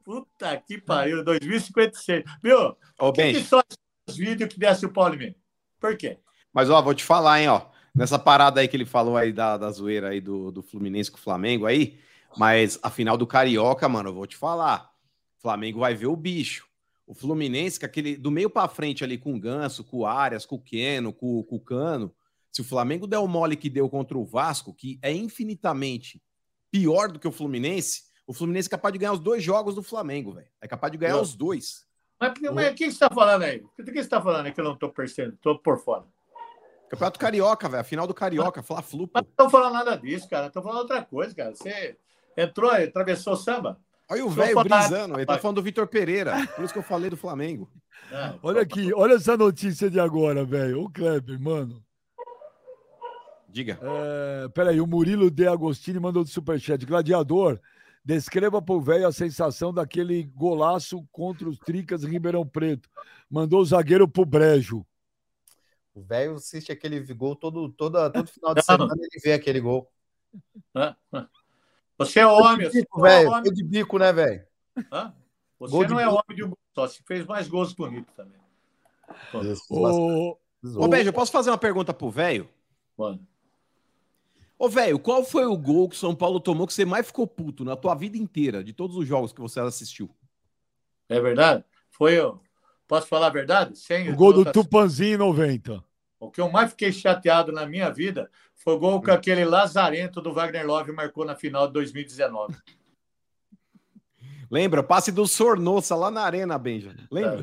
S3: Puta que pariu, 2056. Viu?
S4: Ô,
S3: O que, são os vídeos que desce o Paulo em mim? Por quê?
S4: Mas ó, vou te falar, hein, ó. Nessa parada aí que ele falou aí da, da zoeira aí do, do Fluminense com o Flamengo aí, mas a final do Carioca, mano, eu vou te falar. O Flamengo vai ver o bicho. O Fluminense, com aquele do meio pra frente ali com o Ganso, com o Arias, com o Keno, com, com o Cano. Se o Flamengo der o mole que deu contra o Vasco, que é infinitamente pior do que o Fluminense, o Fluminense é capaz de ganhar os dois jogos do Flamengo, velho. É capaz de ganhar
S3: Não.
S4: os dois.
S3: Mas, mas o que você está falando aí? O que você está falando aí que eu não estou percebendo? Estou por fora.
S4: Campeonato Carioca, velho. A final do Carioca, Fla-Flu,
S3: não estou falando nada disso, cara. Estou falando outra coisa, cara. Você entrou, atravessou o samba.
S4: Olha o velho brisando, ele tá falando do Vitor Pereira. Por isso que eu falei do Flamengo.
S3: Ah,
S1: Olha aqui, olha essa notícia de agora, velho. Ô, Kleber, mano.
S4: Diga.
S1: É, peraí, o Murilo De Agostini mandou do superchat. Gladiador, descreva pro velho a sensação daquele golaço contra os Tricas em Ribeirão Preto. Mandou o zagueiro pro Brejo.
S2: O velho assiste aquele gol todo, toda, todo final de
S3: Não.
S2: semana, ele vê aquele gol.
S3: Você é homem, você
S2: Bico,
S3: é
S2: velho.
S3: homem.
S2: De bico, né, velho?
S3: Você
S2: Gol
S3: não é
S2: bico.
S3: homem de um gol só, você fez mais gols bonitos também.
S1: Ô,
S4: Ô, Beijo, eu posso fazer uma pergunta pro velho?
S3: Mano.
S4: Ô, velho, qual foi o gol que o São Paulo tomou que você mais ficou puto na tua vida inteira, de todos os jogos que você assistiu?
S3: É verdade? Foi eu. Posso falar a verdade? Sem
S1: o gol do Tupanzinho em 90.
S3: O que eu mais fiquei chateado na minha vida foi o gol que aquele lazarento do Wagner Love marcou na final de 2019.
S4: Lembra? Passe do Sornossa lá na arena, Benja. Lembra?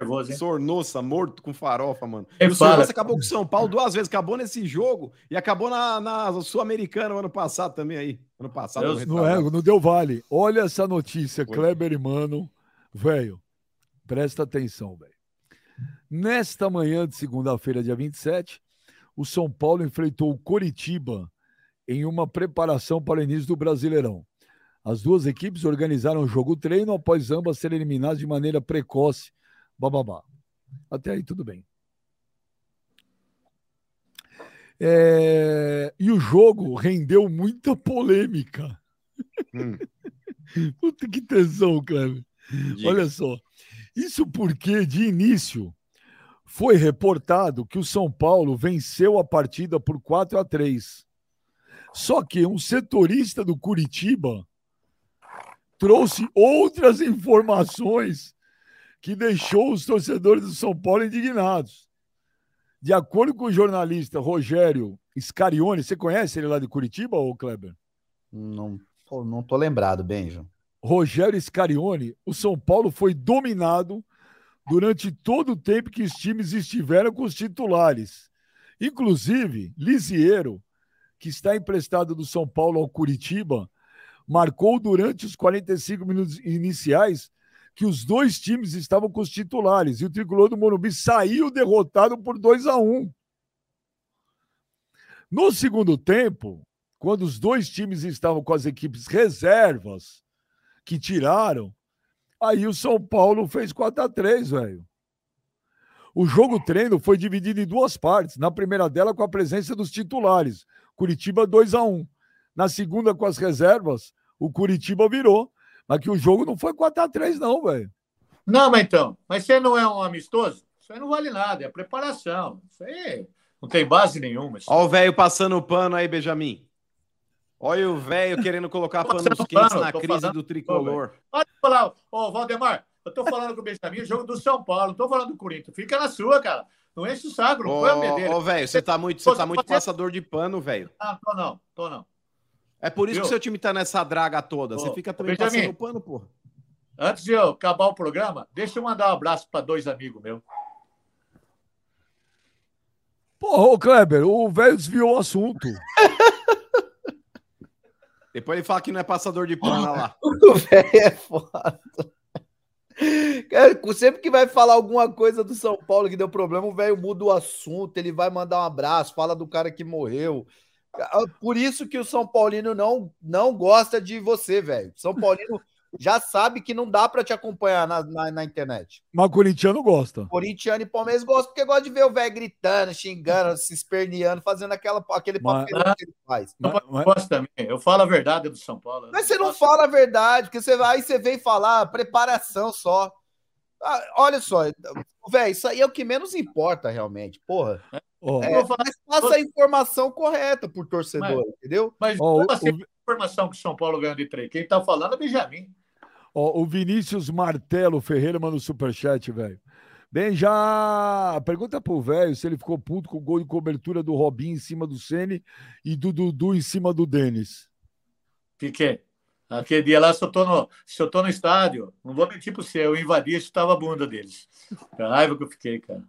S3: Nervoso, hein?
S4: Sornossa, morto com farofa, mano. E o? Sornossa acabou com o São Paulo duas vezes. Acabou nesse jogo e acabou na, na Sul-Americana ano passado também aí. Ano passado.
S3: Deus
S1: Não é, não deu vale. Olha essa notícia,
S4: Foi.
S1: Kleber e Mano. Velho, presta atenção, velho. Nesta manhã de segunda-feira, dia 27, o São Paulo enfrentou o Coritiba em uma preparação para o início do Brasileirão. As duas equipes organizaram o jogo treino após ambas serem eliminadas de maneira precoce. Bababá. Até aí tudo bem. É, E o jogo rendeu muita polêmica.
S4: Hum.
S1: Puta que tesão, Cleber. Olha só. Isso porque, de início, foi reportado que o São Paulo venceu a partida por 4 a 3. Só que um setorista do Curitiba trouxe outras informações que deixou os torcedores do São Paulo indignados. De acordo com o jornalista Rogério Scarione, você conhece ele lá de Curitiba, ou Kleber?
S2: Não, não tô lembrado, Benjo.
S1: Rogério Scarione, o São Paulo foi dominado durante todo o tempo que os times estiveram com os titulares. Inclusive, Lisieiro, que está emprestado do São Paulo ao Curitiba, marcou durante os 45 minutos iniciais que os dois times estavam com os titulares e o tricolor do Morumbi saiu derrotado por 2 a 1. No segundo tempo, quando os dois times estavam com as equipes reservas que tiraram, aí o São Paulo fez 4 a 3, velho. O jogo treino foi dividido em duas partes. Na primeira dela, com a presença dos titulares. Curitiba 2 a 1 Na segunda, com as reservas, o Curitiba virou. Mas que o jogo não foi 4 a 3 não, velho.
S3: Não, mas então, mas você não é um amistoso? Isso aí não vale nada, é preparação. Isso aí não tem base nenhuma. Isso.
S4: Olha o velho passando o pano aí, Benjamin. Olha o velho querendo colocar panos quentes na crise
S3: falando,
S4: do tricolor.
S3: Pode falar, ô Valdemar, eu tô falando com o Benjamin, jogo do São Paulo, não tô falando do Corinthians. Fica na sua, cara. Não enche o saco, não
S4: Ô,
S3: põe a medeira.
S4: ô, velho, você tá muito, você tá muito passador de pano, velho.
S3: Ah, tô não, tô não.
S4: É por isso
S3: Viu?
S4: que seu time tá nessa draga toda. Você
S3: Ô,
S4: fica
S3: ô,
S4: também
S3: Benjamin.
S4: passando pano, porra.
S3: Antes de eu acabar o programa, deixa eu mandar um abraço para dois amigos meus.
S1: Porra, ô Kleber, o velho desviou o assunto.
S4: Depois ele fala que não é passador de pano lá.
S2: O velho é foda. Cara, sempre que vai falar alguma coisa do São Paulo que deu problema, o velho muda o assunto, ele vai mandar um abraço, fala do cara que morreu. Ah, Por isso que o São Paulino não, não gosta de você, velho. São Paulino já sabe que não dá pra te acompanhar na, na, na internet.
S1: Mas o corintiano gosta.
S2: Corintiano e Palmeiras gostam porque gosta de ver o velho gritando, xingando, se esperneando, fazendo aquela, aquele
S1: Mas-
S2: papel que ele faz.
S3: Eu
S1: Mas- mas-
S3: gosto também. Eu falo a verdade do São Paulo.
S2: Mas você não fala a verdade, porque você vai, aí você vem falar preparação só. Ah, olha só, velho, isso aí é o que menos importa realmente, porra.
S1: Ó,
S2: É,
S3: Eu
S2: mas passa a informação correta pro torcedor, entendeu?
S3: Mas
S1: ó, o-
S3: como
S1: o-
S3: a informação que o São Paulo ganhou de três? Quem tá falando é Benjamin.
S1: Ó, o Vinícius Martelo Ferreira manda o superchat, velho. Bem, já pergunta pro velho se ele ficou puto com o gol de cobertura do Robinho em cima do Ceni e do Dudu em cima do Denis.
S3: Fiquei. Aquele dia lá, se eu tô no, se eu tô no estádio, não vou mentir pra você, eu invadi e chutava a bunda deles. A raiva que eu fiquei, cara.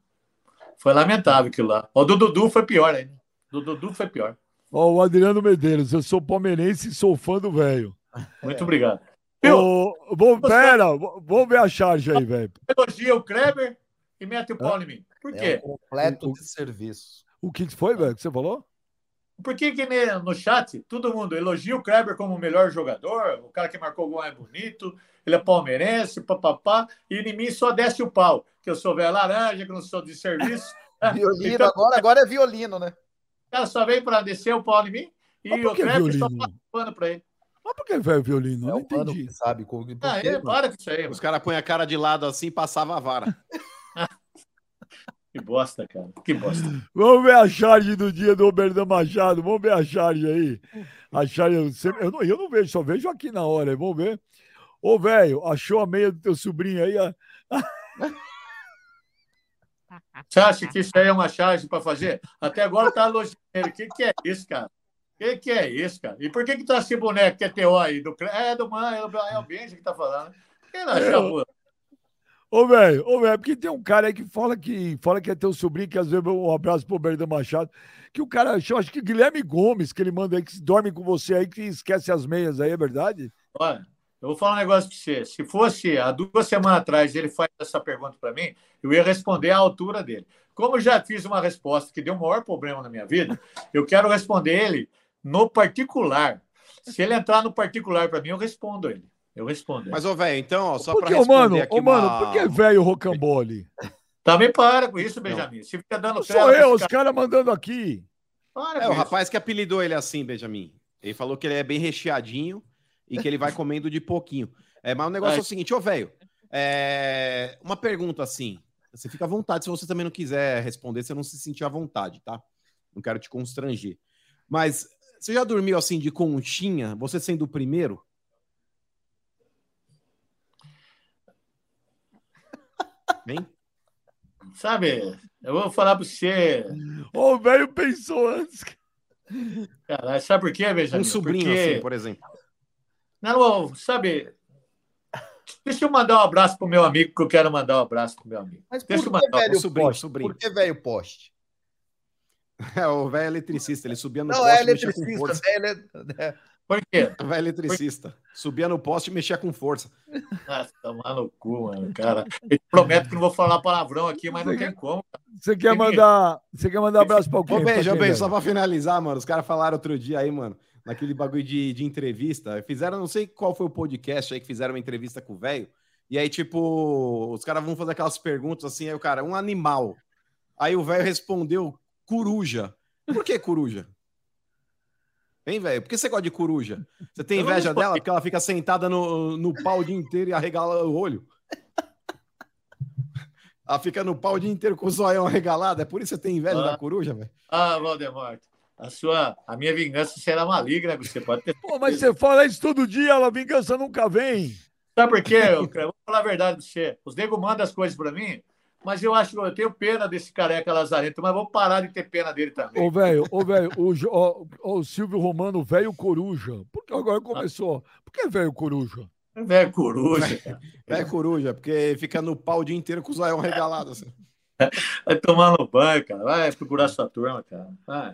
S3: Foi lamentável aquilo lá. O do Dudu foi pior ainda. Do Dudu foi pior.
S1: Ó, o Adriano Medeiros, eu sou palmeirense e sou fã do velho.
S3: Muito obrigado. Viu?
S1: Ô, Vamos, pera, v- vamos ver a charge aí, velho.
S3: Elogia o Kleber e mete o pau em mim. Por
S2: É
S3: quê?
S2: um completo
S1: O- o-
S2: desserviço.
S1: O que foi, velho, que você falou?
S3: Por que, que no chat todo mundo elogia o Kleber como o melhor jogador, o cara que marcou o gol é bonito, ele é palmeirense, papapá, e em mim só desce o pau, que eu sou velho laranja, que eu não sou de serviço.
S2: Violino,
S3: Então,
S2: agora, agora é violino, né?
S3: o cara só vem para descer o pau em mim e o Kleber só
S1: violino?
S3: passa pano pra ele.
S1: Mas por que velho violino? Eu
S2: É
S1: não entendi.
S2: que sabe. com- por
S3: Ah,
S2: mano?
S3: para com isso aí,
S4: Os caras põem a cara de lado assim e passava a vara.
S3: Que bosta, cara. Que bosta.
S1: Vamos ver a charge do dia do Oberdan Machado. Vamos ver a charge aí. A charge, eu, sempre- eu não, eu não vejo, só vejo aqui na hora. Vamos ver. Ô, velho, achou a meia do teu sobrinho aí? ó?
S3: Você acha que isso aí é uma charge para fazer? Até agora tá elogiando. O que, que é isso, cara? O que, que é isso, cara? E por que, que tá esse boneco que é teu aí? Do... É do mãe, é o é o Benji que tá falando. Quem não acha boa?
S1: Ô, velho, ô, velho, porque tem um cara aí que fala que fala que é teu sobrinho, que às vezes um abraço pro Oberdan Machado, que o cara achou, acho que Guilherme Gomes, que ele manda aí, que dorme com você aí, que esquece as meias aí, é verdade?
S3: Olha, eu vou falar um negócio para você. Se fosse há duas semanas atrás ele faz essa pergunta para mim, eu ia responder à altura dele. Como eu já fiz uma resposta que deu o maior problema na minha vida, eu quero responder ele no particular. Se ele entrar no particular para mim, eu respondo ele. Eu respondo. ele.
S4: Mas, ô, velho, então, ó, só
S1: ô,
S4: responder
S1: mano,
S4: aqui
S1: ô, mano,
S4: uma-
S1: por que velho rocambole?
S3: Também para com isso, Benjamin. Se fica dando
S1: Não sou eu, os caras mandando aqui.
S3: Para
S4: É, o
S3: isso.
S4: rapaz que apelidou ele assim, Benjamin. Ele falou que ele é bem recheadinho e que ele vai comendo de pouquinho. É, mas o negócio
S3: Ai.
S4: é o seguinte, ô velho, é, uma pergunta assim. Você fica à vontade, se você também não quiser responder, você não se sentir à vontade, tá? Não quero te constranger. Mas você já dormiu assim de conchinha, você sendo o primeiro? Hein?
S3: Sabe, eu vou falar pra você.
S1: Ô, o velho pensou antes.
S3: Caralho, sabe por quê, Benjamin?
S4: Um sobrinho
S3: Porque...
S4: assim, por exemplo.
S3: Não, sabe. Deixa eu mandar um abraço pro meu amigo, que eu quero mandar um abraço pro meu amigo.
S2: Mas
S3: Deixa
S2: por
S3: eu
S2: que
S3: mandar um
S2: velho
S4: sobrinho,
S2: poste?
S4: sobrinho.
S2: Por que velho poste?
S4: É, o velho eletricista, ele subia no
S2: Não,
S4: poste
S2: é
S4: e mexia com
S2: eletricista,
S4: força.
S2: velho é-
S3: Por quê?
S4: O velho eletricista. Subia no poste e mexia com força.
S3: Ah, tomar no cu, mano, cara. Eu te prometo que não vou falar palavrão aqui, mas não tem como.
S1: Você quer mandar, você quer mandar abraço pra
S4: Ô,
S1: alguém?
S4: beijo, ô, beijo, só pra finalizar, mano. Os caras falaram outro dia aí, mano, naquele bagulho de, de entrevista. Fizeram, não sei qual foi o podcast aí que fizeram uma entrevista com o velho. E aí, tipo, os caras vão fazer aquelas perguntas assim, aí o cara, um animal. Aí o velho respondeu, coruja. Por que coruja? Hein, velho? Por que você gosta de coruja? Você tem inveja dela porque ela fica sentada no, no pau o dia inteiro e arregala o olho? Ela fica no pau o dia inteiro com o zoião arregalado. É por isso que você tem inveja
S3: Ah.
S4: da coruja, velho?
S3: Ah, Valdemar, a sua, a minha vingança será maligna, você pode ter.
S1: Pô, mas você fala isso todo dia, a vingança nunca vem.
S3: Sabe por quê? Eu, eu vou falar a verdade pra você. Os nego mandam as coisas pra mim, mas eu acho que eu tenho pena desse careca lazarento, mas vou parar de ter pena dele também.
S1: Ô, velho, ô, velho, o, ó, o Silvio Romano, velho coruja. Por que agora começou? Por que velho coruja?
S3: Velho coruja. cara.
S4: É coruja, porque fica no pau o dia inteiro com o zoião regalado. Assim.
S3: Vai tomar no banho, cara. Vai procurar sua turma, cara. Vai.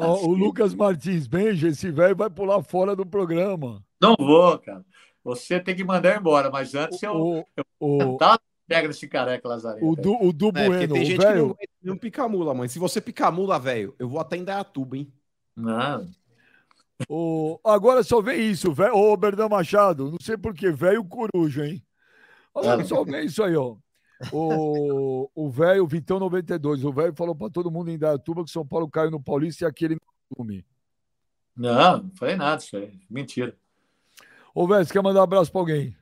S1: Ó, o Lucas Martins, Benja, esse velho vai pular fora do programa.
S3: Não vou, cara. Você tem que mandar embora, mas antes eu,
S1: O,
S3: eu
S1: o,
S3: tá pega nesse careca lazarento.
S1: o, du, o Du
S4: É, porque
S1: Bueno,
S4: tem gente que não,
S1: velho.
S4: não pica mula, mãe. Se você pica mula, velho, eu vou até em Dayatuba, hein?
S3: Não.
S1: O, agora só vem isso, velho. Ô, Berdão Machado, não sei por que, velho coruja, hein? Agora só vem isso aí, ó. O, o velho Vitão 92, o velho falou pra todo mundo em Dayatuba que São Paulo caiu no Paulista e aquele no filme.
S3: Não, não falei nada isso aí. Mentira.
S1: Ô, velho, você quer mandar um abraço pra alguém?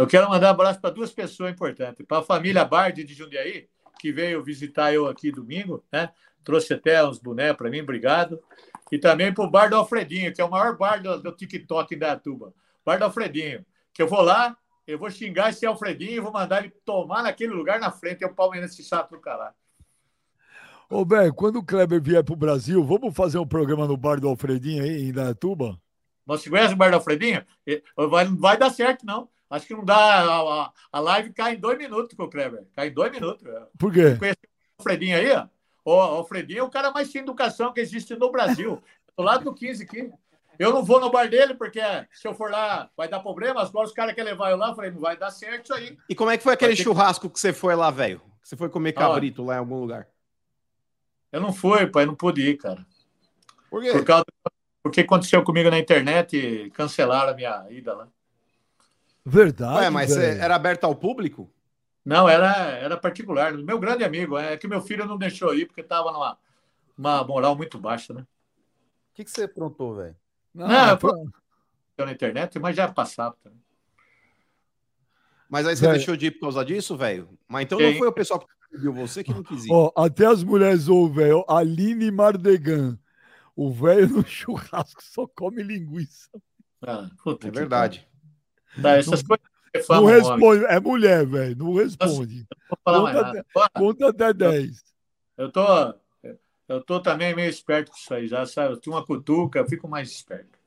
S3: Eu quero mandar um abraço para duas pessoas importantes. Para a família Bardi de Jundiaí, que veio visitar eu aqui domingo, né? Trouxe até uns bonés para mim, obrigado. E também para o Bar do Alfredinho, que é o maior bar do, do TikTok em Dayatuba. Bar do Alfredinho. Que eu vou lá, eu vou xingar esse Alfredinho e vou mandar ele tomar naquele lugar na frente. É o Palmeirense chato do caralho.
S1: Ô, velho, quando o Kleber vier pro Brasil, vamos fazer um programa no bar do Alfredinho aí, em Dayatuba?
S3: Você conhece o Bar do Alfredinho? Vai, não vai dar certo, não. Acho que não dá. A, a- a live cai em dois minutos com o Kleber. Cai em dois minutos. é.
S1: Por quê?
S3: Conhece o Alfredinho aí, ó? O Alfredinho é o cara mais sem educação que existe no Brasil. Do lado do 15 aqui. Eu não vou no bar dele, porque se eu for lá vai dar problema. Agora os caras querem levar eu lá. Eu falei, não vai dar certo isso aí.
S4: E como é que foi aquele
S3: ter-
S4: churrasco que você foi lá, velho? Que Você foi comer
S3: Ah.
S4: cabrito lá em algum lugar?
S3: Eu não fui, pai, não pude ir, cara.
S4: Por quê?
S3: Por causa porque aconteceu comigo na internet e cancelaram a minha ida lá.
S1: Verdade.
S4: Ué, mas era aberto ao público?
S3: Não, era, era particular. Meu grande amigo. É que meu filho não deixou ir porque estava numa uma moral muito baixa, né?
S2: O que, que você aprontou, velho?
S1: Não,
S3: Não, Deu Na internet, mas já passado também.
S4: Mas aí você
S1: Velho.
S4: deixou de ir por causa disso, velho? Mas então
S3: Quem?
S4: não foi o pessoal que pediu você que não quis ir.
S1: Ó, até as mulheres ouvem, velho. Aline Mardegan. O velho no churrasco só come linguiça.
S3: Ah, puta
S4: é
S3: que
S4: verdade.
S3: Tá, essas coisas que
S1: Não
S3: famam, homem.
S1: responde. É mulher, velho. Não responde.
S3: Não vou falar mais
S1: Conta
S3: nada.
S1: até-. Conta até 10.
S3: Eu tô, eu tô também meio esperto com isso aí, já sabe? Eu tenho uma cutuca, eu fico mais esperto.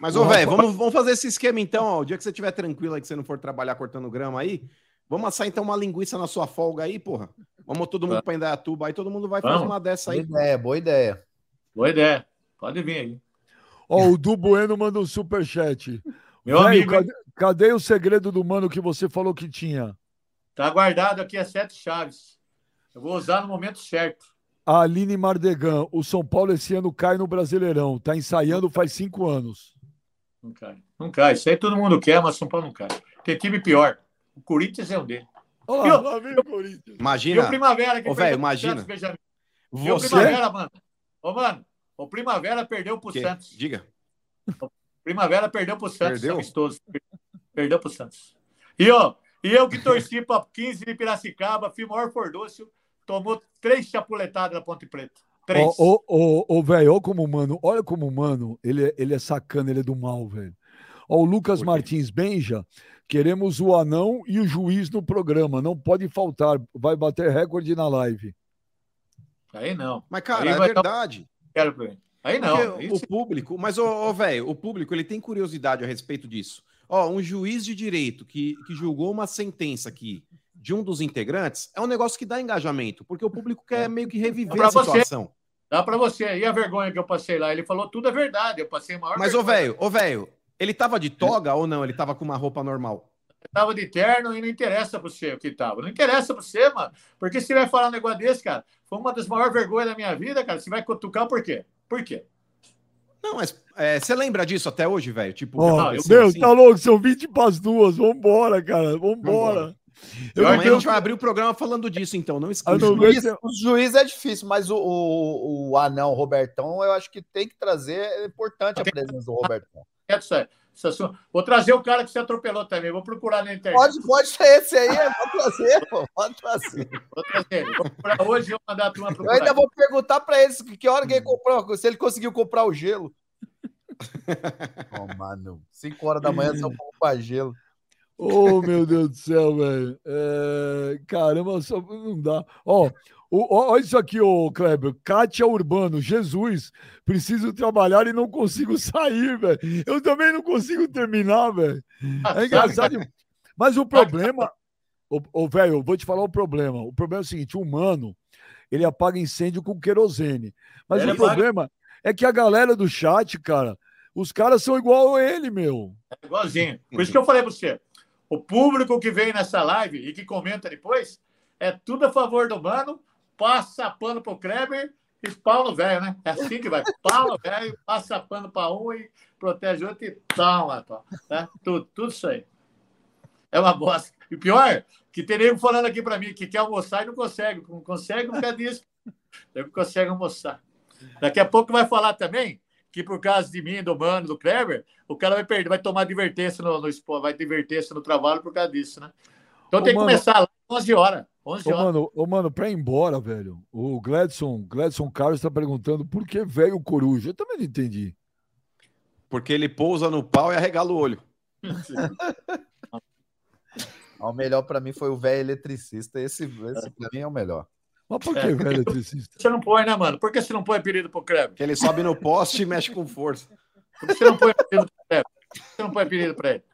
S4: Mas, ô, velho, vamos, vamos fazer esse esquema então, ó. O dia que você estiver tranquilo aí, que você não for trabalhar cortando grama aí, vamos assar então uma linguiça na sua folga aí, porra. Vamos todo mundo pra Indaiatuba aí, todo mundo vai fazer
S3: Vamos.
S4: uma dessa
S2: Boa
S4: aí.
S2: ideia, boa ideia.
S3: Boa ideia. Pode vir aí.
S1: Ó, o Du Bueno manda um superchat.
S3: Meu amigo,
S1: cadê, cadê o segredo do mano que você falou que tinha?
S3: tá guardado aqui as sete chaves. Eu vou usar no momento certo.
S1: A Aline Mardegan, o São Paulo esse ano cai no Brasileirão. Tá ensaiando faz cinco anos.
S3: Não cai. Não cai. Isso aí todo mundo quer, mas São Paulo não cai. Tem time pior. O Corinthians é um dele.
S1: Olha
S3: Eu-
S1: lá, lá vem o Corinthians.
S3: E o
S4: Imagina,
S3: Primavera que
S4: velho, imagina.
S3: Santos, Benjamin. E o
S4: você...
S3: Primavera, mano. Ô, mano, o Primavera perdeu pro
S4: Que?
S3: Santos.
S4: Diga.
S3: Primavera perdeu pro Santos,
S4: Perdeu?
S3: amistoso. Perdeu pro Santos. E, ó, e eu que torci para 15 de Piracicaba, fui o maior fordúcio, tomou três chapuletadas na Ponte Preta. Três.
S1: Ô, ô, ô, velho, olha como mano, olha como mano, ele é, ele é sacana, ele é do mal, velho. Ó, o Lucas Martins Benja, queremos o anão e o juiz no programa, não pode faltar, vai bater recorde na live.
S3: Aí não.
S4: Mas, cara,
S3: Aí
S4: é
S3: dar-
S4: verdade.
S3: Quero ele. Aí não. Isso-
S4: o público, mas, ô, ô, velho, o público ele tem curiosidade a respeito disso. Ó, um juiz de direito que, que julgou uma sentença aqui de um dos integrantes é um negócio que dá engajamento, porque o público quer meio que reviver a
S3: você.
S4: situação.
S3: Dá pra você. E a vergonha que eu passei lá? Ele falou tudo é verdade. Eu passei a maior
S4: Mas, ô,
S3: vergonha.
S4: velho, ô, velho, ele tava de toga ou não? Ele tava com uma roupa normal?
S3: Eu tava de terno e não interessa pra você o que tava. Não interessa pra você, mano. Porque se vai falar um negócio desse, cara, foi uma das maiores vergonhas da minha vida, cara. Você vai cutucar por quê? Por quê?
S4: Não, mas é, você lembra disso até hoje, velho? Tipo,
S1: Ó,
S3: não, eu-
S1: meu,
S4: assim?
S1: tá louco, são 20 para as duas, vambora, cara, vambora.
S4: Vambora.
S1: Eu
S4: Amanhã
S1: não
S4: a gente vai abrir o programa falando disso, então. Não
S1: Ah,
S4: esqueça.
S2: O juiz, o juiz é difícil, mas o, o, o anão Robertão, eu acho que tem que trazer. É importante a presença do Robertão.
S3: Quieto, isso aí. Vou trazer o cara que você atropelou também. Vou procurar na internet.
S2: Pode, pode ser esse aí, pode trazer, pô, pode trazer.
S3: Vou trazer. Vou procurar hoje e vou mandar a turma
S2: Eu
S3: procurar.
S2: ainda vou perguntar pra eles que hora que ele comprou, se ele conseguiu comprar o gelo. Oh, mano, 5 horas da manhã só comprar gelo.
S1: Oh, meu Deus do céu, velho. É, Caramba, só não dá. Ó, o- olha isso aqui, ô Kleber. Kátia Urbano, Jesus, preciso trabalhar e não consigo sair, velho. Eu também não consigo terminar, velho.
S3: Ah,
S1: É engraçado. Mas o problema, ô, ô, velho, eu vou te falar o problema. O problema é o seguinte: o humano, ele apaga incêndio com querosene. Mas
S3: Ele
S1: o
S3: apaga-
S1: problema é que a galera do chat, cara, os caras são igual a ele, meu.
S3: É igualzinho. Por isso que eu falei para você. O público que vem nessa live e que comenta depois é tudo a favor do mano, passa pano pro Kleber e Paulo velho, né? É assim que vai. Paulo velho, passa pano para um e protege o outro e toma, toma. Né? Tudo, tudo isso aí. É uma bosta. E o pior, que tem nego falando aqui para mim que quer almoçar e não consegue. Não consegue por causa disso. Não consegue almoçar. Daqui a pouco vai falar também que por causa de mim, do Mano, do Kleber, o cara vai perder, vai tomar advertência no, no vai advertência no trabalho por causa disso, né? Então
S1: Ô,
S3: tem que
S1: mano-
S3: começar lá 11 horas. 11
S1: Ô,
S3: horas.
S1: mano, ô, mano, pra ir embora, velho, o Gladson, Gladson Carlos tá perguntando por que velho coruja. Eu também não entendi.
S4: Porque ele pousa no pau e arregala o olho.
S2: O melhor pra mim foi o velho eletricista. Esse, esse pra mim é o melhor.
S1: Mas por que
S3: É.
S1: velho eletricista?
S3: Você não põe, né, mano? Por que você não põe apelido pro Kleber?
S4: Que ele sobe no poste e mexe com força.
S3: Por que você não põe apelido pro Kleber? Por que você não põe apelido pra ele?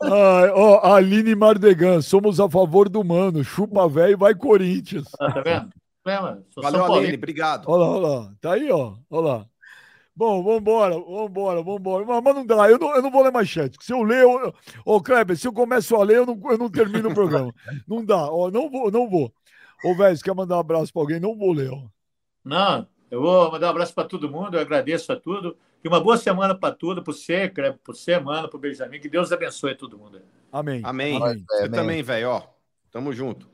S1: Ó, Aline Mardegan, somos a favor do mano. Chupa velho e vai Corinthians.
S3: Ah, Tá vendo? É, mano.
S4: Valeu, Aline.
S3: Paulino.
S4: Obrigado.
S1: Olha lá, olha lá. Tá aí, ó. Olha lá. Bom, vambora, vambora, vambora. Mas, mas não dá, eu não, eu não vou ler mais chat. Se eu ler, eu... ô Kleber, se eu começo a ler, eu não, eu não termino o programa. Não dá, ó, não vou, não vou. Ô, velho, você quer mandar um abraço pra alguém? Não vou ler, ó.
S3: Não, eu vou mandar um abraço para todo mundo, eu agradeço a tudo. E uma boa semana para tudo, para você, Kleber, para você, mano, para o Benjamin. Que Deus abençoe todo mundo.
S1: Amém.
S4: Amém.
S1: Amém.
S4: Você
S2: Amém.
S4: também, velho, ó. Tamo junto.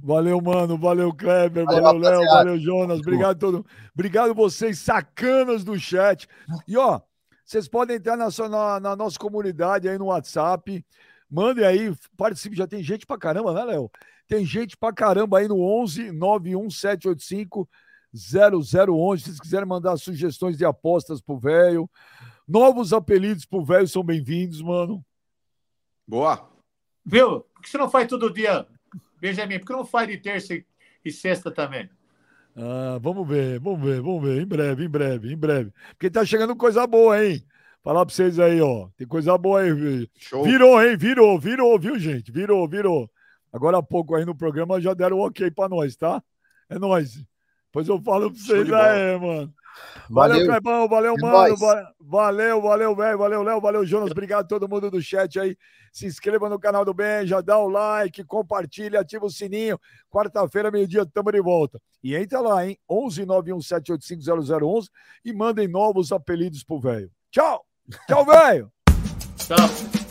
S1: Valeu, mano. Valeu, Kleber.
S2: Valeu,
S1: Valeu, Léo. Valeu, Jonas. Obrigado todo. Obrigado vocês, sacanas do chat. E ó, vocês podem entrar na, sua- na, na nossa comunidade aí no WhatsApp. Mandem aí, participe. Já tem gente pra caramba, né, Léo? Tem gente pra caramba aí no 11 91785 0011. Se vocês quiserem mandar sugestões de apostas pro velho. Novos apelidos pro velho são bem-vindos, mano.
S4: Boa.
S3: Viu? Por que você não faz todo dia, Benjamin? Por que não faz de terça e- sexta também?
S1: Ah, vamos ver, vamos ver, vamos ver. Em breve, em breve, em breve. Porque tá chegando coisa boa, hein? Falar pra vocês aí, ó. Tem coisa boa aí. vi-
S4: Show.
S1: Virou, hein? Virou, virou, viu, gente? Virou, virou. Agora há pouco aí no programa já deram ok pra nós, tá? É nóis. Depois eu falo pra vocês aí, mano. Valeu,
S2: Valeu.
S1: Clebão, valeu,
S2: É
S1: mano.
S2: nóis.
S1: Valeu, valeu, velho. Valeu, Léo. Valeu, Jonas. Obrigado a todo mundo do chat aí. Se inscreva no canal do Ben, já dá o like, compartilha, ativa o sininho. Quarta-feira, meio-dia, tamo de volta. E entra lá, hein? 11 91785 0011 e mandem novos apelidos pro velho. Tchau! Tchau, velho!
S3: Tchau.